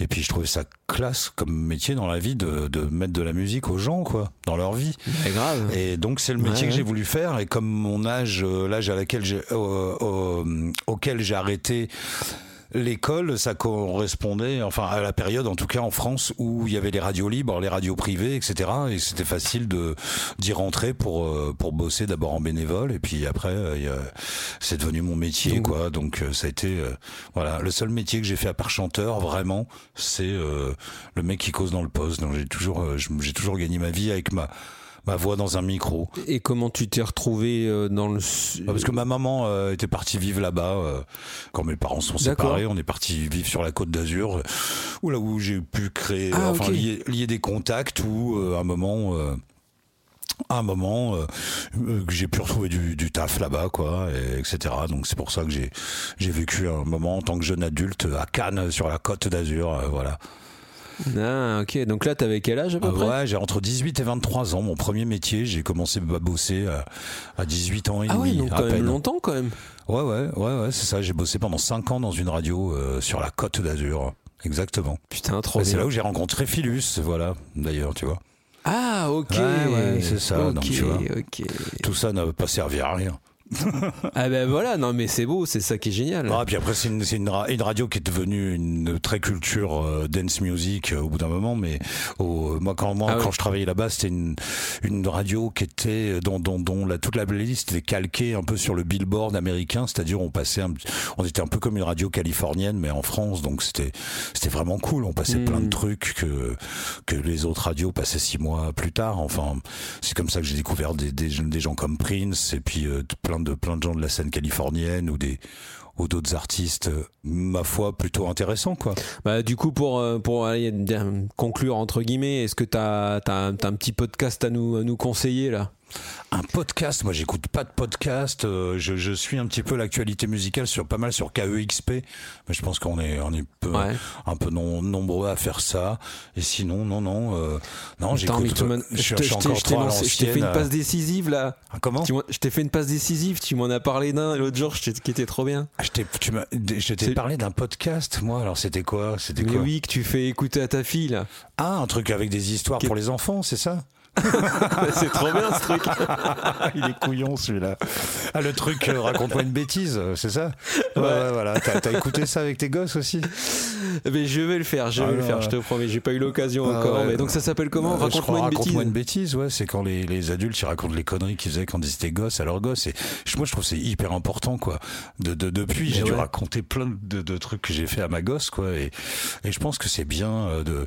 Speaker 2: Et puis, je trouvais ça classe comme métier dans la vie de, de mettre de la musique aux gens, quoi, dans leur vie.
Speaker 1: C'est grave.
Speaker 2: Et donc c'est le métier
Speaker 1: Ouais,
Speaker 2: que
Speaker 1: ouais.
Speaker 2: j'ai voulu faire et comme mon âge, euh, l'âge à laquelle j'ai, euh, euh, auquel j'ai arrêté l'école, ça correspondait, enfin à la période en tout cas en France où il y avait les radios libres, les radios privées, etc. Et c'était facile de d'y rentrer pour euh, pour bosser d'abord en bénévole et puis après c'est devenu mon métier
Speaker 1: Donc-
Speaker 2: quoi. Donc ça a été euh, voilà le seul métier que j'ai fait à part chanteur vraiment, c'est euh, le mec qui cause dans le poste. Donc j'ai toujours euh, j'ai toujours gagné ma vie avec ma ma voix dans un micro.
Speaker 1: Et comment tu t'es retrouvé euh, dans le
Speaker 2: Bah, Parce que ma maman euh, était partie vivre là-bas euh, quand mes parents sont séparés. On est parti vivre sur la côte d'Azur, où là où j'ai pu créer,
Speaker 1: Ah,
Speaker 2: enfin lier, lier des contacts où à un moment. à un moment euh, que j'ai pu retrouver du, du taf là-bas quoi et, etc donc c'est pour ça que j'ai j'ai vécu un moment en tant que jeune adulte à Cannes sur la côte d'Azur euh, voilà
Speaker 1: Ah, ok. Donc là, t'avais quel âge à peu
Speaker 2: Ah
Speaker 1: près?
Speaker 2: ouais j'ai entre 18 et 23 ans mon premier métier j'ai commencé à bosser à, à 18 ans et
Speaker 1: Ah
Speaker 2: demi
Speaker 1: donc
Speaker 2: à
Speaker 1: quand même
Speaker 2: peine.
Speaker 1: longtemps quand même.
Speaker 2: Ouais, ouais, ouais, ouais, c'est ça. J'ai bossé pendant 5 ans dans une radio euh, sur la côte d'Azur. Exactement.
Speaker 1: Putain, trop
Speaker 2: C'est là où j'ai rencontré Philus, voilà, d'ailleurs, tu vois.
Speaker 1: Ah, ok.
Speaker 2: Ouais, ouais, c'est ça,
Speaker 1: Ok,
Speaker 2: donc, tu vois. Tout ça n'a pas servi à rien.
Speaker 1: Ah ben voilà, non mais c'est beau, c'est ça qui est génial.
Speaker 2: Ah, puis après, c'est une, une, ra- une radio qui est devenue une très culture euh, dance music euh, au bout d'un moment. Mais au, moi, quand, moi,
Speaker 1: Ah
Speaker 2: quand je travaillais là-bas, c'était une, une radio qui était dont, dont, dont la, toute la playlist était calquée un peu sur le billboard américain. C'est-à-dire, on passait, un, on était un peu comme une radio californienne, mais en France. Donc c'était, c'était vraiment cool. On passait plein de trucs que que les autres radios passaient six mois plus tard. Enfin, c'est comme ça que j'ai découvert des, des, des gens comme Prince et puis euh, plein de plein de gens de la scène californienne ou des ou d'autres artistes, euh, ma foi, plutôt intéressants, quoi.
Speaker 1: Bah, du coup, pour, euh, pour conclure, entre guillemets, est-ce que t'as as, un petit podcast à nous, à nous conseiller là?
Speaker 2: Un podcast, moi j'écoute pas de podcast. euh, je, je suis un petit peu l'actualité musicale sur pas mal sur KEXP, mais je pense qu'on est on est peu,
Speaker 1: Ouais.
Speaker 2: un peu non, nombreux à faire ça. Et sinon, non, non, euh, non, j'écoute. Je,
Speaker 1: je
Speaker 2: je
Speaker 1: t'ai- fait une passe
Speaker 2: euh.
Speaker 1: décisive là.
Speaker 2: Ah, Comment
Speaker 1: je t'ai fait une passe décisive, tu m'en as parlé d'un l'autre jour, qui était trop bien.
Speaker 2: Ah, Je t'ai parlé d'un podcast, moi. Alors c'était quoi? C'était quoi?
Speaker 1: oui, que tu fais écouter à ta fille là.
Speaker 2: Ah, un truc avec des histoires pour les enfants, c'est ça?
Speaker 1: C'est trop bien ce truc.
Speaker 2: Il est couillon celui-là. Ah, le truc, euh, raconte-moi une bêtise, euh, c'est ça? Ouais, ouais, voilà. T'as écouté ça avec tes gosses aussi?
Speaker 1: Mais je vais le faire, je vais
Speaker 2: Ah
Speaker 1: le faire, je te promets. J'ai pas eu l'occasion
Speaker 2: Ah
Speaker 1: encore.
Speaker 2: ouais.
Speaker 1: Mais donc ça s'appelle comment?
Speaker 2: Euh,
Speaker 1: Raconte-moi une bêtise.
Speaker 2: Raconte-moi une bêtise, ouais. C'est quand les, les adultes ils racontent les conneries qu'ils faisaient quand ils étaient gosses à leurs gosses. Et moi, je trouve que c'est hyper important, quoi. De, de- depuis, j'ai dû raconter plein de, de trucs que j'ai fait à ma gosse, quoi. Et, et je pense que c'est bien euh, de,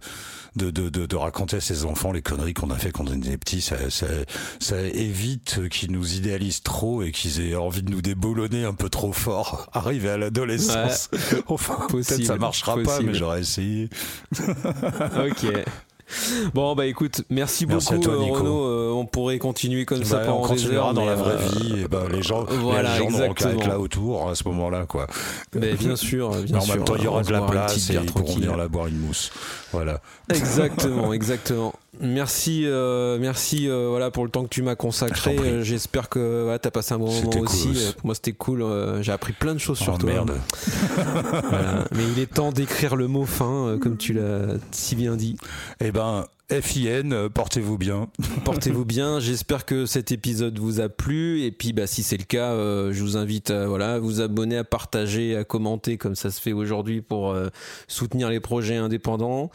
Speaker 2: de, de, de, de raconter à ses enfants les conneries qu'on a fait quand on était petits. Ça, ça, ça évite qu'ils nous idéalisent trop et qu'ils aient envie de nous déboulonner un peu trop fort. Arriver à l'adolescence. Enfin, peut-être ça marchera pas, mais j'aurais essayé.
Speaker 1: Ok. Bon bah écoute, merci,
Speaker 2: Merci à
Speaker 1: beaucoup
Speaker 2: toi,
Speaker 1: euh. Renaud. Euh, on pourrait continuer comme ça
Speaker 2: Bah,
Speaker 1: pendant
Speaker 2: on
Speaker 1: des heures
Speaker 2: dans la vraie
Speaker 1: euh,
Speaker 2: vie et ben les gens
Speaker 1: voilà,
Speaker 2: les gens n'auront là autour à ce moment-là quoi
Speaker 1: Mais bien sûr, bien
Speaker 2: en
Speaker 1: sûr.
Speaker 2: même temps il y aura de la place et ils pourront venir là boire une mousse voilà
Speaker 1: Exactement, exactement. Merci, euh, merci euh, voilà pour le temps que tu m'as consacré. Euh, J'espère que ouais, t'as passé un bon moment
Speaker 2: cool
Speaker 1: aussi.
Speaker 2: aussi.
Speaker 1: Pour moi c'était cool. J'ai appris plein de choses sur
Speaker 2: Oh,
Speaker 1: toi.
Speaker 2: merde
Speaker 1: Voilà. Mais il est temps d'écrire le mot fin, comme tu l'as si bien dit.
Speaker 2: et ben ben FIN euh, portez-vous bien
Speaker 1: Portez-vous bien. J'espère que cet épisode vous a plu. Et puis, bah, si c'est le cas, euh, je vous invite à voilà, à vous abonner, à partager, à commenter, comme ça se fait aujourd'hui pour euh, soutenir les projets indépendants.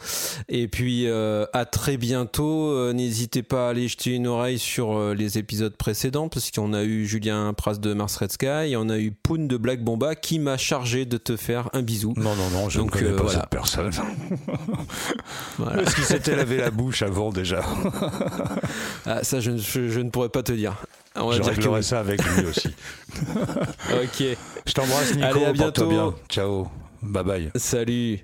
Speaker 1: Et puis, euh, à très bientôt. N'hésitez pas à aller jeter une oreille sur les épisodes précédents, parce qu'on a eu Julien Pras de Mars Red Sky, et on a eu Poon de Black Bomba qui m'a chargé de te faire un bisou.
Speaker 2: non non non je
Speaker 1: Donc,
Speaker 2: ne connais pas
Speaker 1: voilà.
Speaker 2: cette personne
Speaker 1: Voilà.
Speaker 2: est-ce qu'il s'était lavé la bouche avant déjà
Speaker 1: Ah, ça, je, ne- je- je ne pourrais pas te dire. On va
Speaker 2: je
Speaker 1: dire que
Speaker 2: réglerai
Speaker 1: oui.
Speaker 2: ça avec lui aussi
Speaker 1: Ok.
Speaker 2: je t'embrasse Nico
Speaker 1: Allez, à bientôt.
Speaker 2: bien ciao bye bye
Speaker 1: Salut.